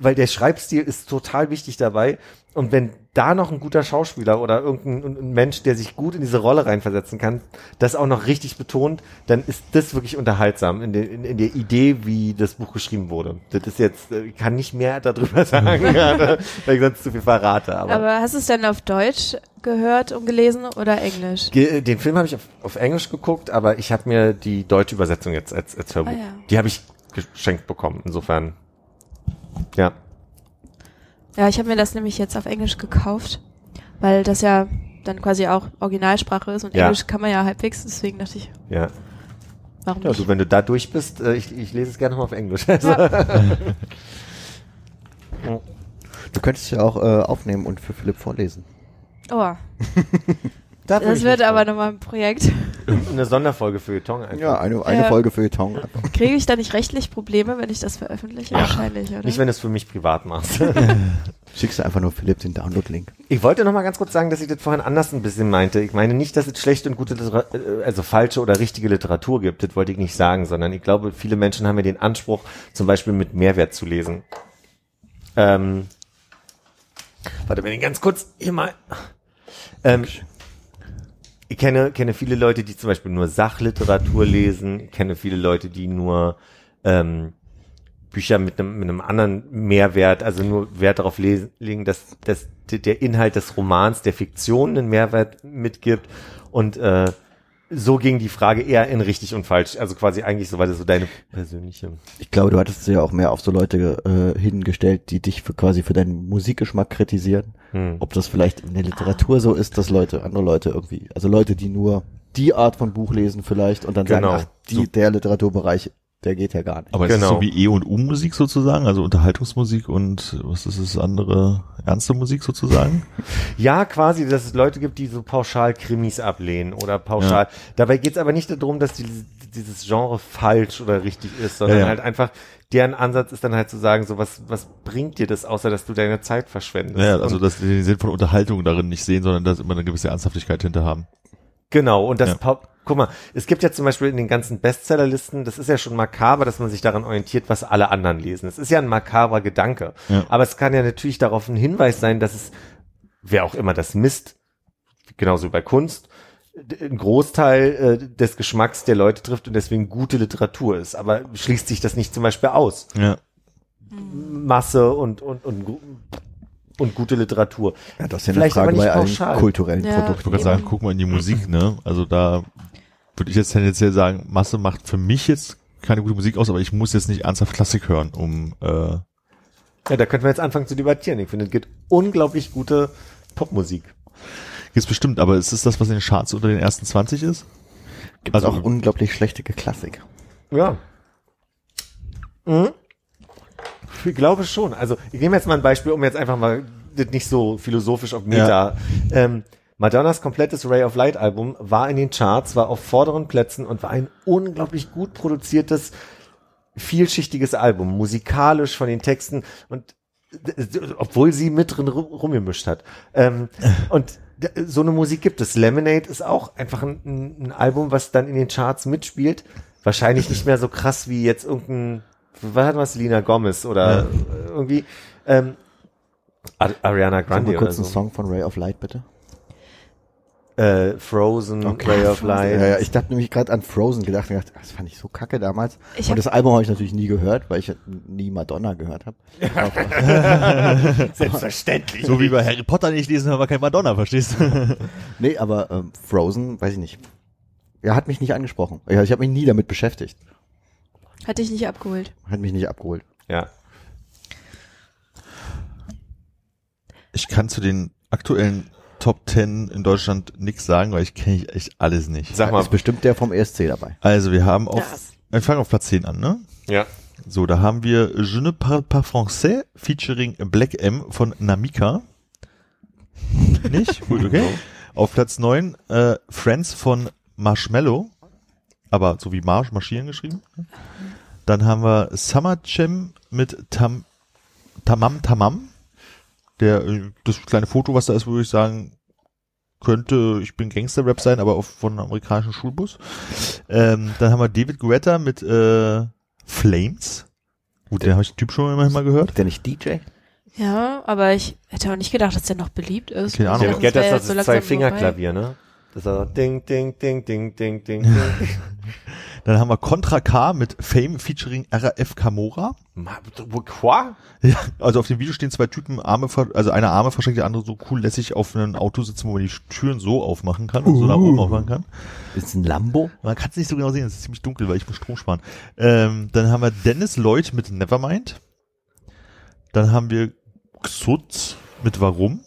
[SPEAKER 2] weil der Schreibstil ist total wichtig dabei. Und wenn da noch ein guter Schauspieler oder irgendein ein Mensch, der sich gut in diese Rolle reinversetzen kann, das auch noch richtig betont, dann ist das wirklich unterhaltsam in, der in, in der Idee, wie das Buch geschrieben wurde. Das ist jetzt, äh, ich kann nicht mehr darüber sagen, weil ich sonst zu viel verrate. Aber,
[SPEAKER 5] Aber hast du es denn auf Deutsch gehört und gelesen oder Englisch?
[SPEAKER 2] Ge- den Film habe ich auf, auf Englisch geguckt, aber ich habe mir die deutsche Übersetzung jetzt als, als Hörbuch.
[SPEAKER 5] Ah, ja.
[SPEAKER 2] Die habe ich geschenkt bekommen. Insofern, ja.
[SPEAKER 5] Ja, ich habe mir das nämlich jetzt auf Englisch gekauft, weil das ja dann quasi auch Originalsprache ist und
[SPEAKER 2] Ja.
[SPEAKER 5] Englisch kann man ja halbwegs, deswegen dachte ich,
[SPEAKER 2] Ja,
[SPEAKER 5] warum
[SPEAKER 2] ja
[SPEAKER 5] nicht?
[SPEAKER 2] du, wenn du da durch bist, äh, ich, ich lese es gerne mal auf Englisch. Also,
[SPEAKER 3] Du könntest ja auch äh, aufnehmen und für Philipp vorlesen.
[SPEAKER 5] Oh,
[SPEAKER 2] da
[SPEAKER 5] das wird aber nochmal ein Projekt.
[SPEAKER 2] eine Sonderfolge für Tong einfach.
[SPEAKER 3] Ja, eine, eine
[SPEAKER 5] Ja.
[SPEAKER 3] Folge für Tong.
[SPEAKER 5] Kriege ich da nicht rechtlich Probleme, wenn ich das veröffentliche? Wahrscheinlich, oder?
[SPEAKER 2] Nicht, wenn du es für mich privat machst.
[SPEAKER 3] Schickst du einfach nur Philipp den Download-Link.
[SPEAKER 2] Ich wollte noch mal ganz kurz sagen, dass ich das vorhin anders ein bisschen meinte. Ich meine nicht, dass es schlechte und gute, Litera äh, also falsche oder richtige Literatur gibt. Das wollte ich nicht sagen, sondern ich glaube, viele Menschen haben ja den Anspruch, zum Beispiel mit Mehrwert zu lesen. Ähm, warte, wenn ich ganz kurz hier mal. Ähm, ich kenne, kenne viele Leute, die zum Beispiel nur Sachliteratur lesen. Ich kenne viele Leute, die nur ähm, Bücher mit einem, mit einem anderen Mehrwert, also nur Wert darauf lesen, legen, dass, dass der Inhalt des Romans, der Fiktion einen Mehrwert mitgibt und äh, so ging die Frage eher in richtig und falsch. Also quasi eigentlich so war das so deine persönliche.
[SPEAKER 3] Ich glaube, du hattest ja auch mehr auf so Leute äh, hingestellt, die dich für quasi für deinen Musikgeschmack kritisieren.
[SPEAKER 2] Hm.
[SPEAKER 3] Ob das vielleicht in der Literatur so ist, dass Leute, andere Leute irgendwie, also Leute, die nur die Art von Buch lesen vielleicht und dann
[SPEAKER 2] Genau.
[SPEAKER 3] sagen, ach, die, der Literaturbereich, der geht ja gar nicht.
[SPEAKER 4] Aber ist es
[SPEAKER 2] Genau.
[SPEAKER 4] so wie E- und U-Musik sozusagen, also Unterhaltungsmusik und was ist das andere, ernste Musik sozusagen?
[SPEAKER 2] Ja, quasi, dass es Leute gibt, die so pauschal Krimis ablehnen oder pauschal. Dabei geht's aber nicht darum, dass die, dieses Genre falsch oder richtig ist, sondern
[SPEAKER 4] Ja, ja.
[SPEAKER 2] halt einfach, deren Ansatz ist dann halt zu sagen, so was, was bringt dir das, außer dass du deine Zeit verschwendest.
[SPEAKER 4] Ja, also
[SPEAKER 2] Und-
[SPEAKER 4] dass die den Sinn von Unterhaltung darin nicht sehen, sondern dass immer eine gewisse Ernsthaftigkeit hinter haben.
[SPEAKER 2] Genau, und das,
[SPEAKER 4] Ja.
[SPEAKER 2] Guck mal, es gibt ja zum Beispiel in den ganzen Bestsellerlisten, das ist ja schon makaber, dass man sich daran orientiert, was alle anderen lesen. Es ist ja ein makaber Gedanke.
[SPEAKER 4] Ja.
[SPEAKER 2] Aber es kann ja natürlich darauf ein Hinweis sein, dass es, wer auch immer das misst, genauso wie bei Kunst, ein Großteil äh, des Geschmacks der Leute trifft und deswegen gute Literatur ist. Aber schließt sich das nicht zum Beispiel aus?
[SPEAKER 4] Ja.
[SPEAKER 2] Masse und, und, und, und gute Literatur.
[SPEAKER 3] Ja, das ist ja eine
[SPEAKER 2] Vielleicht aber
[SPEAKER 3] Frage bei allen
[SPEAKER 2] pauschal.
[SPEAKER 3] kulturellen
[SPEAKER 5] Ja.
[SPEAKER 4] Ich
[SPEAKER 3] Produkten.
[SPEAKER 4] gerade sagen, guck mal in die Musik, ne? Also da würde ich jetzt tendenziell sagen, Masse macht für mich jetzt keine gute Musik aus, aber ich muss jetzt nicht ernsthaft Klassik hören, um äh,
[SPEAKER 2] Ja, da könnten wir jetzt anfangen zu debattieren. Ich finde, es gibt unglaublich gute Popmusik.
[SPEAKER 4] Jetzt bestimmt, aber ist es das, was in den Charts unter den ersten 20 ist?
[SPEAKER 3] Gibt es
[SPEAKER 4] Also-
[SPEAKER 3] auch unglaublich schlechte Klassik.
[SPEAKER 2] Ja. Mhm. Ich glaube schon. Also ich nehme jetzt mal ein Beispiel, um jetzt einfach mal das nicht so philosophisch auf Meta. Ähm, Madonnas komplettes Ray of Light Album war in den Charts, war auf vorderen Plätzen und war ein unglaublich gut produziertes, vielschichtiges Album, musikalisch von den Texten und obwohl sie mit drin rum- rumgemischt hat. Ähm, und so eine Musik gibt es. Lemonade ist auch einfach ein, ein, Album, was dann in den Charts mitspielt. Wahrscheinlich nicht mehr so krass wie jetzt irgendein, was hat man, Selena Gomez oder äh, irgendwie ähm, Ar- Ariana Grande
[SPEAKER 3] mal kurz
[SPEAKER 2] oder
[SPEAKER 3] einen
[SPEAKER 2] so.
[SPEAKER 3] Song von Ray of Light, bitte.
[SPEAKER 2] Äh, Frozen, Ray of Light.
[SPEAKER 3] Ja, ja, ich dachte nämlich gerade an Frozen gedacht und gedacht, das fand ich so kacke damals.
[SPEAKER 5] Ich
[SPEAKER 3] und das Album habe ich natürlich nie gehört, weil ich nie Madonna gehört habe.
[SPEAKER 2] Selbstverständlich.
[SPEAKER 4] So wie bei Harry Potter nicht lesen, aber kein Madonna, verstehst du?
[SPEAKER 3] Nee, aber ähm, Frozen, weiß ich nicht. Ja, hat mich nicht angesprochen. Ja, ich habe mich nie damit beschäftigt.
[SPEAKER 5] Hat dich nicht abgeholt.
[SPEAKER 3] Hat mich nicht abgeholt.
[SPEAKER 2] Ja.
[SPEAKER 4] Ich kann zu den aktuellen Top 10 in Deutschland nichts sagen, weil ich kenne echt alles nicht.
[SPEAKER 2] Sag
[SPEAKER 3] Da
[SPEAKER 2] mal.
[SPEAKER 3] ist bestimmt der vom ESC dabei.
[SPEAKER 4] Also wir haben auf,
[SPEAKER 5] Das.
[SPEAKER 4] wir fangen auf Platz 10 an, ne?
[SPEAKER 2] Ja.
[SPEAKER 4] So, da haben wir Je ne parle pas français featuring Black M von Namika. Nicht? Gut, okay. Auf Platz 9 äh, Friends von Marshmallow, aber so wie Marsch, marschieren geschrieben. Dann haben wir Summer Cem mit Tam, Tamam Tamam. Der, äh, das kleine Foto, was da ist, würde ich sagen, könnte, ich bin Gangster-Rap sein, aber auf, von einem amerikanischen Schulbus. Ähm, dann haben wir David Guetta mit äh, Flames. Gut, den habe ich den Typ schon immerhin mal gehört.
[SPEAKER 3] Ist der nicht DJ?
[SPEAKER 5] Ja, aber ich hätte auch nicht gedacht, dass der noch beliebt ist.
[SPEAKER 4] Keine Ahnung.
[SPEAKER 2] Der
[SPEAKER 5] dachte,
[SPEAKER 2] Get
[SPEAKER 5] das so
[SPEAKER 2] ist zwei Fingerklavier, ne? Das ist so ding, ding, ding, ding, ding, ding, ding.
[SPEAKER 4] Dann haben wir Contra K mit Fame featuring RAF Camora.
[SPEAKER 2] Ma- Quoi?
[SPEAKER 4] Ja, also auf dem Video stehen zwei Typen, Arme, also eine Arme verschränkt, der andere so cool lässig auf einem Auto sitzen, wo man die Türen so aufmachen kann und so nach oben aufmachen kann.
[SPEAKER 3] Ist ein Lambo?
[SPEAKER 4] Man kann es nicht so genau sehen, es ist ziemlich dunkel, weil ich muss Strom sparen. Ähm, dann haben wir Dennis Lloyd mit Nevermind. Dann haben wir Xut mit Warum.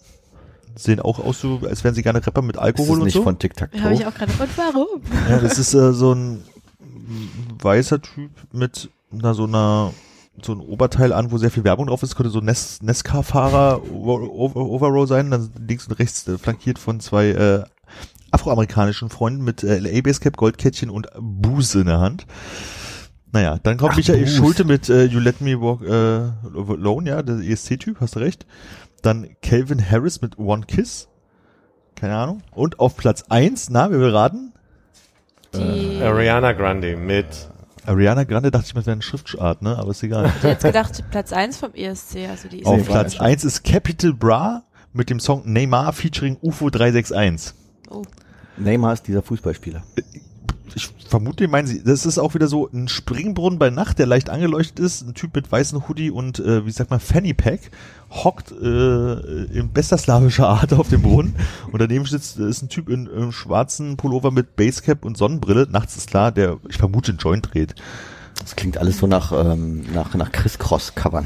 [SPEAKER 4] Sehen auch aus so, als wären sie gerne Rapper mit
[SPEAKER 3] Ist
[SPEAKER 4] Alkohol
[SPEAKER 3] das
[SPEAKER 4] und
[SPEAKER 3] nicht
[SPEAKER 4] so.
[SPEAKER 3] von Tic Tac
[SPEAKER 5] Habe ich auch gerade. Und warum?
[SPEAKER 4] Ja, das ist äh, so ein weißer Typ mit einer so einer so ein Oberteil an, wo sehr viel Werbung drauf ist, könnte so Nes Nesca-Fahrer Over Over- Overall sein, dann links und rechts äh, flankiert von zwei äh, afroamerikanischen Freunden mit äh, LA Basecap, Goldkettchen und Booze in der Hand. Naja, dann kommt
[SPEAKER 3] Ach,
[SPEAKER 4] Michael
[SPEAKER 3] Booze.
[SPEAKER 4] Schulte mit äh, You Let Me Walk äh, Alone, ja, der ESC-Typ, hast du recht. Dann Calvin Harris mit One Kiss. Keine Ahnung. Und auf Platz eins, na, wir will raten,
[SPEAKER 5] Die,
[SPEAKER 2] Ariana Grande mit
[SPEAKER 4] Ariana Grande dachte ich mir, das wäre eine Schriftart, ne? Aber ist egal.
[SPEAKER 5] ich hätte jetzt gedacht, Platz 1 vom ESC, also die
[SPEAKER 4] Auf
[SPEAKER 3] war
[SPEAKER 4] Platz
[SPEAKER 3] schon.
[SPEAKER 4] 1 ist Capital Bra mit dem Song Neymar featuring UFO 361.
[SPEAKER 5] Oh.
[SPEAKER 3] Neymar ist dieser Fußballspieler.
[SPEAKER 4] Ich vermute, meinen Sie, das ist auch wieder so ein Springbrunnen bei Nacht, der leicht angeleuchtet ist. Ein Typ mit weißem Hoodie und, äh, wie sagt man, Fanny Pack hockt äh, in bester slawischer Art auf dem Brunnen und daneben sitzt ist ein Typ in, in schwarzen Pullover mit Basecap und Sonnenbrille. Nachts ist klar, der, ich vermute, einen Joint dreht.
[SPEAKER 3] Das klingt alles so nach, ähm, nach, nach Chris Cross Covern.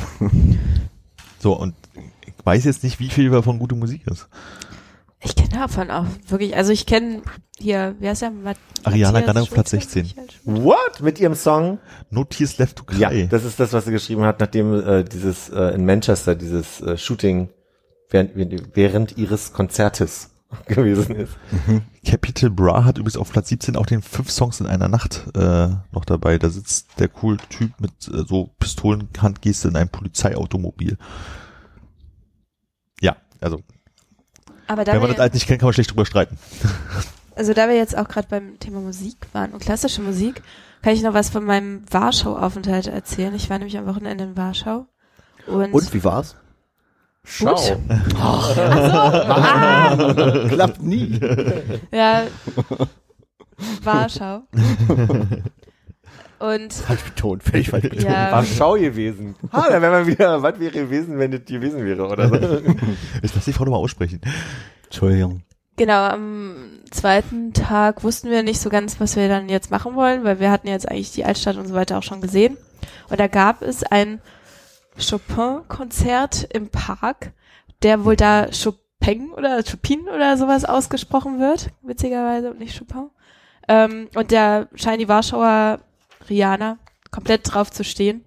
[SPEAKER 4] So, und ich weiß jetzt nicht, wie viel davon gute Musik ist.
[SPEAKER 5] Ich kenne davon auch wirklich, also ich kenne hier, wer ist der? Mat
[SPEAKER 4] Ariana Grande auf Platz
[SPEAKER 5] Schulze?
[SPEAKER 4] 16.
[SPEAKER 5] Michael Schulze?
[SPEAKER 2] What? Mit ihrem Song?
[SPEAKER 4] No Tears Left to Cry.
[SPEAKER 2] Ja, das ist das, was sie geschrieben hat, nachdem äh, dieses äh, in Manchester dieses äh, Shooting während, während ihres Konzertes gewesen ist.
[SPEAKER 4] Capital Bra hat übrigens auf Platz 17 auch den fünf Songs in einer Nacht äh, noch dabei. Da sitzt der coole Typ mit äh, so Pistolenhandgeste in einem Polizeiautomobil. Ja, also
[SPEAKER 5] Aber da
[SPEAKER 4] wenn man das halt nicht kennt, kann man schlecht drüber streiten.
[SPEAKER 5] also da wir jetzt auch gerade beim Thema Musik waren und klassische Musik, kann ich noch was von meinem Warschau-Aufenthalt erzählen. Ich war nämlich am Wochenende in Warschau. Und,
[SPEAKER 3] Und wie war's?
[SPEAKER 2] Schau.
[SPEAKER 3] Klappt nie.
[SPEAKER 5] ja, Warschau. Und
[SPEAKER 3] Falsch betont, völlig falsch betont.
[SPEAKER 5] ja,
[SPEAKER 2] War Schau gewesen. Ah, da wäre man wieder, was wäre gewesen, wenn das gewesen wäre, oder so.
[SPEAKER 4] Ich lass die Frau nochmal aussprechen.
[SPEAKER 3] Entschuldigung.
[SPEAKER 5] Genau, am zweiten Tag wussten wir nicht so ganz, was wir dann jetzt machen wollen, weil wir hatten jetzt eigentlich die Altstadt und so weiter auch schon gesehen. Und da gab es ein Chopin-Konzert im Park, der wohl da Chopin oder Chopin oder sowas ausgesprochen wird, witzigerweise und nicht Chopin. Ähm, und da scheinen die Warschauer Rihanna komplett drauf zu stehen.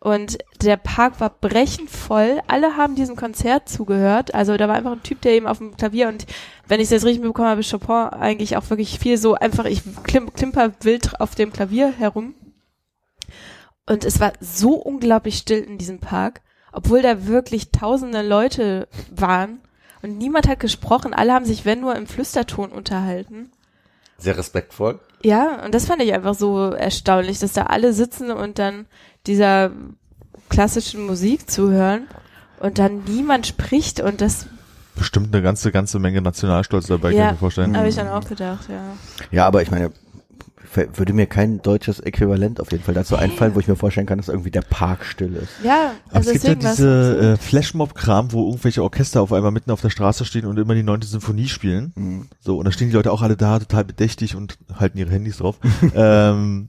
[SPEAKER 5] Und der Park war brechend voll. Alle haben diesem Konzert zugehört. Also da war einfach ein Typ, der eben auf dem Klavier und wenn ich es jetzt richtig mitbekommen habe, Chopin eigentlich auch wirklich viel so einfach, ich klim, klimper wild auf dem Klavier herum. Und es war so unglaublich still in diesem Park, obwohl da wirklich tausende Leute waren und niemand hat gesprochen. Alle haben sich, wenn nur im Flüsterton unterhalten.
[SPEAKER 2] Sehr respektvoll.
[SPEAKER 5] Ja, und das fand ich einfach so erstaunlich, dass da alle sitzen und dann dieser klassischen Musik zuhören und dann niemand spricht und das
[SPEAKER 4] Bestimmt eine ganze, ganze Menge Nationalstolz dabei, kann
[SPEAKER 5] Ja.
[SPEAKER 4] ich mir vorstellen.
[SPEAKER 5] habe ich dann auch gedacht, ja.
[SPEAKER 3] Ja, aber ich meine, würde mir kein deutsches Äquivalent auf jeden Fall dazu einfallen, wo ich mir vorstellen kann, dass irgendwie der Park still ist.
[SPEAKER 5] Ja,
[SPEAKER 4] Aber
[SPEAKER 5] also
[SPEAKER 4] es gibt ja diese äh, Flashmob-Kram, wo irgendwelche Orchester auf einmal mitten auf der Straße stehen und immer die neunte Symphonie spielen.
[SPEAKER 3] Mhm.
[SPEAKER 4] So, und da stehen die Leute auch alle da, total bedächtig und halten ihre Handys drauf. ähm,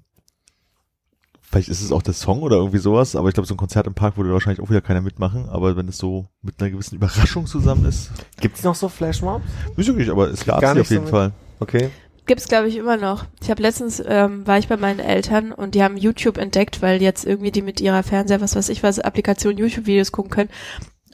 [SPEAKER 4] vielleicht ist es auch der Song oder irgendwie sowas, aber ich glaube, so ein Konzert im Park würde wahrscheinlich auch wieder keiner mitmachen, aber wenn es so mit einer gewissen Überraschung zusammen ist,
[SPEAKER 2] Gibt's noch so Flashmobs?
[SPEAKER 4] ist okay, aber es gab
[SPEAKER 2] nicht
[SPEAKER 4] auf jeden
[SPEAKER 2] so
[SPEAKER 4] Fall.
[SPEAKER 2] Okay.
[SPEAKER 5] Gibt's glaube ich immer noch. Ich habe letztens ähm, war ich bei meinen Eltern und die haben YouTube entdeckt, weil jetzt irgendwie die mit ihrer Fernseher, was weiß ich was, Applikation YouTube Videos gucken können.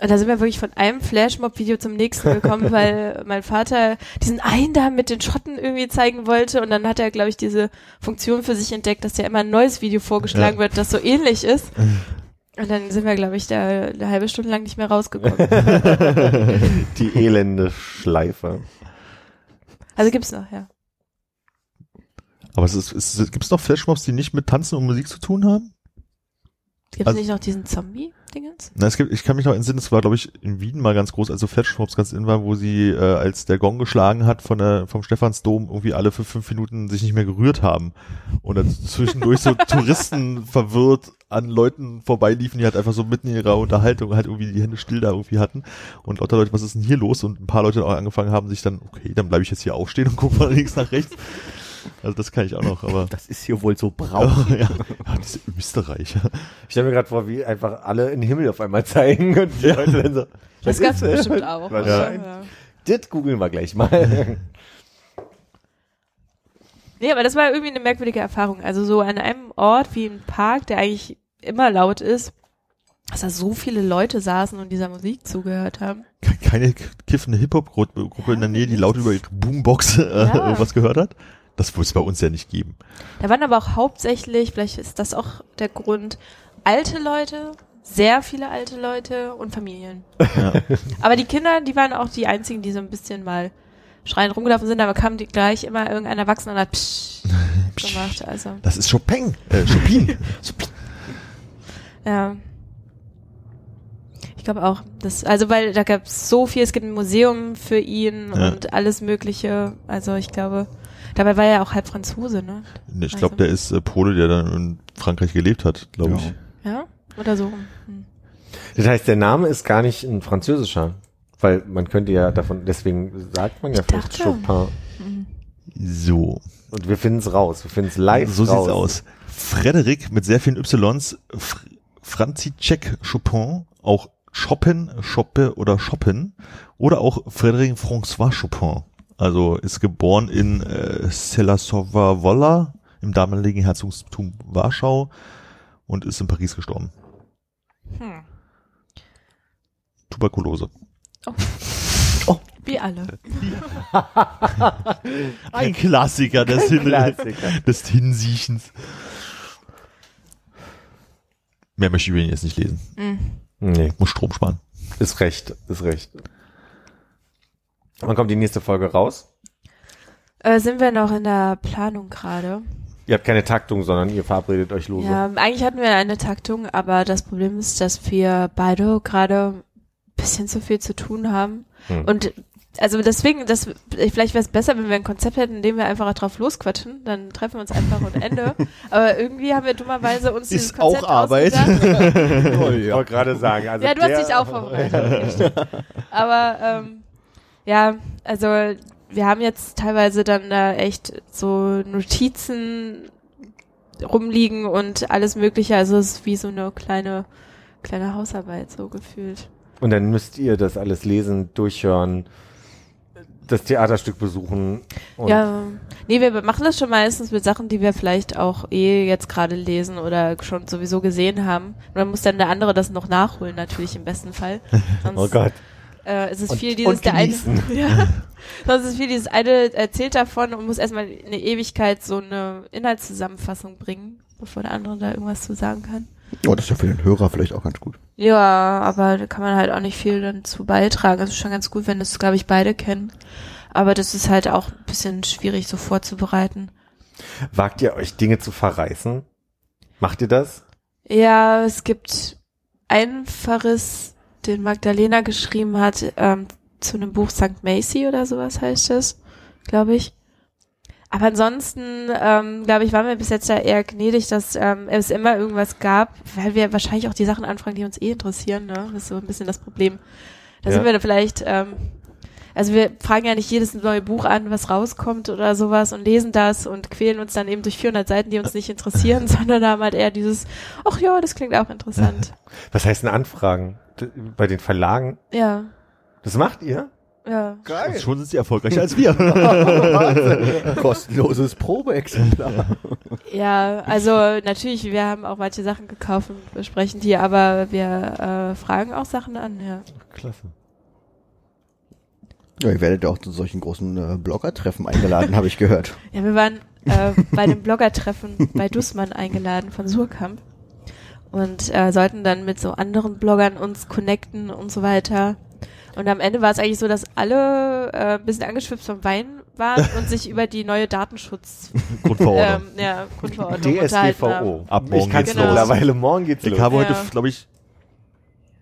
[SPEAKER 5] Und da sind wir wirklich von einem Flashmob-Video zum nächsten gekommen, weil mein Vater diesen einen da mit den Schotten irgendwie zeigen wollte und dann hat er, glaube ich, diese Funktion für sich entdeckt, dass ja immer ein neues Video vorgeschlagen
[SPEAKER 4] Ja.
[SPEAKER 5] wird, das so ähnlich ist. Und dann sind wir, glaube ich, da eine halbe Stunde lang nicht mehr rausgekommen.
[SPEAKER 2] Die elende Schleife.
[SPEAKER 5] Also gibt's noch, ja.
[SPEAKER 4] Aber es ist, es, gibt es noch Flashmobs, die nicht mit Tanzen und Musik zu tun haben?
[SPEAKER 5] Gibt's
[SPEAKER 4] Also-
[SPEAKER 5] nicht noch diesen Zombie-Dingens?
[SPEAKER 4] Na, es gibt, ich kann mich noch entsinnen, es war, glaube ich, in Wien mal ganz groß, also Flashmobs ganz in war, wo sie, äh, als der Gong geschlagen hat von der, vom Stephansdom, irgendwie alle für fünf Minuten sich nicht mehr gerührt haben. Und dann zwischendurch so Touristen verwirrt an Leuten vorbeiliefen, die halt einfach so mitten in ihrer Unterhaltung halt irgendwie die Hände still da irgendwie hatten. Und lauter Leute, was ist denn hier los? Und ein paar Leute auch angefangen haben, sich dann, okay, dann bleibe ich jetzt hier aufstehen und gucke von links nach rechts. Also das kann ich auch noch, aber
[SPEAKER 3] Das ist hier wohl so braun.
[SPEAKER 4] ja, ja, diese Österreicher.
[SPEAKER 2] Ich stelle mir gerade vor, wie einfach alle in den Himmel auf einmal zeigen und die Leute dann so.
[SPEAKER 5] Das
[SPEAKER 2] was
[SPEAKER 5] gab's
[SPEAKER 2] ist
[SPEAKER 5] bestimmt auch.
[SPEAKER 2] Wahrscheinlich.
[SPEAKER 5] Ja.
[SPEAKER 2] Das googeln wir gleich mal.
[SPEAKER 5] Nee, aber das war irgendwie eine merkwürdige Erfahrung. Also so an einem Ort wie im Park, der eigentlich immer laut ist, dass da so viele Leute saßen und dieser Musik zugehört haben.
[SPEAKER 4] Ke- keine kiffende Hip-Hop-Gruppe in der Nähe, die laut über ihre Boombox äh,
[SPEAKER 5] Ja.
[SPEAKER 4] irgendwas gehört hat. Das wird es bei uns ja nicht geben.
[SPEAKER 5] Da waren aber auch hauptsächlich, vielleicht ist das auch der Grund, alte Leute, sehr viele alte Leute und Familien.
[SPEAKER 4] Ja.
[SPEAKER 5] Aber die Kinder, die waren auch die einzigen, die so ein bisschen mal schreiend rumgelaufen sind, aber kam die gleich immer irgendein Erwachsener und hat psch gemacht. Also,
[SPEAKER 4] Das ist Chopin. Äh, Chopin.
[SPEAKER 5] ja. Ich glaube auch, das, also weil da gab es so viel, es gibt ein Museum für ihn
[SPEAKER 4] Ja.
[SPEAKER 5] und alles Mögliche. Also ich glaube, Dabei war er auch halb Franzose, ne?
[SPEAKER 4] Nee, Ich glaube, der ist äh, Pole, der dann in Frankreich gelebt hat, glaube
[SPEAKER 3] Ja.
[SPEAKER 4] ich.
[SPEAKER 5] Ja? Oder so. Hm.
[SPEAKER 2] Das heißt, der Name ist gar nicht ein französischer. Weil man könnte ja davon, deswegen sagt man ja
[SPEAKER 5] Ich
[SPEAKER 2] vielleicht
[SPEAKER 5] dachte.
[SPEAKER 2] Chopin.
[SPEAKER 4] So,
[SPEAKER 2] Und wir finden es raus. Wir finden es live
[SPEAKER 4] so
[SPEAKER 2] raus.
[SPEAKER 4] sieht's aus. Frederik mit sehr vielen Ys, Fr Franzicek Chopin, auch Chopin, Choppe oder Chopin oder auch Frédéric François Chopin. Also ist geboren in äh, Selasowa Wola im damaligen Herzogtum Warschau und ist in Paris gestorben.
[SPEAKER 5] Hm.
[SPEAKER 4] Tuberkulose.
[SPEAKER 5] Wie alle.
[SPEAKER 4] Ein Klassiker des, Hin
[SPEAKER 2] Klassiker.
[SPEAKER 4] des Hinsiechens. Mehr möchte ich über ihn jetzt nicht lesen.
[SPEAKER 5] Hm.
[SPEAKER 2] Nee,
[SPEAKER 4] Muss Strom sparen.
[SPEAKER 2] ist recht, ist recht. Wann kommt die nächste Folge raus?
[SPEAKER 5] Äh, sind wir noch in der Planung gerade?
[SPEAKER 2] Ihr habt keine Taktung, sondern ihr verabredet euch lose.
[SPEAKER 5] Ja, eigentlich hatten wir eine Taktung, aber das Problem ist, dass wir beide gerade ein bisschen zu viel zu tun haben.
[SPEAKER 2] Hm.
[SPEAKER 5] Und also deswegen, das, vielleicht wäre es besser, wenn wir ein Konzept hätten, in dem wir einfach drauf losquatschen. Dann treffen wir uns einfach und Ende. Aber irgendwie haben wir dummerweise uns dieses
[SPEAKER 3] Ist auch
[SPEAKER 5] Konzept
[SPEAKER 3] Arbeit.
[SPEAKER 5] ausgedacht.
[SPEAKER 3] Oh,
[SPEAKER 2] Ich wollte gerade sagen. Also
[SPEAKER 5] ja, du hast dich auch vorbereitet. Aber ähm, ja, also wir haben jetzt teilweise dann da echt so Notizen rumliegen und alles Mögliche. Also es ist wie so eine kleine kleine Hausarbeit so gefühlt.
[SPEAKER 2] Und dann müsst ihr das alles lesen, durchhören, das Theaterstück besuchen.
[SPEAKER 5] Ja, nee, wir machen das schon meistens mit Sachen, die wir vielleicht auch eh jetzt gerade lesen oder schon sowieso gesehen haben. Und dann muss dann der andere das noch nachholen, natürlich im besten Fall. Sonst,
[SPEAKER 2] Oh Gott.
[SPEAKER 5] Äh, es ist
[SPEAKER 2] Und-
[SPEAKER 5] viel dieses der eine. Ja. Sonst ist viel dieses eine erzählt davon und muss erstmal eine Ewigkeit so eine Inhaltszusammenfassung bringen, bevor der andere da irgendwas zu sagen kann.
[SPEAKER 3] Oh, das ist ja für den Hörer vielleicht auch ganz gut.
[SPEAKER 5] Ja, aber da kann man halt auch nicht viel dann zu beitragen. Es ist schon ganz gut, wenn das, glaube ich, beide kennen. Aber das ist halt auch ein bisschen schwierig so vorzubereiten.
[SPEAKER 2] Wagt ihr euch Dinge zu verreißen? Macht ihr das?
[SPEAKER 5] Ja, es gibt einen Verriss, den Magdalena geschrieben hat, ähm, zu einem Buch St. Macy oder sowas heißt es, glaube ich. Aber ansonsten, ähm, glaube ich, waren wir bis jetzt ja eher gnädig, dass ähm, es immer irgendwas gab, weil wir wahrscheinlich auch die Sachen anfragen, die uns eh interessieren. Ne? Das ist so ein bisschen das Problem. Da
[SPEAKER 2] Ja.
[SPEAKER 5] sind wir da vielleicht, ähm, also wir fragen ja nicht jedes neue Buch an, was rauskommt oder sowas und lesen das und quälen uns dann eben durch 400 Seiten, die uns nicht interessieren, sondern haben halt eher dieses, ach ja, das klingt auch interessant.
[SPEAKER 2] Was heißt denn Anfragen? Bei den Verlagen?
[SPEAKER 5] Ja,
[SPEAKER 2] Das macht ihr?
[SPEAKER 5] ja.
[SPEAKER 3] Geil.
[SPEAKER 4] Schon sind sie erfolgreicher als wir.
[SPEAKER 3] Kostenloses Probeexemplar.
[SPEAKER 5] Ja, also natürlich, wir haben auch manche Sachen gekauft und besprechen die, aber wir äh, fragen auch Sachen an, ja.
[SPEAKER 2] Klasse.
[SPEAKER 3] Ja, ihr werdet ja auch zu solchen großen äh, Blogger-Treffen eingeladen, habe ich gehört.
[SPEAKER 5] Ja, wir waren äh, bei dem Bloggertreffen bei Dussmann eingeladen von Surkamp und äh, sollten dann mit so anderen Bloggern uns connecten und so weiter. Und am Ende war es eigentlich so, dass alle äh, ein bisschen angeschwipst vom Wein waren und sich über die neue Datenschutz
[SPEAKER 4] Grundverordnung.
[SPEAKER 5] ähm, ja, Grundverordnung.
[SPEAKER 2] DSGVO.
[SPEAKER 4] Ab
[SPEAKER 2] ich
[SPEAKER 4] morgen
[SPEAKER 2] kann's
[SPEAKER 5] geht's los.
[SPEAKER 2] mittlerweile. Morgen geht's
[SPEAKER 4] Ich
[SPEAKER 2] los.
[SPEAKER 4] habe heute,
[SPEAKER 5] Ja.
[SPEAKER 4] glaube ich,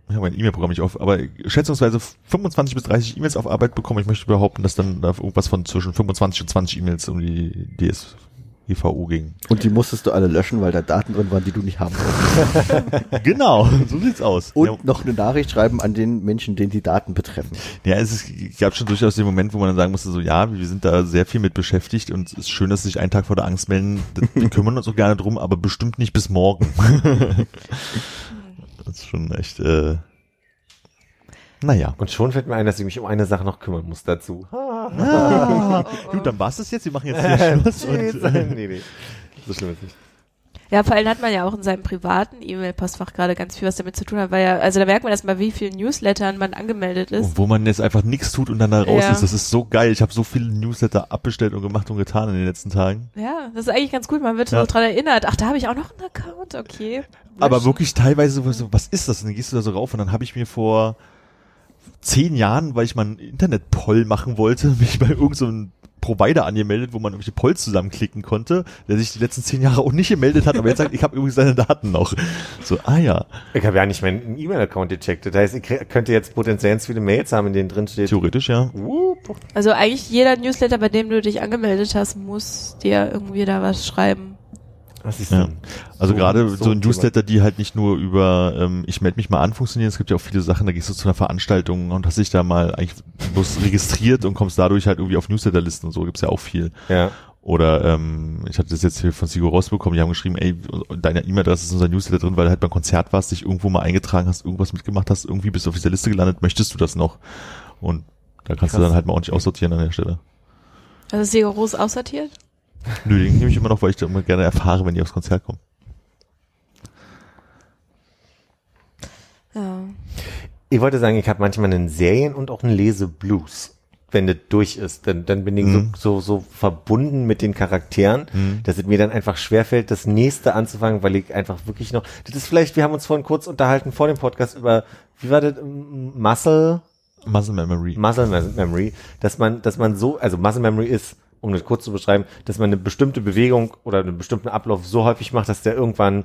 [SPEAKER 4] ich habe mein E-Mail-Programm nicht auf, aber schätzungsweise 25 bis 30 E-Mails auf Arbeit bekommen. Ich möchte behaupten, dass dann da irgendwas von zwischen 25 und 20 E-Mails um die DSGVO ging.
[SPEAKER 3] Und die musstest du alle löschen, weil da Daten drin waren, die du nicht haben wolltest.
[SPEAKER 4] genau, so sieht's aus.
[SPEAKER 3] Und
[SPEAKER 4] ja,
[SPEAKER 3] noch eine Nachricht schreiben an den Menschen, den die Daten betreffen.
[SPEAKER 4] ja, es ist, gab schon durchaus den Moment, wo man dann sagen musste, so ja, wir sind da sehr viel mit beschäftigt und es ist schön, dass sie sich einen Tag vor der Angst melden. Wir kümmern uns auch gerne drum, aber bestimmt nicht bis morgen. das ist schon echt, äh, naja.
[SPEAKER 2] Und schon fällt mir ein, dass ich mich um eine Sache noch kümmern muss dazu.
[SPEAKER 4] Ah. Gut, dann war's das jetzt. Wir machen jetzt hier Schluss. Und, äh,
[SPEAKER 2] nee, nee. So schlimm ist nicht.
[SPEAKER 5] Ja, vor allem hat man ja auch in seinem privaten E-Mail-Postfach gerade ganz viel, was damit zu tun hat, weil ja, also da merkt man erstmal, wie vielen Newslettern man angemeldet ist.
[SPEAKER 4] Und wo man jetzt einfach nichts tut und dann da raus
[SPEAKER 5] Ja.
[SPEAKER 4] ist. Das ist so geil. Ich habe so viele Newsletter abbestellt und gemacht und getan in den letzten Tagen.
[SPEAKER 5] Ja, das ist eigentlich ganz gut. Man wird
[SPEAKER 4] Ja.
[SPEAKER 5] so dran erinnert. Ach, da habe ich auch noch einen Account, okay.
[SPEAKER 4] Aber
[SPEAKER 5] Löschen.
[SPEAKER 4] wirklich teilweise so, was ist das? Und dann gehst du da so rauf und dann habe ich mir vor zehn Jahren, weil ich mal einen Internet-Poll machen wollte, mich bei irgendeinem so Provider angemeldet, wo man irgendwelche Polls zusammenklicken konnte, der sich die letzten zehn Jahre auch nicht gemeldet hat, aber jetzt sagt, ich habe übrigens seine Daten noch. So, ah ja,
[SPEAKER 2] Ich habe ja nicht meinen E-Mail-Account gecheckt. Das heißt, ich krie- könnte jetzt potenziell ganz viele Mails haben, in denen drin steht.
[SPEAKER 4] theoretisch ja.
[SPEAKER 2] Wupp.
[SPEAKER 5] Also eigentlich jeder Newsletter, bei dem du dich angemeldet hast, muss dir irgendwie da was schreiben.
[SPEAKER 2] Was ist
[SPEAKER 4] Ja.
[SPEAKER 2] denn?
[SPEAKER 4] Also
[SPEAKER 2] So-
[SPEAKER 4] gerade
[SPEAKER 2] so
[SPEAKER 4] so, ein. Newsletter, die halt nicht nur über ähm, ich melde mich mal an funktionieren, es gibt ja auch viele Sachen, da gehst du zu einer Veranstaltung und hast dich da mal eigentlich bloß registriert und kommst dadurch halt irgendwie auf Newsletterlisten und so, gibt's ja auch viel.
[SPEAKER 2] Ja.
[SPEAKER 4] Oder ähm, ich hatte das jetzt hier von Sigo rausbekommen, die haben geschrieben, ey, deine E-Mail-Adresse ist in unser Newsletter drin, weil du halt beim Konzert warst, dich irgendwo mal eingetragen hast, irgendwas mitgemacht hast, irgendwie bist du auf dieser Liste gelandet, möchtest du das noch? Und da kannst du
[SPEAKER 2] Krass.
[SPEAKER 4] dann halt mal ordentlich aussortieren an der Stelle.
[SPEAKER 5] Also ist rigoros aussortiert?
[SPEAKER 4] Nö, den nehme ich immer noch, weil ich da immer gerne erfahre, wenn die aufs Konzert kommen.
[SPEAKER 5] Ja.
[SPEAKER 2] Ich wollte sagen, ich habe manchmal einen Serien- und auch einen Leseblues. Wenn das durch ist, dann, dann bin ich
[SPEAKER 4] Mhm.
[SPEAKER 2] so, so, so verbunden mit den Charakteren,
[SPEAKER 4] Mhm.
[SPEAKER 2] dass es mir dann einfach schwerfällt, das nächste anzufangen, weil ich einfach wirklich noch, das ist vielleicht, wir haben uns vorhin kurz unterhalten vor dem Podcast über, wie war das, Muscle,
[SPEAKER 4] Muscle Memory.
[SPEAKER 2] Muscle Mem- Memory, dass man, dass man so, also Muscle Memory ist, um das kurz zu beschreiben, dass man eine bestimmte Bewegung oder einen bestimmten Ablauf so häufig macht, dass der irgendwann,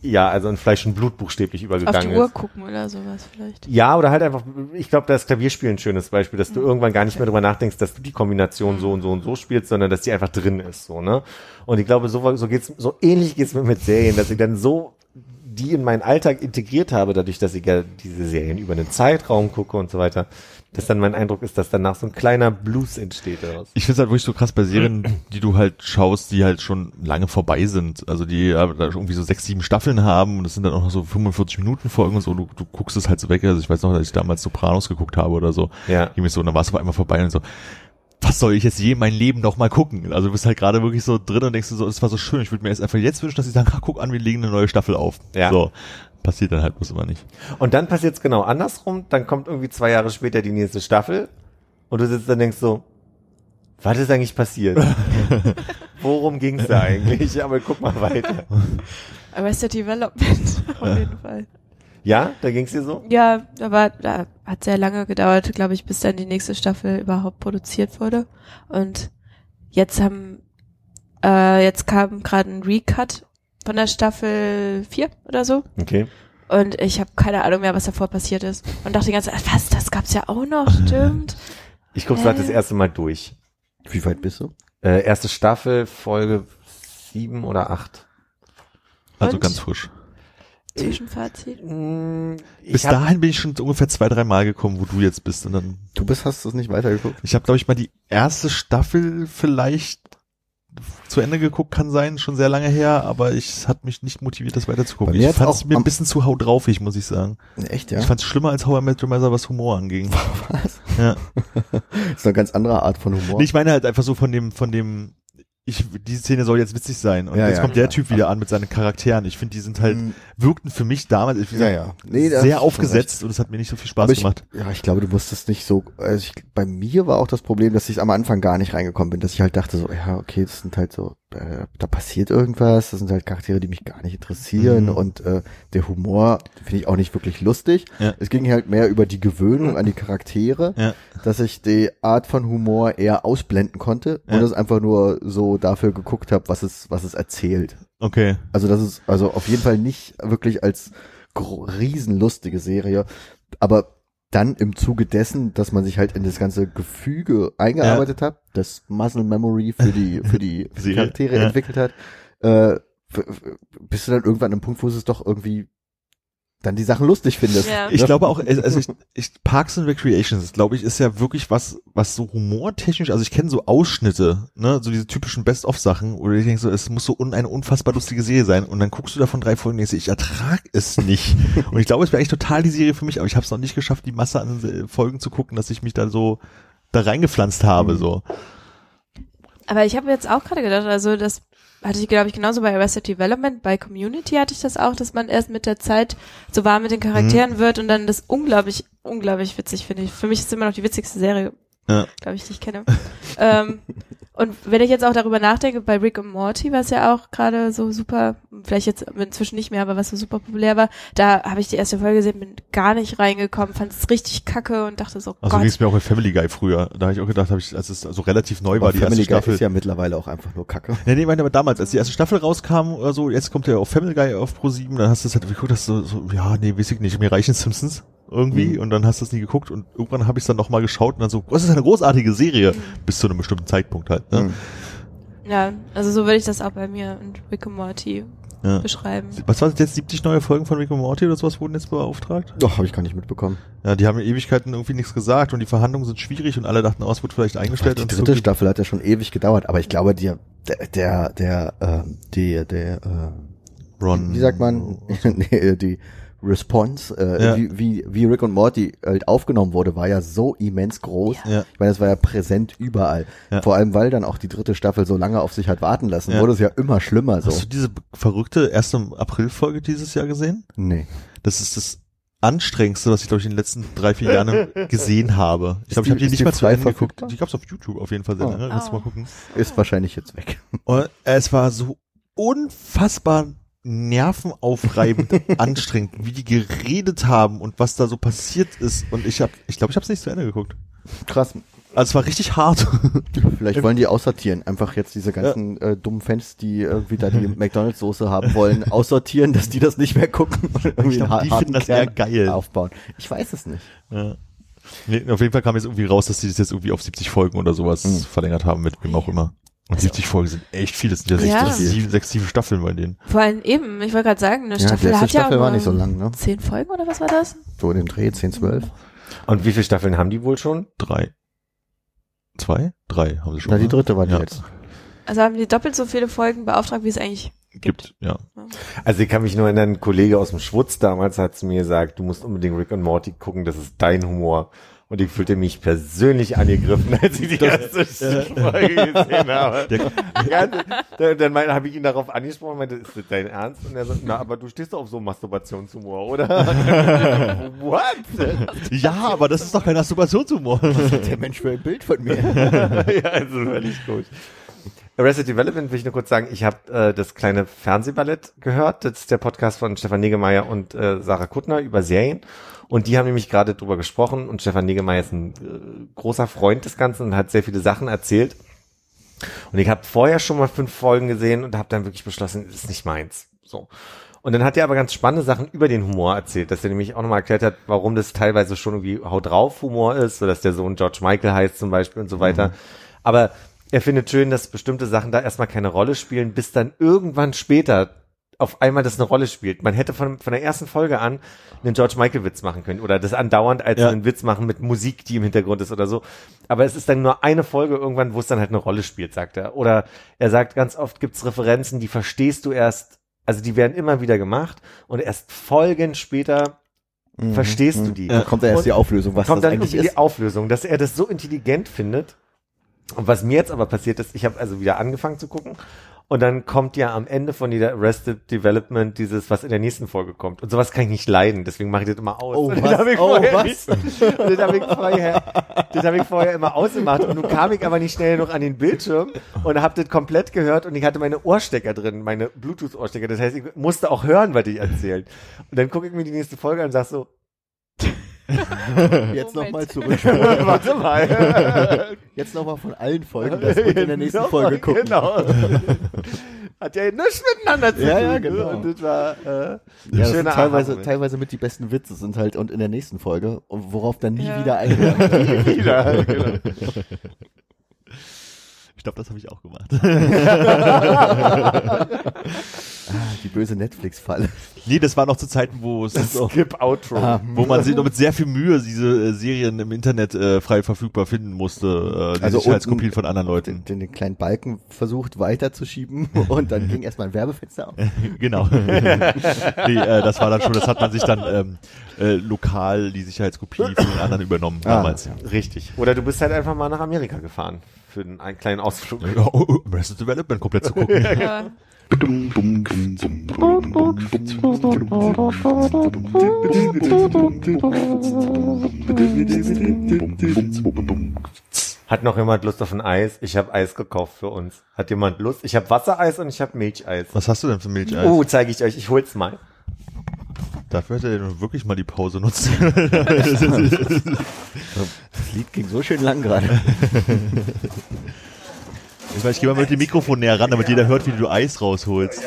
[SPEAKER 2] ja, also in Fleisch und Blut buchstäblich
[SPEAKER 5] Auf
[SPEAKER 2] übergegangen
[SPEAKER 5] die Uhr
[SPEAKER 2] ist.
[SPEAKER 5] gucken oder sowas vielleicht.
[SPEAKER 2] Ja, oder halt einfach, ich glaube, das Klavierspiel ein schönes Beispiel, dass du irgendwann gar nicht mehr drüber nachdenkst, dass du die Kombination so und so und so spielst, sondern dass die einfach drin ist, so, ne? Und ich glaube, so, so geht's, so ähnlich geht's mir mit Serien, dass ich dann so die in meinen Alltag integriert habe, dadurch, dass ich ja diese Serien über einen Zeitraum gucke und so weiter, dass dann mein Eindruck ist, dass danach so ein kleiner Blues entsteht daraus.
[SPEAKER 4] Ich finde es halt wirklich so krass bei Serien, die du halt schaust, die halt schon lange vorbei sind. Also die ja, da irgendwie so sechs, sieben Staffeln haben und das sind dann auch noch so 45 Minuten Folgen und so. Du, du guckst es halt so weg. Also ich weiß noch, dass ich damals Sopranos geguckt habe oder so.
[SPEAKER 2] Ja.
[SPEAKER 4] Ging mir so, und dann war es auf einmal vorbei und so, was soll ich jetzt je mein Leben noch mal gucken? Also du bist halt gerade wirklich so drin und denkst du so, es war so schön. Ich würde mir jetzt einfach jetzt wünschen, dass sie sagen, guck an, wir legen eine neue Staffel auf.
[SPEAKER 2] Ja.
[SPEAKER 4] So. Passiert dann halt bloß immer nicht.
[SPEAKER 2] Und dann passiert's genau andersrum, dann kommt irgendwie zwei Jahre später die nächste Staffel und du sitzt dann und denkst so, was ist eigentlich passiert? Worum ging's da eigentlich? Aber guck mal weiter.
[SPEAKER 5] Arrested Development, auf jeden Fall.
[SPEAKER 2] Ja, da ging's dir so?
[SPEAKER 5] Ja, aber da hat sehr lange gedauert, glaube ich, bis dann die nächste Staffel überhaupt produziert wurde. Und jetzt haben, äh, jetzt kam gerade ein Recut von der Staffel 4 oder so.
[SPEAKER 2] Okay.
[SPEAKER 5] Und ich habe keine Ahnung mehr, was davor passiert ist. Und dachte die ganze Zeit, was, das gab's ja auch noch, stimmt.
[SPEAKER 2] Ich guck's grad das erste Mal durch.
[SPEAKER 3] Wie weit bist du?
[SPEAKER 2] Äh, erste Staffel, Folge sieben oder acht.
[SPEAKER 4] Also
[SPEAKER 5] Und?
[SPEAKER 4] ganz frisch.
[SPEAKER 5] Zwischenfazit.
[SPEAKER 2] Mm, ich
[SPEAKER 4] Bis
[SPEAKER 2] hab-
[SPEAKER 4] dahin bin ich schon ungefähr zwei, drei Mal gekommen, wo du jetzt bist. Und dann
[SPEAKER 3] Du bist, hast es nicht weitergeguckt?
[SPEAKER 4] Ich habe, glaube ich, mal die erste Staffel vielleicht zu Ende geguckt, kann sein, schon sehr lange her, aber ich hat mich nicht motiviert, das weiterzugucken. Ich fand es mir ein bisschen zu haut draufig, muss ich sagen.
[SPEAKER 3] Echt, ja?
[SPEAKER 4] Ich fand es schlimmer als How I Met Your Mother, was Humor anging. Ja.
[SPEAKER 3] Das ist eine ganz andere Art von Humor.
[SPEAKER 4] Nee, ich meine halt einfach so von dem, von dem, ich, diese Szene soll jetzt witzig sein. Und
[SPEAKER 3] Ja,
[SPEAKER 4] jetzt
[SPEAKER 3] ja,
[SPEAKER 4] kommt der
[SPEAKER 3] klar.
[SPEAKER 4] Typ wieder an mit seinen Charakteren. Ich finde, die sind halt,
[SPEAKER 3] Mm,
[SPEAKER 4] wirkten für mich damals wie
[SPEAKER 3] Ja, ja. Nee,
[SPEAKER 4] sehr aufgesetzt und es hat mir nicht so viel Spaß
[SPEAKER 3] ich,
[SPEAKER 4] gemacht.
[SPEAKER 3] ja, ich glaube, du musstest nicht so, also ich, bei mir war auch das Problem, dass ich am Anfang gar nicht reingekommen bin, dass ich halt dachte so, ja, okay, das sind halt so, äh, da passiert irgendwas, das sind halt Charaktere, die mich gar nicht interessieren
[SPEAKER 4] Mhm.
[SPEAKER 3] und äh, der Humor finde ich auch nicht wirklich lustig.
[SPEAKER 4] Ja.
[SPEAKER 3] Es ging halt mehr über die Gewöhnung an die Charaktere,
[SPEAKER 4] Ja.
[SPEAKER 3] dass ich die Art von Humor eher ausblenden konnte
[SPEAKER 4] Ja.
[SPEAKER 3] und es einfach nur so dafür geguckt habe, was es, was es erzählt.
[SPEAKER 4] Okay.
[SPEAKER 3] Also das ist also auf jeden Fall nicht wirklich als riesenlustige Serie, aber dann im Zuge dessen, dass man sich halt in das ganze Gefüge eingearbeitet hat, das Muscle Memory für die für die, für die
[SPEAKER 4] Serie,
[SPEAKER 3] Charaktere
[SPEAKER 4] ja.
[SPEAKER 3] entwickelt hat, äh, bist du dann irgendwann an einem Punkt, wo es doch irgendwie dann die Sachen lustig findest.
[SPEAKER 5] Ja.
[SPEAKER 4] Ich glaube auch, also ich, ich, Parks and Recreations, glaube ich, ist ja wirklich was, was so humortechnisch, also ich kenne so Ausschnitte, ne, so diese typischen Best-of-Sachen, oder ich denke so, es muss so un, eine unfassbar lustige Serie sein, und dann guckst du davon drei Folgen und denkst, ich ertrag es nicht. und ich glaube, es wäre eigentlich total die Serie für mich, aber ich habe es noch nicht geschafft, die Masse an Folgen zu gucken, dass ich mich da so da reingepflanzt habe, so.
[SPEAKER 5] Aber ich habe jetzt auch gerade gedacht, also das hatte ich, glaube ich, genauso bei Arrested Development, bei Community hatte ich das auch, dass man erst mit der Zeit so warm mit den Charakteren wird und dann das unglaublich, unglaublich witzig finde ich. Für mich ist es immer noch die witzigste Serie
[SPEAKER 4] Ja.
[SPEAKER 5] glaube ich, dich kenne. ähm, und wenn ich jetzt auch darüber nachdenke, bei Rick und Morty, was ja auch gerade so super, vielleicht jetzt inzwischen nicht mehr, aber was so super populär war, da habe ich die erste Folge gesehen, bin gar nicht reingekommen, fand es richtig kacke und dachte so,
[SPEAKER 4] Also
[SPEAKER 5] Gott.
[SPEAKER 4] ging es mir auch bei Family Guy früher. Da habe ich auch gedacht, hab ich, als es also relativ neu war,
[SPEAKER 3] Aber
[SPEAKER 4] die
[SPEAKER 3] Family
[SPEAKER 4] erste
[SPEAKER 3] Guy
[SPEAKER 4] Staffel.
[SPEAKER 3] ist ja mittlerweile auch einfach nur Kacke.
[SPEAKER 4] Nee, nee, ich meine aber damals, als die erste Staffel rauskam oder so, jetzt kommt ja auch Family Guy auf Pro 7, dann hast du es halt geguckt, hast du so, ja, nee, weiß ich nicht, mir reichen Simpsons irgendwie
[SPEAKER 3] Mhm.
[SPEAKER 4] und dann hast du es nie geguckt und irgendwann habe ich es dann nochmal geschaut und dann so, das ist eine großartige Serie, bis zu einem bestimmten Zeitpunkt halt. Ne?
[SPEAKER 3] Mhm.
[SPEAKER 5] Ja, also so würde ich das auch bei mir und Rick und Morty
[SPEAKER 4] Ja.
[SPEAKER 5] beschreiben.
[SPEAKER 4] Was war das jetzt, 70 neue Folgen von Rick und Morty oder sowas wurden jetzt beauftragt?
[SPEAKER 3] Doch, habe ich gar nicht mitbekommen.
[SPEAKER 4] Ja, die haben in Ewigkeiten irgendwie nichts gesagt und die Verhandlungen sind schwierig und alle dachten, oh, es wird vielleicht eingestellt.
[SPEAKER 3] Die
[SPEAKER 4] und
[SPEAKER 3] dritte
[SPEAKER 4] so.
[SPEAKER 3] Staffel hat ja schon ewig gedauert, aber ich glaube, die, der, der, der, ähm, die, der, äh,
[SPEAKER 4] Ron.
[SPEAKER 3] wie sagt man, nee, die Response, äh,
[SPEAKER 4] Ja.
[SPEAKER 3] wie, wie, wie Rick und Morty halt aufgenommen wurde, war ja so immens groß.
[SPEAKER 4] Ja.
[SPEAKER 3] Ich meine, das war ja präsent überall.
[SPEAKER 4] Ja.
[SPEAKER 3] Vor allem, weil dann auch die dritte Staffel so lange auf sich hat warten lassen,
[SPEAKER 4] Ja.
[SPEAKER 3] wurde es ja immer schlimmer so.
[SPEAKER 4] Hast du diese verrückte erste April-Folge dieses Jahr gesehen?
[SPEAKER 3] Nee.
[SPEAKER 4] Das ist das anstrengendste, was ich glaube ich in den letzten drei, vier Jahren gesehen habe. Ich glaube, ich habe die
[SPEAKER 3] ist
[SPEAKER 4] nicht
[SPEAKER 3] die
[SPEAKER 4] mal zu Ende geguckt. Die gab's auf YouTube auf jeden Fall sehr
[SPEAKER 3] Oh.
[SPEAKER 4] lange. Lass
[SPEAKER 5] Oh.
[SPEAKER 4] mal gucken.
[SPEAKER 3] Ist wahrscheinlich jetzt weg.
[SPEAKER 4] Und es war so unfassbar nervenaufreibend anstrengend, wie die geredet haben und was da so passiert ist. Und ich habe, ich glaube, ich habe es nicht zu Ende geguckt.
[SPEAKER 3] Krass.
[SPEAKER 4] Also es war richtig hart.
[SPEAKER 3] Vielleicht wollen die aussortieren. Einfach jetzt diese ganzen äh, dummen Fans, die irgendwie da die McDonalds-Soße haben wollen, aussortieren, dass die das nicht mehr gucken. Und irgendwie
[SPEAKER 4] glaub,
[SPEAKER 3] einen
[SPEAKER 4] die finden das eher geil.
[SPEAKER 3] Aufbauen. Ich weiß es nicht.
[SPEAKER 4] ja. Nee, auf jeden Fall kam jetzt irgendwie raus, dass die das jetzt irgendwie auf 70 Folgen oder sowas
[SPEAKER 3] Mhm.
[SPEAKER 4] verlängert haben, mit wem auch immer. Und 70 Folgen sind echt viel. Das sind ja,
[SPEAKER 5] Ja.
[SPEAKER 4] sechs, sieben, sechs, sieben Staffeln bei denen.
[SPEAKER 5] Vor allem eben, ich wollte gerade sagen, eine
[SPEAKER 3] Ja,
[SPEAKER 5] Staffel hat ja
[SPEAKER 3] Staffel
[SPEAKER 5] auch
[SPEAKER 3] war nicht so lang, ne?
[SPEAKER 5] zehn Folgen oder was war das?
[SPEAKER 3] So in dem Dreh, 10, 12.
[SPEAKER 2] Und wie viele Staffeln haben die wohl schon?
[SPEAKER 4] Drei. Zwei? Drei haben sie schon.
[SPEAKER 3] Na, die
[SPEAKER 4] ne?
[SPEAKER 3] dritte war die
[SPEAKER 4] Ja.
[SPEAKER 3] jetzt.
[SPEAKER 5] Also haben die doppelt so viele Folgen beauftragt, wie es eigentlich
[SPEAKER 4] Gibt, ja.
[SPEAKER 2] Also ich kann mich nur erinnern, ein Kollege aus dem Schwutz damals hat zu mir gesagt, du musst unbedingt Rick und Morty gucken, das ist dein Humor. Und ich fühlte mich persönlich angegriffen, als ich die erste Folge gesehen habe. Ganz, dann dann mein- habe ich ihn darauf angesprochen, meinte, ist das dein Ernst? Und er so, na, aber du stehst doch auf so Masturbationshumor, oder? What?
[SPEAKER 4] Ja, aber das ist doch kein Masturbationshumor.
[SPEAKER 3] Der Mensch will ein Bild von mir.
[SPEAKER 2] ja, also völlig gut. Arrested Development will ich nur kurz sagen, ich habe äh, das kleine Fernsehballett gehört. Das ist der Podcast von Stefan Negemeyer und äh, Sarah Kuttner über Serien. Und die haben nämlich gerade drüber gesprochen und Stefan Negemeyer ist ein äh, großer Freund des Ganzen und hat sehr viele Sachen erzählt. Und ich habe vorher schon mal fünf Folgen gesehen und habe dann wirklich beschlossen, das ist nicht meins. So. Und dann hat er aber ganz spannende Sachen über den Humor erzählt, dass er nämlich auch nochmal erklärt hat, warum das teilweise schon irgendwie Haut drauf Humor ist, so dass der Sohn George Michael heißt zum Beispiel und so weiter. Aber er findet schön, dass bestimmte Sachen da erstmal keine Rolle spielen, bis dann irgendwann später auf einmal das eine Rolle spielt. Man hätte von, von der ersten Folge an einen George Michael Witz machen können oder das andauernd als
[SPEAKER 4] Ja.
[SPEAKER 2] einen Witz machen mit Musik, die im Hintergrund ist oder so. Aber es ist dann nur eine Folge irgendwann, wo es dann halt eine Rolle spielt, sagt er. Oder er sagt, ganz oft gibt's Referenzen, die verstehst du erst, also die werden immer wieder gemacht und erst Folgen später verstehst du die.
[SPEAKER 3] Dann kommt da erst
[SPEAKER 2] Und
[SPEAKER 3] die Auflösung, was
[SPEAKER 2] kommt
[SPEAKER 3] das
[SPEAKER 2] dann
[SPEAKER 3] eigentlich ist.
[SPEAKER 2] die Auflösung, dass er das so intelligent findet. Und was mir jetzt aber passiert ist, ich habe also wieder angefangen zu gucken und dann kommt ja am Ende von dieser Arrested Development dieses, was in der nächsten Folge kommt. Und sowas kann ich nicht leiden, deswegen mache ich das immer aus.
[SPEAKER 3] Oh, was?
[SPEAKER 2] Das habe ich,
[SPEAKER 3] Oh,
[SPEAKER 2] vorher
[SPEAKER 3] was?
[SPEAKER 2] das habe ich, vorher- das hab ich vorher immer ausgemacht und nun kam ich aber nicht schnell noch an den Bildschirm und habe das komplett gehört und ich hatte meine Ohrstecker drin, meine Bluetooth-Ohrstecker. Das heißt, ich musste auch hören, was die erzählen. Und dann gucke ich mir die nächste Folge an und sag so,
[SPEAKER 3] Jetzt nochmal zurück.
[SPEAKER 2] warte mal.
[SPEAKER 3] Jetzt nochmal von allen Folgen das und in der nächsten Folge gucken.
[SPEAKER 2] Genau. Hat ja nichts miteinander zu tun.
[SPEAKER 3] Ja, ja, genau.
[SPEAKER 2] Und das war äh,
[SPEAKER 3] Ja, das teilweise,
[SPEAKER 2] Aha-Moment.
[SPEAKER 3] teilweise mit die besten Witze sind halt und in der nächsten Folge, und worauf dann nie
[SPEAKER 5] Ja.
[SPEAKER 3] wieder eingegangen wird.
[SPEAKER 2] wieder. Genau.
[SPEAKER 4] Ich glaube, das habe ich auch gemacht.
[SPEAKER 3] Ah, die böse Netflix-Falle.
[SPEAKER 4] nee, das war noch zu Zeiten, wo es
[SPEAKER 2] Skip Outro.
[SPEAKER 3] Ah,
[SPEAKER 4] wo man sich noch mit sehr viel Mühe diese äh, Serien im Internet äh, frei verfügbar finden musste, äh, die
[SPEAKER 3] Also
[SPEAKER 4] Sicherheitskopien von anderen Leuten.
[SPEAKER 3] den, den, den kleinen Balken versucht weiterzuschieben und dann ging erstmal ein Werbefenster auf.
[SPEAKER 4] genau. nee, äh, das war dann schon, das hat man sich dann ähm, äh, lokal die Sicherheitskopie von den anderen übernommen
[SPEAKER 3] Ah,
[SPEAKER 4] damals.
[SPEAKER 2] Richtig. Oder du bist halt einfach mal nach Amerika gefahren für einen, einen kleinen Ausflug.
[SPEAKER 4] Ja, oh, oh, Arrested Development komplett zu gucken.
[SPEAKER 5] Ja.
[SPEAKER 2] Hat noch jemand Lust auf ein Eis? Ich habe Eis gekauft für uns. Hat jemand Lust? Ich habe Wassereis und ich habe Milcheis.
[SPEAKER 4] Was hast du denn für Milcheis?
[SPEAKER 2] Oh, zeige ich euch. Ich hol's mal.
[SPEAKER 4] Dafür hätte er nun wirklich mal die Pause nutzen.
[SPEAKER 3] Das Lied ging so schön lang gerade.
[SPEAKER 4] ich weiß, ich gehe mal mit dem Mikrofon näher ran, damit jeder hört, wie du Eis rausholst.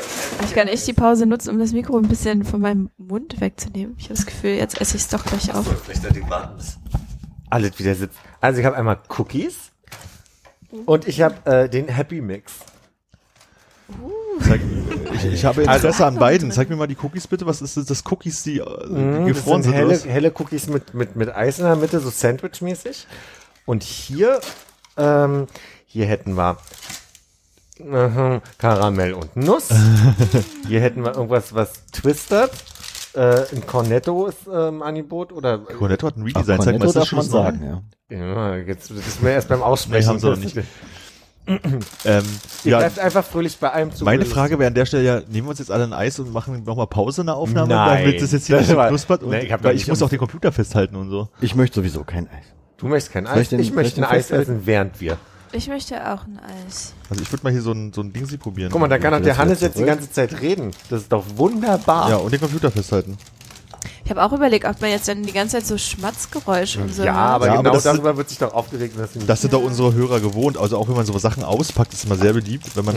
[SPEAKER 5] Ich kann echt die Pause nutzen, um das Mikro ein bisschen von meinem Mund wegzunehmen. Ich habe das Gefühl, jetzt esse ich es doch gleich auf.
[SPEAKER 2] Alles wieder sitzt. Also ich habe einmal Cookies und ich habe äh, den Happy Mix.
[SPEAKER 4] Zeig, ich, ich habe Interesse
[SPEAKER 2] Also-
[SPEAKER 4] an beiden. Zeig mir mal die Cookies bitte. Was ist das, das Cookies, die, äh,
[SPEAKER 2] das
[SPEAKER 4] gefroren
[SPEAKER 2] sind
[SPEAKER 4] sind?
[SPEAKER 2] helle,
[SPEAKER 4] was?
[SPEAKER 2] helle Cookies mit, mit, mit Eis in der Mitte, so Sandwich-mäßig. Und hier, ähm, hier hätten wir mhm, Karamell und Nuss. hier hätten wir irgendwas, was twistet. Äh, ein Cornetto ist ähm, Angebot oder
[SPEAKER 4] Cornetto hat ein
[SPEAKER 3] Ach,
[SPEAKER 4] Redesign. Zeig mal,
[SPEAKER 3] Cornetto
[SPEAKER 4] ist das
[SPEAKER 3] darf
[SPEAKER 4] schon
[SPEAKER 3] man sagen, ja.
[SPEAKER 2] ja, jetzt das ist mir erst beim Aussprechen.
[SPEAKER 4] Nee, haben sie nicht. Ähm,
[SPEAKER 2] Ihr
[SPEAKER 4] ja,
[SPEAKER 2] bleibt einfach fröhlich bei einem zu.
[SPEAKER 4] meine Frage wäre an der Stelle ja, nehmen wir uns jetzt alle ein Eis und machen nochmal Pause in der Aufnahme,
[SPEAKER 2] Nein.
[SPEAKER 4] damit das jetzt hier
[SPEAKER 2] Das
[SPEAKER 4] nicht knuspert? Und,
[SPEAKER 2] Nee, ich
[SPEAKER 4] weil ich muss auch den Computer festhalten und so.
[SPEAKER 3] Ich möchte sowieso kein Eis.
[SPEAKER 2] Du möchtest kein
[SPEAKER 3] ich
[SPEAKER 2] Eis? ich möchte
[SPEAKER 3] ich den
[SPEAKER 2] ein Eis essen, während wir.
[SPEAKER 5] Ich möchte auch ein Eis.
[SPEAKER 4] Also ich würde mal hier so ein, so ein Ding sie probieren.
[SPEAKER 2] Guck mal, da kann doch der Hannes jetzt die
[SPEAKER 3] zurück.
[SPEAKER 2] ganze Zeit reden. Das ist doch wunderbar.
[SPEAKER 4] Ja, und den Computer festhalten.
[SPEAKER 5] Ich habe auch überlegt, ob man jetzt dann die ganze Zeit so Schmatzgeräusche und so.
[SPEAKER 2] Ja, aber
[SPEAKER 4] Ja,
[SPEAKER 2] genau
[SPEAKER 4] aber das-
[SPEAKER 2] darüber wird sich doch aufgeregt. Dass
[SPEAKER 4] Das sind doch unsere Hörer gewohnt. Also auch wenn man so Sachen auspackt, ist immer sehr beliebt. Wenn man,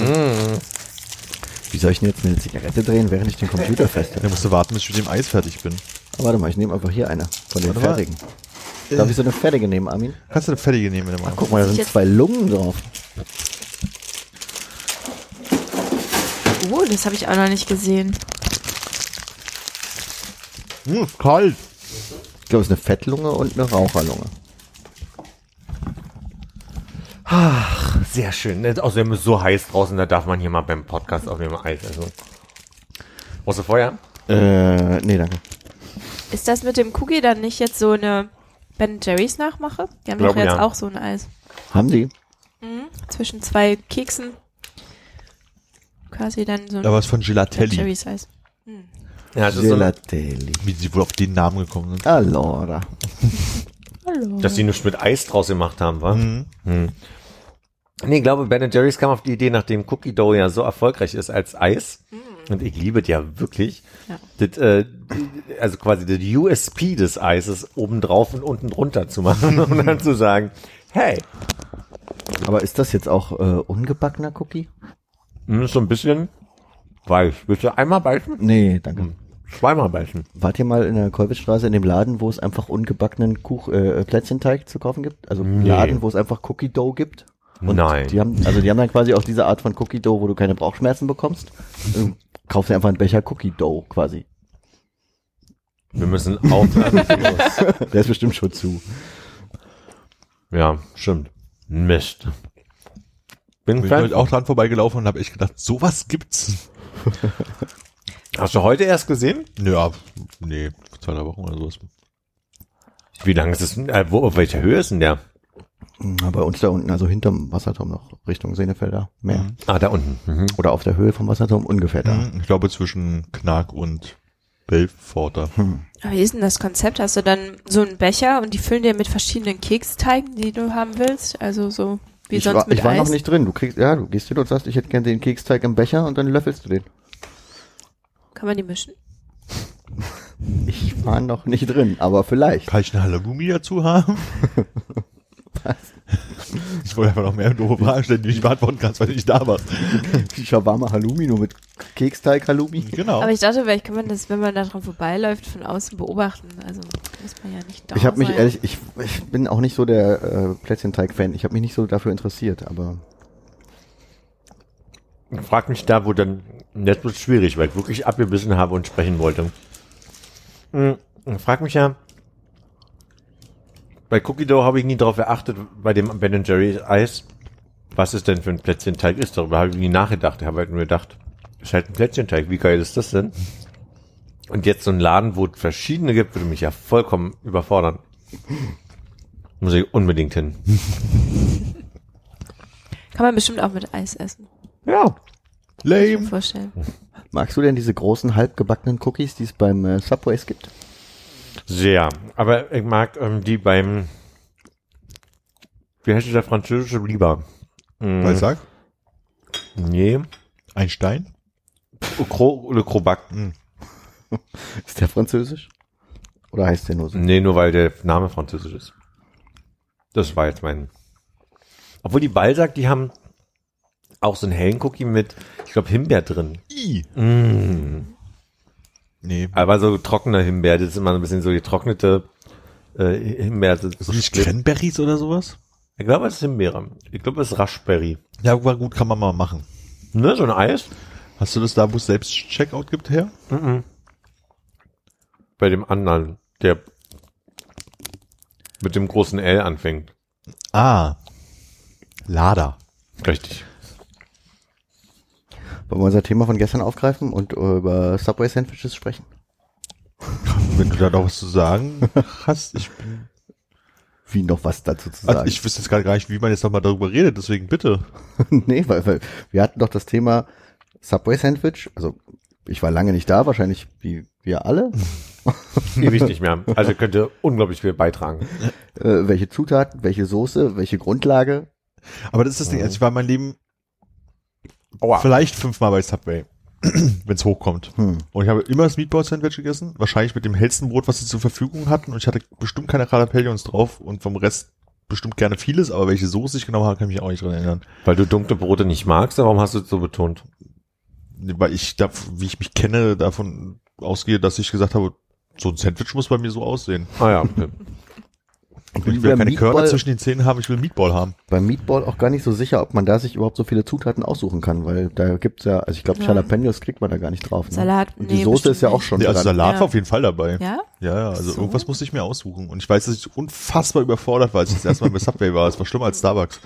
[SPEAKER 3] Wie soll ich denn jetzt eine Zigarette drehen, während ich den Computer festhalte?
[SPEAKER 4] dann musst du warten, bis ich mit dem Eis fertig bin.
[SPEAKER 3] Oh, warte mal, ich nehme einfach hier eine von den
[SPEAKER 4] Warte mal.
[SPEAKER 3] fertigen. Darf ich so eine fertige nehmen, Armin?
[SPEAKER 4] Kannst du eine fertige nehmen, wenn du magst.
[SPEAKER 3] Guck mal, da sind zwei Lungen drauf.
[SPEAKER 5] Uh, das habe ich auch noch nicht gesehen.
[SPEAKER 4] Hm, ist kalt.
[SPEAKER 3] Ich glaube, es ist eine Fettlunge und eine Raucherlunge.
[SPEAKER 2] Sehr schön. Außerdem ist es so heiß draußen, da darf man hier mal beim Podcast auf jeden Fall Eis essen. Brauchst du Feuer?
[SPEAKER 3] Äh, nee, danke.
[SPEAKER 5] Ist das mit dem Cookie dann nicht jetzt so eine Ben Jerry's Nachmache? Die haben doch jetzt
[SPEAKER 2] ja.
[SPEAKER 5] auch so ein Eis.
[SPEAKER 3] Haben die?
[SPEAKER 5] Zwischen zwei Keksen. Quasi dann so ein
[SPEAKER 4] Da war es von
[SPEAKER 5] Ben
[SPEAKER 4] Gelatelli.
[SPEAKER 5] Jerry's Eis.
[SPEAKER 2] Ja, das ist so eine,
[SPEAKER 3] Gelatelli.
[SPEAKER 4] Wie sie wohl auf den Namen gekommen sind.
[SPEAKER 3] Allora.
[SPEAKER 5] Hallo.
[SPEAKER 2] dass die nichts mit Eis draus gemacht haben, wa?
[SPEAKER 4] Mhm.
[SPEAKER 2] Hm. Nee, ich glaube, Ben Jerry's kam auf die Idee, nachdem Cookie Dough ja so erfolgreich ist als Eis. Und ich liebe es ja wirklich.
[SPEAKER 5] Ja.
[SPEAKER 2] Das, äh, also quasi das USP des Eises obendrauf und unten drunter zu machen und dann zu sagen, hey,
[SPEAKER 3] Aber ist das jetzt auch äh, ungebackener Cookie?
[SPEAKER 2] hm, ist so ein bisschen weich. Willst du einmal beißen?
[SPEAKER 3] Nee, danke.
[SPEAKER 2] Zweimal beißen.
[SPEAKER 3] Wart ihr mal in der Kolbitzstraße in dem Laden, wo es einfach ungebackenen Kuch äh, Plätzchenteig zu kaufen gibt? Also
[SPEAKER 2] Nee.
[SPEAKER 3] Laden, wo es einfach Cookie Dough gibt? Und
[SPEAKER 2] Nein.
[SPEAKER 3] Die haben, also die haben dann quasi auch diese Art von Cookie Dough, wo du keine Bauchschmerzen bekommst. Du kaufst dir einfach einen Becher Cookie Dough quasi.
[SPEAKER 2] Wir müssen aufhören.
[SPEAKER 3] Der ist bestimmt schon zu.
[SPEAKER 2] ja, stimmt. Mist. Bin
[SPEAKER 4] Bin heute auch dran vorbeigelaufen und habe echt gedacht, sowas gibt's.
[SPEAKER 2] Hast du heute erst gesehen?
[SPEAKER 4] Ja, nee, vor zwei, drei Wochen oder sowas.
[SPEAKER 2] Wie lange ist es? Äh, wo, auf welcher Höhe ist denn der?
[SPEAKER 3] Na, Bei uns da unten, also hinterm Wasserturm noch, Richtung Senefelder Meer.
[SPEAKER 2] Ah, da unten. Mhm.
[SPEAKER 3] Oder auf der Höhe vom Wasserturm ungefähr da.
[SPEAKER 4] Mhm, Ich glaube zwischen Knark und Belforter.
[SPEAKER 5] Aber wie ist denn das Konzept? Hast du dann so einen Becher und die füllen dir mit verschiedenen Keksteigen, die du haben willst? Also so wie
[SPEAKER 3] ich
[SPEAKER 5] sonst
[SPEAKER 3] war,
[SPEAKER 5] mit
[SPEAKER 3] ich war
[SPEAKER 5] Eis?
[SPEAKER 3] noch nicht drin. Du kriegst, ja, du gehst hin und sagst, ich hätte gerne den Keksteig im Becher und dann löffelst du den.
[SPEAKER 5] Kann man die mischen?
[SPEAKER 3] Ich war noch nicht drin, aber vielleicht.
[SPEAKER 4] Kann ich eine Halloumi dazu haben? Ich wollte einfach noch mehr doofe Fragen stellen, die du nicht beantworten kannst, weil du nicht da warst.
[SPEAKER 3] Shawarma Halloumi, nur mit Keksteig Halloumi.
[SPEAKER 4] Genau.
[SPEAKER 5] Aber ich dachte, vielleicht kann man das, wenn man da dran vorbeiläuft, von außen beobachten. Also muss man ja nicht da
[SPEAKER 3] Ich habe mich ehrlich, ich, ich bin auch nicht so der äh, Plätzchenteig-Fan. Ich habe mich nicht so dafür interessiert, aber
[SPEAKER 2] Frag mich da, wo dann, jetzt wird schwierig, weil ich wirklich abgebissen habe und sprechen wollte. Hm, Frag mich ja, bei Cookie Dough habe ich nie darauf geachtet, bei dem Ben Jerry's Eis, was es denn für ein Plätzchenteig ist. Darüber habe ich nie nachgedacht. Ich habe halt nur gedacht, ist halt ein Plätzchenteig. Wie geil ist das denn? Und jetzt so ein Laden, wo es verschiedene gibt, würde mich ja vollkommen überfordern. Muss ich unbedingt hin.
[SPEAKER 5] Kann man bestimmt auch mit Eis essen.
[SPEAKER 2] Ja.
[SPEAKER 5] Kann ich mir
[SPEAKER 4] Lame.
[SPEAKER 5] vorstellen.
[SPEAKER 3] Magst du denn diese großen halbgebackenen Cookies, die es beim äh, Subways gibt?
[SPEAKER 2] Sehr. Aber ich mag ähm, die beim, wie heißt dieser französische lieber? Mm,
[SPEAKER 4] Balzac?
[SPEAKER 2] Nee.
[SPEAKER 4] Ein Stein?
[SPEAKER 2] Cro, Le Crobac.
[SPEAKER 3] Ist der französisch? Oder heißt der nur so?
[SPEAKER 2] Nee, nur weil der Name französisch ist. Das war jetzt mein. Obwohl die Balzac, die haben auch so einen hellen Cookie mit, ich glaube, Himbeer drin.
[SPEAKER 4] I.
[SPEAKER 2] Mm.
[SPEAKER 4] Nee.
[SPEAKER 2] Aber so trockener Himbeer, das ist immer ein bisschen so getrocknete äh, Himbeer. So
[SPEAKER 4] nicht. Cranberries oder sowas?
[SPEAKER 2] ich glaube, es ist Himbeere. Ich glaube, es ist Raspberry.
[SPEAKER 4] Ja, war gut, kann man mal machen.
[SPEAKER 2] Ne, so ein Eis.
[SPEAKER 4] Hast du das da, wo es selbst Checkout gibt, her?
[SPEAKER 2] Mhm. Bei dem anderen, der mit dem großen L anfängt.
[SPEAKER 4] Ah. Lada.
[SPEAKER 2] Richtig.
[SPEAKER 3] Wollen wir unser Thema von gestern aufgreifen und äh, über Subway Sandwiches sprechen?
[SPEAKER 4] Wenn du da noch was zu sagen hast, ich bin,
[SPEAKER 3] Wie noch was dazu zu
[SPEAKER 4] also
[SPEAKER 3] sagen?
[SPEAKER 4] ich wüsste jetzt gerade gar nicht, wie man jetzt nochmal darüber redet, deswegen bitte.
[SPEAKER 3] nee, weil, weil wir hatten doch das Thema Subway Sandwich. Also ich war lange nicht da, wahrscheinlich wie wir alle.
[SPEAKER 2] Ewig nicht mehr. Also könnte unglaublich viel beitragen.
[SPEAKER 3] Äh, welche Zutaten, welche Soße, welche Grundlage.
[SPEAKER 4] Aber das ist das Ding, also ich war mein Leben
[SPEAKER 2] Aua.
[SPEAKER 4] vielleicht fünfmal bei Subway, wenn es hochkommt.
[SPEAKER 3] Hm.
[SPEAKER 4] Und ich habe immer das Meatball-Sandwich gegessen, wahrscheinlich mit dem hellsten Brot, was sie zur Verfügung hatten. Und ich hatte bestimmt keine Jalapenos drauf und vom Rest bestimmt gerne vieles, aber welche Soße ich genommen habe, kann ich mich auch nicht dran erinnern.
[SPEAKER 2] Weil du dunkle Brote nicht magst, warum hast du es so betont?
[SPEAKER 4] Weil ich, da, wie ich mich kenne, davon ausgehe, dass ich gesagt habe, so ein Sandwich muss bei mir so aussehen.
[SPEAKER 2] Ah ja, okay.
[SPEAKER 4] Ich will
[SPEAKER 3] Beim
[SPEAKER 4] keine Körner
[SPEAKER 3] Meatball-
[SPEAKER 4] zwischen den Zähnen haben, ich will Meatball haben.
[SPEAKER 3] Beim Meatball auch gar nicht so sicher, ob man da sich überhaupt so viele Zutaten aussuchen kann, weil da gibt's ja, also ich glaube,
[SPEAKER 5] Ja.
[SPEAKER 3] Jalapenos kriegt man da gar nicht drauf. Ne?
[SPEAKER 5] Salat,
[SPEAKER 3] Und die
[SPEAKER 5] nee,
[SPEAKER 3] Soße ist ja auch schon
[SPEAKER 4] Ja, also. Salat
[SPEAKER 5] Ja.
[SPEAKER 4] war auf jeden Fall dabei.
[SPEAKER 5] Ja?
[SPEAKER 4] Ja, ja, also
[SPEAKER 5] So.
[SPEAKER 4] irgendwas musste ich mir aussuchen. Und ich weiß, dass ich unfassbar überfordert war, als ich das erste Mal bei Subway war. Es war schlimmer als Starbucks.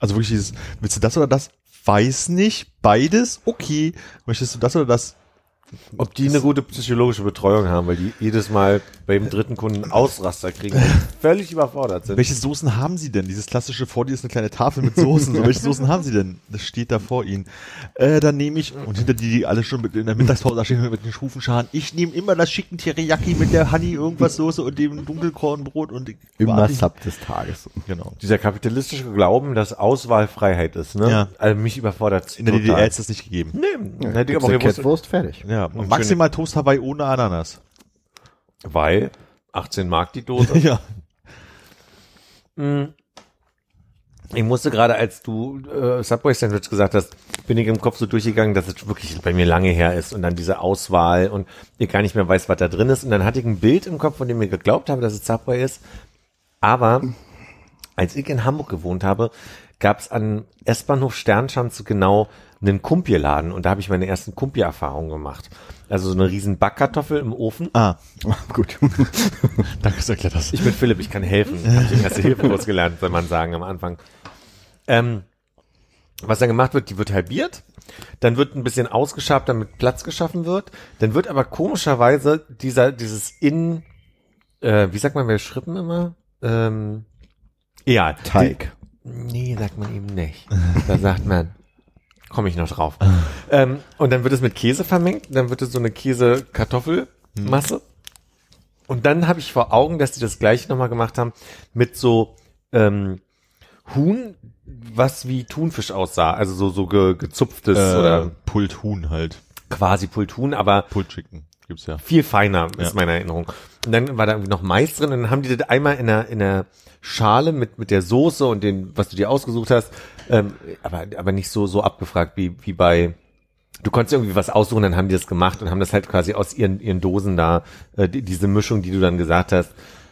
[SPEAKER 4] Also wirklich dieses, willst du das oder das? Weiß nicht. Beides? Okay. Möchtest du das oder das?
[SPEAKER 2] Ob die eine gute psychologische Betreuung haben, weil die jedes Mal beim dritten Kunden Ausraster kriegen und völlig überfordert sind.
[SPEAKER 4] Welche Soßen haben sie denn? Dieses klassische, vor dir ist eine kleine Tafel mit Soßen. So, welche Soßen haben sie denn? Das steht da vor ihnen. Äh, dann nehme ich, und hinter die, die alle schon mit, in der Mittagspause stehen mit den Stufenscharen, ich nehme immer das schicken Teriyaki mit der Honey irgendwas Soße und dem Dunkelkornbrot und
[SPEAKER 3] Immer Sub des Tages.
[SPEAKER 4] Genau.
[SPEAKER 2] Dieser kapitalistische Glauben, dass Auswahl Freiheit ist, ne?
[SPEAKER 4] Ja.
[SPEAKER 2] Also mich überfordert
[SPEAKER 4] In der DDR es das nicht gegeben.
[SPEAKER 2] Nee,
[SPEAKER 3] Ja,
[SPEAKER 2] hätte ich aber gewusst,
[SPEAKER 3] Catwurst, fertig.
[SPEAKER 4] Ja,
[SPEAKER 2] Und
[SPEAKER 4] maximal Toast Hawaii ohne Ananas.
[SPEAKER 2] weil 18 Mark die Dose.
[SPEAKER 4] ja.
[SPEAKER 2] Ich musste gerade, als du äh, Subway Sandwich gesagt hast, bin ich im Kopf so durchgegangen, dass es wirklich bei mir lange her ist und dann diese Auswahl und ich gar nicht mehr weiß, was da drin ist. Und dann hatte ich ein Bild im Kopf, von dem ich geglaubt habe, dass es Subway ist. Aber als ich in Hamburg gewohnt habe, gab es an S-Bahnhof Sternschanze genau einen Kumpierladen und da habe ich meine ersten Kumpiererfahrungen gemacht. Also so eine riesen Backkartoffel im Ofen.
[SPEAKER 4] Ah,
[SPEAKER 3] Gut.
[SPEAKER 4] danke, dass du erklärt hast.
[SPEAKER 2] Ich bin Philipp, ich kann helfen. Ich habe den erste Hilfe gelernt, soll man sagen, am Anfang. Ähm, was dann gemacht wird, die wird halbiert, dann wird ein bisschen ausgeschabt, damit Platz geschaffen wird. Dann wird aber komischerweise dieser, dieses in, äh, wie sagt man bei Schrippen immer? Ähm, ja.
[SPEAKER 3] Teig.
[SPEAKER 2] Nee, sagt man eben nicht. Da sagt man, komme ich noch drauf. ähm, und dann wird es mit Käse vermengt, dann wird es so eine Käse-Kartoffelmasse. Und dann habe ich vor Augen, dass die das gleiche nochmal gemacht haben mit so ähm, Huhn, was wie Thunfisch aussah. Also so, so ge, gezupftes
[SPEAKER 4] Äh,
[SPEAKER 2] oder
[SPEAKER 4] Pult Huhn halt.
[SPEAKER 2] quasi Pultun, aber
[SPEAKER 4] Pult Chicken gibt's ja.
[SPEAKER 2] viel feiner,
[SPEAKER 4] Ja.
[SPEAKER 2] ist meine Erinnerung. Und dann war da irgendwie noch Mais drin und dann haben die das einmal in der, in der Schale mit, mit der Soße und den, was du dir ausgesucht hast, ähm, aber, aber nicht so, so abgefragt wie, wie bei, du konntest irgendwie was aussuchen, dann haben die das gemacht und haben das halt quasi aus ihren, ihren Dosen da, äh, die, diese Mischung, die du dann gesagt hast,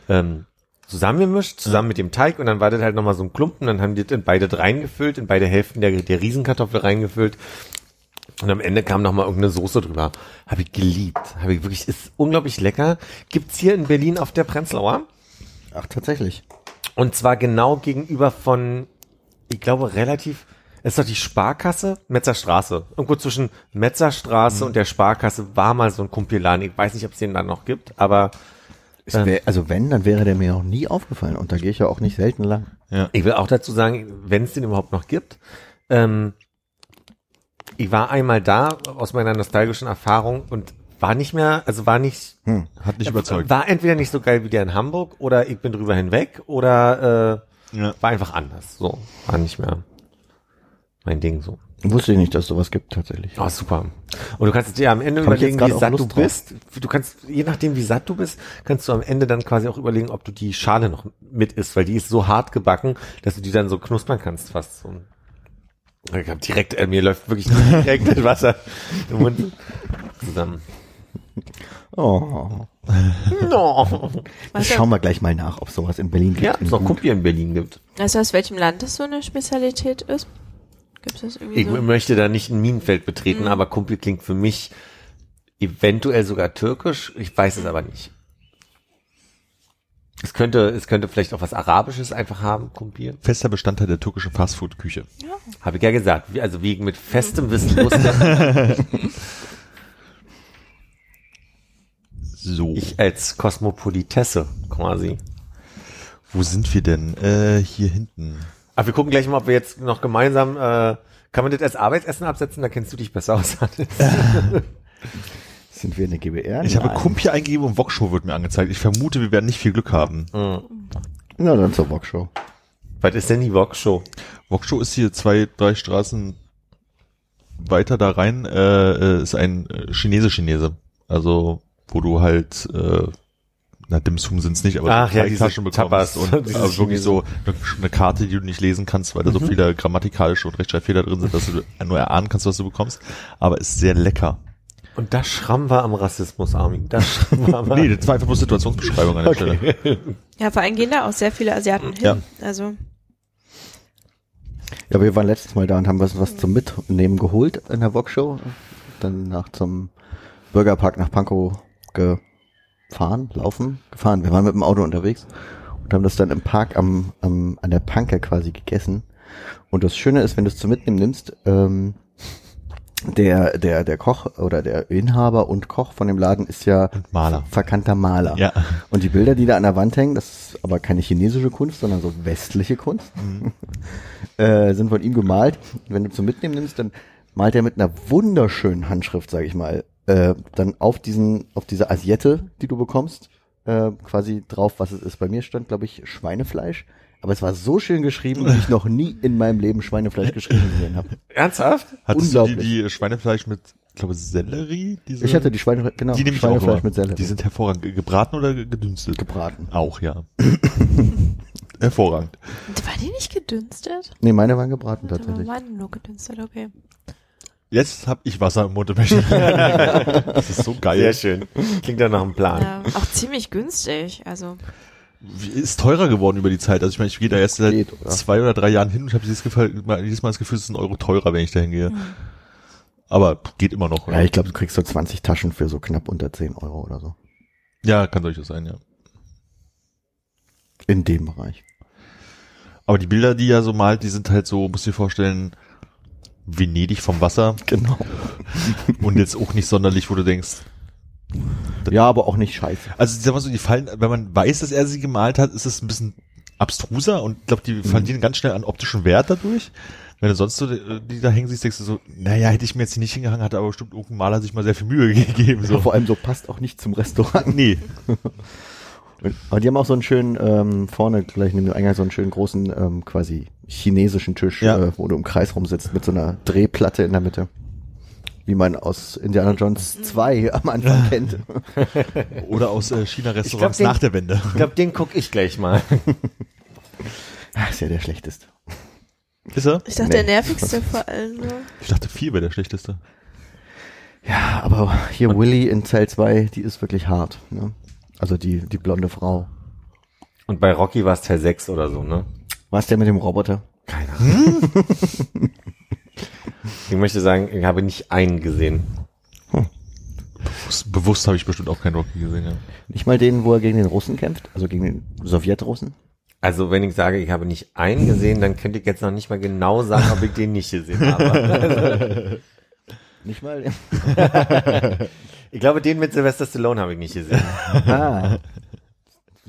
[SPEAKER 2] ähm, zusammengemischt, zusammen mit dem Teig und dann war das halt nochmal so ein Klumpen, dann haben die das in beide reingefüllt, in beide Hälften der, der Riesenkartoffel reingefüllt und am Ende kam noch mal irgendeine Soße drüber. Habe ich geliebt. Habe ich wirklich, ist unglaublich lecker. Gibt's hier in Berlin auf der Prenzlauer.
[SPEAKER 3] Ach, tatsächlich.
[SPEAKER 2] Und zwar genau gegenüber von, ich glaube, relativ, es ist doch die Sparkasse, Metzerstraße. Irgendwo zwischen Metzerstraße und der Sparkasse war mal so ein Kumpelladen. Ich weiß nicht, ob es den dann noch gibt, aber
[SPEAKER 3] Es wär, also wenn, dann wäre der mir noch nie aufgefallen und da gehe ich ja auch nicht selten lang.
[SPEAKER 2] Ich will auch dazu sagen, wenn es den überhaupt noch gibt, ähm, ich war einmal da aus meiner nostalgischen Erfahrung und war nicht mehr, also war nicht,
[SPEAKER 4] Hat nicht überzeugt.
[SPEAKER 2] war entweder nicht so geil wie der in Hamburg oder ich bin drüber hinweg oder äh,
[SPEAKER 4] Ja.
[SPEAKER 2] war einfach anders. So, war nicht mehr mein Ding so.
[SPEAKER 3] Wusste ich nicht, dass sowas gibt tatsächlich.
[SPEAKER 2] Oh, super. Und du kannst dir am Ende
[SPEAKER 3] Hab
[SPEAKER 2] überlegen, wie satt
[SPEAKER 3] Lust
[SPEAKER 2] du
[SPEAKER 3] drauf.
[SPEAKER 2] bist. Du kannst, je nachdem wie satt du bist, kannst du am Ende dann quasi auch überlegen, ob du die Schale noch mit isst, weil die ist so hart gebacken, dass du die dann so knuspern kannst fast. So. Ich hab direkt, äh, mir läuft wirklich direkt das Wasser im Mund zusammen.
[SPEAKER 3] Oh.
[SPEAKER 2] No.
[SPEAKER 5] Was
[SPEAKER 3] Schauen wir gleich mal nach, ob sowas in Berlin gibt.
[SPEAKER 2] Ja, es noch Kumpel in Berlin gibt.
[SPEAKER 5] Weißt du, aus welchem Land das so eine Spezialität ist? Gibt es das irgendwie
[SPEAKER 2] Ich
[SPEAKER 5] so?
[SPEAKER 2] möchte da nicht ein Minenfeld betreten, aber Kumpel klingt für mich eventuell sogar türkisch. Ich weiß es aber nicht. Es könnte, es könnte vielleicht auch was Arabisches einfach haben, Kumpel.
[SPEAKER 4] Fester Bestandteil der türkischen Fastfood-Küche.
[SPEAKER 2] Habe ich ja gesagt. Wie- Also wie mit festem Wissen wusste
[SPEAKER 4] So,
[SPEAKER 2] ich als Kosmopolitesse quasi.
[SPEAKER 4] wo sind wir denn? Äh, hier hinten.
[SPEAKER 2] Aber wir gucken gleich mal, ob wir jetzt noch gemeinsam, äh, kann man das als Arbeitsessen absetzen? Da kennst du dich besser aus. Hannes.
[SPEAKER 3] Sind wir eine GBR?
[SPEAKER 4] Ich habe
[SPEAKER 3] Nein.
[SPEAKER 4] Kumpje eingegeben und Wokshow wird mir angezeigt. Ich vermute, wir werden nicht viel Glück haben.
[SPEAKER 3] Na, dann zur Boxshow.
[SPEAKER 2] Was ist denn die Vogue-Show?
[SPEAKER 4] Wokshow ist hier zwei, drei Straßen weiter da rein, äh, äh, ist ein äh, Chinese-Chinese. Also, wo du halt, äh, na, Dim Sum sind's nicht, aber
[SPEAKER 2] Ach
[SPEAKER 4] so
[SPEAKER 2] ja, diese
[SPEAKER 4] Taschen bekommst
[SPEAKER 2] Tapas,
[SPEAKER 4] und äh, wirklich so eine, eine Karte, die du nicht lesen kannst, weil da so viele grammatikalische und Rechtschreibfehler drin sind, dass du nur erahnen kannst, was du bekommst. Aber ist sehr lecker.
[SPEAKER 2] Und das schrammen wir am Rassismus, Armin. Das schrammen wir am
[SPEAKER 4] Nee, das war einfach bloß Situationsbeschreibung an der Stelle.
[SPEAKER 5] Ja, vor allem gehen da auch sehr viele Asiaten hin.
[SPEAKER 4] Ja.
[SPEAKER 5] Also,
[SPEAKER 3] Ja, wir waren letztes Mal da und haben was, was zum Mitnehmen geholt in der Boxshow. Dann nach zum Bürgerpark nach Pankow gefahren, laufen, gefahren. Wir waren mit dem Auto unterwegs und haben das dann im Park am, am an der Panke quasi gegessen. Und das Schöne ist, wenn du es zum Mitnehmen nimmst, ähm, der, der, der Koch oder der Inhaber und Koch von dem Laden ist ja
[SPEAKER 4] Und Maler.
[SPEAKER 3] verkannter Maler.
[SPEAKER 4] Ja.
[SPEAKER 3] Und die Bilder, die da an der Wand hängen, das ist aber keine chinesische Kunst, sondern so westliche Kunst, äh, sind von ihm gemalt. Und wenn du zum Mitnehmen nimmst, dann malt er mit einer wunderschönen Handschrift, sage ich mal, äh, dann auf diesen, auf diese Asiette, die du bekommst, äh, quasi drauf, was es ist. Bei mir stand, glaube ich, Schweinefleisch. Aber es war so schön geschrieben, wie ich noch nie in meinem Leben Schweinefleisch geschrieben gesehen habe.
[SPEAKER 2] Ernsthaft?
[SPEAKER 4] Hattest du
[SPEAKER 3] Unglaublich.
[SPEAKER 4] die, die Schweinefleisch mit, ich glaube, Sellerie? Diese,
[SPEAKER 3] Ich hatte die Schweine, genau,
[SPEAKER 4] die
[SPEAKER 3] Schweinefleisch mit Sellerie
[SPEAKER 4] Die sind hervorragend. Ge- Gebraten oder ge- gedünstet?
[SPEAKER 3] gebraten.
[SPEAKER 4] Auch, ja. hervorragend.
[SPEAKER 5] war die nicht gedünstet?
[SPEAKER 3] Nee, meine waren gebraten tatsächlich.
[SPEAKER 5] meine nur gedünstet, okay.
[SPEAKER 4] Jetzt hab ich Wasser im Mund. und möchte- das ist so geil.
[SPEAKER 2] Sehr schön. Klingt ja nach einem Plan.
[SPEAKER 5] Ja, auch ziemlich günstig. Also,
[SPEAKER 4] Ist teurer geworden über die Zeit. Also ich meine, ich gehe da erst seit
[SPEAKER 3] Geht, oder?
[SPEAKER 4] zwei oder drei Jahren hin und habe dieses, Gefühl- mal- jedes Mal das Gefühl, es ist ein Euro teurer, wenn ich da hingehe. Aber geht immer noch.
[SPEAKER 3] Ja, ich glaube, du kriegst so 20 Taschen für so knapp unter 10 Euro oder so.
[SPEAKER 4] ja, kann durchaus sein, ja.
[SPEAKER 3] In dem Bereich.
[SPEAKER 4] Aber die Bilder, die er so malt, die sind halt so, musst du dir vorstellen, Venedig vom Wasser
[SPEAKER 3] Genau.
[SPEAKER 4] und jetzt auch nicht sonderlich, wo du denkst,
[SPEAKER 3] Ja, aber auch nicht scheiße.
[SPEAKER 4] Also sag mal so, die fallen, wenn man weiß, dass er sie gemalt hat, ist es ein bisschen abstruser und ich glaube, die verlieren ganz schnell an optischen Wert dadurch. Wenn du sonst so die, die da hängen siehst, denkst du so, naja, hätte ich mir jetzt hier nicht hingehangen, hat aber bestimmt irgendein Maler sich mal sehr viel Mühe gegeben.
[SPEAKER 3] So.
[SPEAKER 4] So.
[SPEAKER 3] Vor allem so passt auch nicht zum Restaurant.
[SPEAKER 4] Nee.
[SPEAKER 3] Und- Aber die haben auch so einen schönen, ähm, vorne gleich neben dem Eingang so einen schönen großen, ähm, quasi chinesischen Tisch,
[SPEAKER 4] Ja.
[SPEAKER 3] äh, wo du im Kreis rumsitzt mit so einer Drehplatte in der Mitte. Wie man aus Indiana Jones 2 am Anfang kennt.
[SPEAKER 4] Oder aus äh, China-Restaurants nach der Wende.
[SPEAKER 2] Ich glaube, den guck ich gleich mal.
[SPEAKER 3] Ah, ist ja der schlechteste.
[SPEAKER 4] Ist er?
[SPEAKER 5] ich dachte,
[SPEAKER 3] Nee.
[SPEAKER 5] der nervigste vor allem. So.
[SPEAKER 4] Ich dachte, vier wäre der schlechteste.
[SPEAKER 3] Ja, aber hier Willy in Zell 2, die ist wirklich hart. Ne? Also die, die blonde Frau.
[SPEAKER 2] Und bei Rocky war es Teil 6 oder so, ne?
[SPEAKER 3] Was der mit dem Roboter?
[SPEAKER 2] Keine Ahnung. ich möchte sagen, ich habe nicht einen gesehen.
[SPEAKER 4] Bewusst, bewusst habe ich bestimmt auch keinen Rocky gesehen. Ja.
[SPEAKER 3] Nicht mal den, wo er gegen den Russen kämpft, also gegen den Sowjetrussen.
[SPEAKER 2] Also wenn ich sage, ich habe nicht einen gesehen, dann könnte ich jetzt noch nicht mal genau sagen, ob ich den nicht gesehen habe.
[SPEAKER 3] Nicht mal.
[SPEAKER 2] Ich glaube, den mit Sylvester Stallone habe ich nicht gesehen.
[SPEAKER 3] ah.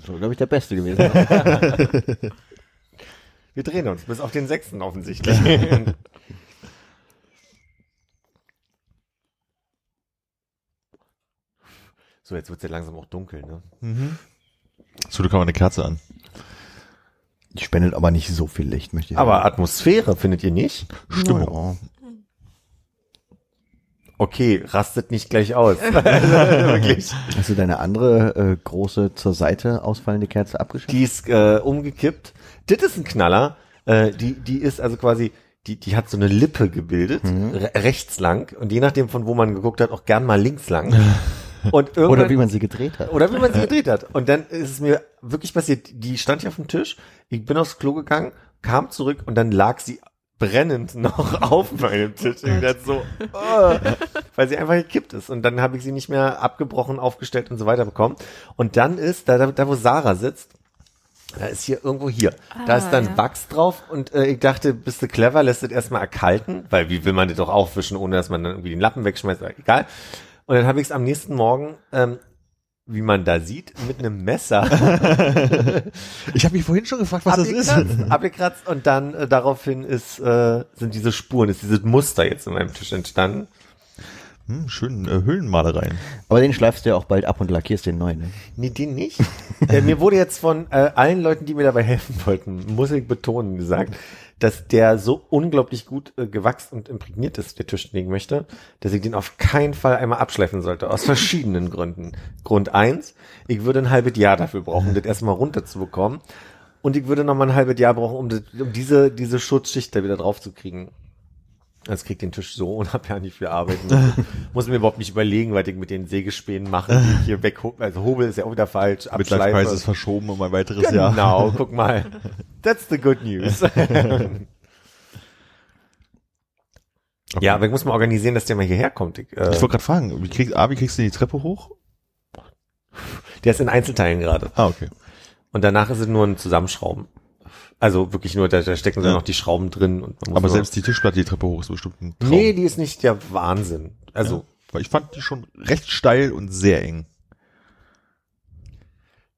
[SPEAKER 3] So, glaube ich, der Beste gewesen.
[SPEAKER 2] Wir drehen uns bis auf den sechsten offensichtlich. so, jetzt wird es ja langsam auch dunkel, ne?
[SPEAKER 4] Mhm. So, du kann man eine Kerze an.
[SPEAKER 3] Die spendet aber nicht so viel Licht, möchte ich sagen.
[SPEAKER 2] Aber. Atmosphäre findet ihr nicht?
[SPEAKER 4] Stimmung.
[SPEAKER 2] Okay, rastet nicht gleich aus.
[SPEAKER 3] Hast du deine andere äh, große zur Seite ausfallende Kerze abgeschickt?
[SPEAKER 2] Die ist äh, umgekippt das ist ein Knaller. Äh, die, die ist also quasi, die, die hat so eine Lippe gebildet, re rechts lang und je nachdem von wo man geguckt hat, auch gern mal links lang. Und
[SPEAKER 3] Oder wie man sie gedreht hat.
[SPEAKER 2] Oder wie man sie gedreht hat. Und dann ist es mir wirklich passiert, die stand hier auf dem Tisch, ich bin aufs Klo gegangen, kam zurück und dann lag sie brennend noch auf meinem Tisch. Ich dachte so, oh, weil sie einfach gekippt ist. Und dann habe ich sie nicht mehr abgebrochen, aufgestellt und so weiter bekommen. Und dann ist, da, da, da wo Sarah sitzt, da ist hier irgendwo hier. da
[SPEAKER 5] Ah,
[SPEAKER 2] ist dann
[SPEAKER 5] ja.
[SPEAKER 2] Wachs drauf und äh, ich dachte, bist du clever, lässt es erstmal erkalten, weil wie will man das doch aufwischen, ohne dass man dann irgendwie den Lappen wegschmeißt, aber egal. Und dann habe ich es am nächsten Morgen, ähm, wie man da sieht, mit einem Messer
[SPEAKER 4] Ich habe mich vorhin schon gefragt, was das ist.
[SPEAKER 2] abgekratzt, abgekratzt und dann äh, daraufhin ist, äh, sind diese Spuren, ist dieses Muster jetzt in meinem Tisch entstanden.
[SPEAKER 4] Hm, schön äh, Höhlenmalereien.
[SPEAKER 3] Aber den schleifst du ja auch bald ab und lackierst den neuen. Ne?
[SPEAKER 2] Nee, den nicht. äh, mir wurde jetzt von äh, allen Leuten, die mir dabei helfen wollten, muss ich betonen, gesagt, dass der so unglaublich gut äh, gewachsen und imprägniert ist, der Tisch, den ich möchte, dass ich den auf keinen Fall einmal abschleifen sollte. Aus verschiedenen Gründen. Grund eins, ich würde ein halbes Jahr dafür brauchen, um das erstmal runterzubekommen. Und ich würde noch mal ein halbes Jahr brauchen, um, das, um diese, diese Schutzschicht da wieder drauf zu kriegen. Jetzt krieg ich den Tisch so unabhängig für arbeiten. Muss, muss mir überhaupt nicht überlegen, was ich mit den Sägespänen mache, die ich hier weg, also Hobel ist ja auch wieder falsch,
[SPEAKER 4] Crisis ist verschoben um ein weiteres Jahr.
[SPEAKER 2] Genau, guck mal. That's the good news. Ja, aber ich muss mal organisieren, dass der mal hierher kommt. Ich,
[SPEAKER 4] Ich
[SPEAKER 2] äh,
[SPEAKER 4] wollte gerade fragen, wie, krieg, ah, wie kriegst du die Treppe hoch?
[SPEAKER 2] der ist in Einzelteilen gerade.
[SPEAKER 4] Ah, okay.
[SPEAKER 2] Und danach ist es nur ein Zusammenschrauben. Also wirklich nur, da, da stecken
[SPEAKER 4] Ja.
[SPEAKER 2] noch die Schrauben drin. Und man muss
[SPEAKER 4] Aber selbst die Tischplatte, die Treppe hoch ist bestimmt ein Traum.
[SPEAKER 2] Nee, die ist nicht der Wahnsinn. Also,
[SPEAKER 4] ja, weil ich fand die schon recht steil und sehr eng.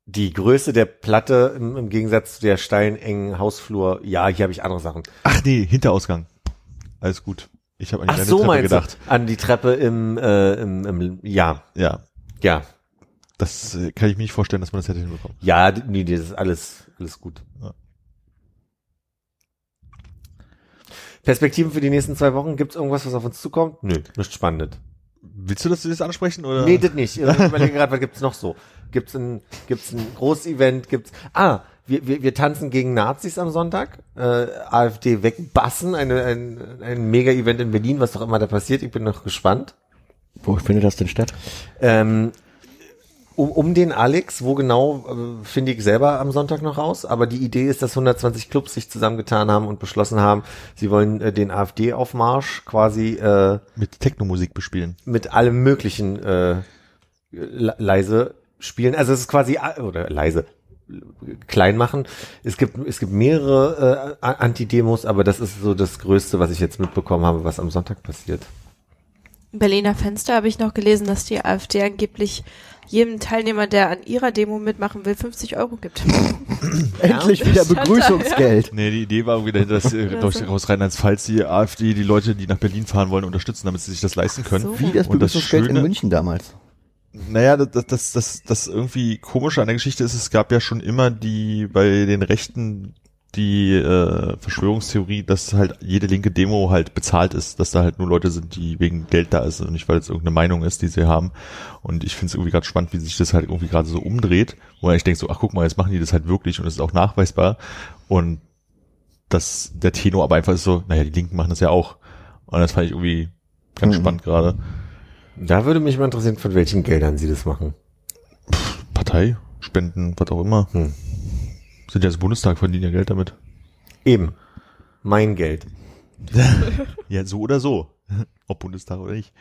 [SPEAKER 2] die Größe der Platte im, im Gegensatz zu der steilen, engen Hausflur, ja, hier habe ich andere Sachen.
[SPEAKER 4] Ach nee, Hinterausgang. Alles gut. Ich habe an
[SPEAKER 2] Ach
[SPEAKER 4] eine
[SPEAKER 2] so,
[SPEAKER 4] Treppe gedacht.
[SPEAKER 2] du? An die Treppe im, äh, im, im, ja,
[SPEAKER 4] Ja,
[SPEAKER 2] ja.
[SPEAKER 4] das äh, kann ich mir nicht vorstellen, dass man das hätte hinbekommen.
[SPEAKER 2] Ja, nee, das ist alles, alles gut.
[SPEAKER 4] Ja.
[SPEAKER 2] Perspektiven für die nächsten zwei Wochen? Gibt's irgendwas, was auf uns zukommt? Nö, nichts Spannendes.
[SPEAKER 4] Willst du das jetzt ansprechen oder?
[SPEAKER 2] Nee, das nicht. Ich überlege gerade, was gibt's noch so? Gibt's ein, gibt's ein Großevent? Gibt's, ah, wir, wir, wir tanzen gegen Nazis am Sonntag. Äh, AfD wegbassen, eine, ein, ein Mega-Event in Berlin, was doch immer da passiert. Ich bin noch gespannt.
[SPEAKER 3] Wo findet das denn statt?
[SPEAKER 2] Ähm, um, um den Alex, wo genau, äh, finde ich selber am Sonntag noch raus. Aber die Idee ist, dass 120 Clubs sich zusammengetan haben und beschlossen haben, sie wollen äh, den AfD-Aufmarsch quasi äh,
[SPEAKER 4] Mit Technomusik bespielen.
[SPEAKER 2] mit allem möglichen äh, le- leise spielen. Also es ist quasi oder leise klein machen. Es gibt es gibt mehrere äh, Anti-Demos, aber das ist so das Größte, was ich jetzt mitbekommen habe, was am Sonntag passiert.
[SPEAKER 5] Im Berliner Fenster habe ich noch gelesen, dass die AfD angeblich jedem Teilnehmer, der an ihrer Demo mitmachen will, 50 Euro gibt.
[SPEAKER 3] Endlich wieder
[SPEAKER 5] Stand da,
[SPEAKER 3] Begrüßungsgeld.
[SPEAKER 4] Nee, die Idee war irgendwie dahinter, dass äh,
[SPEAKER 5] Ja,
[SPEAKER 4] durch aus Rheinland-Pfalz die AfD die Leute, die nach Berlin fahren wollen, unterstützen, damit sie sich das leisten können.
[SPEAKER 5] So.
[SPEAKER 3] Wie das
[SPEAKER 4] Und das
[SPEAKER 3] Begrüßungsgeld in München damals.
[SPEAKER 4] Naja, das, das, das, das irgendwie komische an der Geschichte ist, es gab ja schon immer die bei den Rechten die äh, Verschwörungstheorie, dass halt jede linke Demo halt bezahlt ist, dass da halt nur Leute sind, die wegen Geld da ist und nicht, weil es irgendeine Meinung ist, die sie haben. Und ich finde es irgendwie gerade spannend, wie sich das halt irgendwie gerade so umdreht, wo ich denke so, ach guck mal, jetzt machen die das halt wirklich und es ist auch nachweisbar. Und dass der Tenor aber einfach ist so, naja, die Linken machen das ja auch. Und das fand ich irgendwie ganz
[SPEAKER 3] Mhm.
[SPEAKER 4] spannend gerade.
[SPEAKER 2] Da würde mich mal interessieren, von welchen Geldern sie das machen.
[SPEAKER 4] Partei, Spenden, was auch immer.
[SPEAKER 2] Hm.
[SPEAKER 4] Sind ja das Bundestag, verdienen ja Geld damit.
[SPEAKER 2] Eben. Mein Geld.
[SPEAKER 4] Ja, so oder so. Ob Bundestag oder nicht.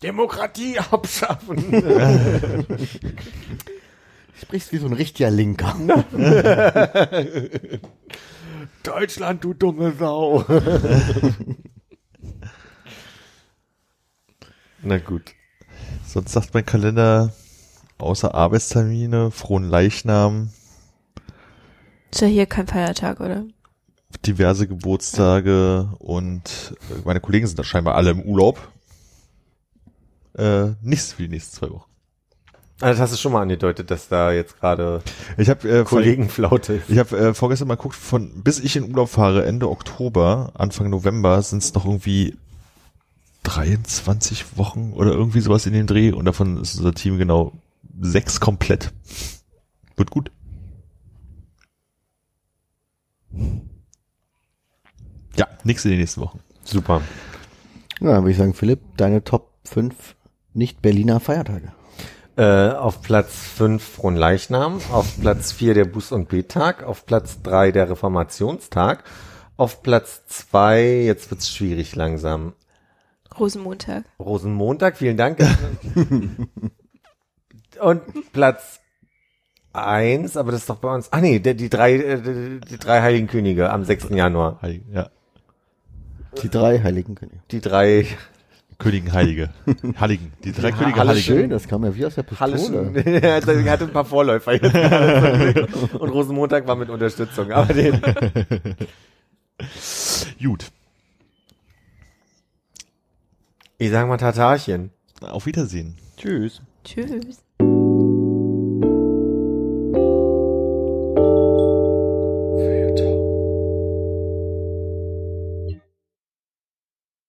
[SPEAKER 2] Demokratie abschaffen.
[SPEAKER 3] Sprichst wie so ein richtiger Linker.
[SPEAKER 2] Deutschland, du dumme Sau. Na gut.
[SPEAKER 4] Sonst sagt mein Kalender, außer Arbeitstermine, frohen Leichnam,
[SPEAKER 5] Ist ja hier kein Feiertag, oder?
[SPEAKER 4] diverse Geburtstage und äh, meine Kollegen sind da scheinbar alle im Urlaub. äh, nichts für die nächsten zwei Wochen.
[SPEAKER 2] Also das hast du schon mal angedeutet, dass da jetzt gerade
[SPEAKER 4] Ich habe äh,
[SPEAKER 2] Kollegenflaute ist.
[SPEAKER 4] Ich habe äh, vorgestern mal geguckt, von bis ich in Urlaub fahre, Ende Oktober, Anfang November, sind es noch irgendwie 23 Wochen oder irgendwie sowas in dem Dreh und davon ist unser Team genau sechs komplett. Wird gut. Ja, nichts in den nächsten Wochen.
[SPEAKER 2] Super.
[SPEAKER 3] Ja, dann würde ich sagen, Philipp, deine Top 5 Nicht-Berliner Feiertage.
[SPEAKER 2] Äh, auf Platz 5 Fronleichnam, auf Platz 4 der Buß- und Betag, auf Platz 3 der Reformationstag, auf Platz 2, jetzt wird's schwierig langsam,
[SPEAKER 5] Rosenmontag.
[SPEAKER 2] Rosenmontag, vielen Dank. und Platz 1, aber das ist doch bei uns, ah nee, der, die, drei, äh, die, die drei Heiligen Könige am 6. Januar.
[SPEAKER 4] Heilige, ja.
[SPEAKER 3] Die drei Heiligen Könige.
[SPEAKER 2] Die drei
[SPEAKER 4] Königen Heilige. Heiligen. Die drei
[SPEAKER 2] Ja,
[SPEAKER 4] Könige Heilige.
[SPEAKER 3] Schön, das kam ja wie aus der Pistole.
[SPEAKER 2] er hatte er hatte ein paar Vorläufer jetzt. und Rosenmontag war mit Unterstützung, aber den,
[SPEAKER 4] Gut.
[SPEAKER 2] ich sag mal Tatarchen.
[SPEAKER 4] Auf Wiedersehen.
[SPEAKER 3] Tschüss.
[SPEAKER 5] Tschüss.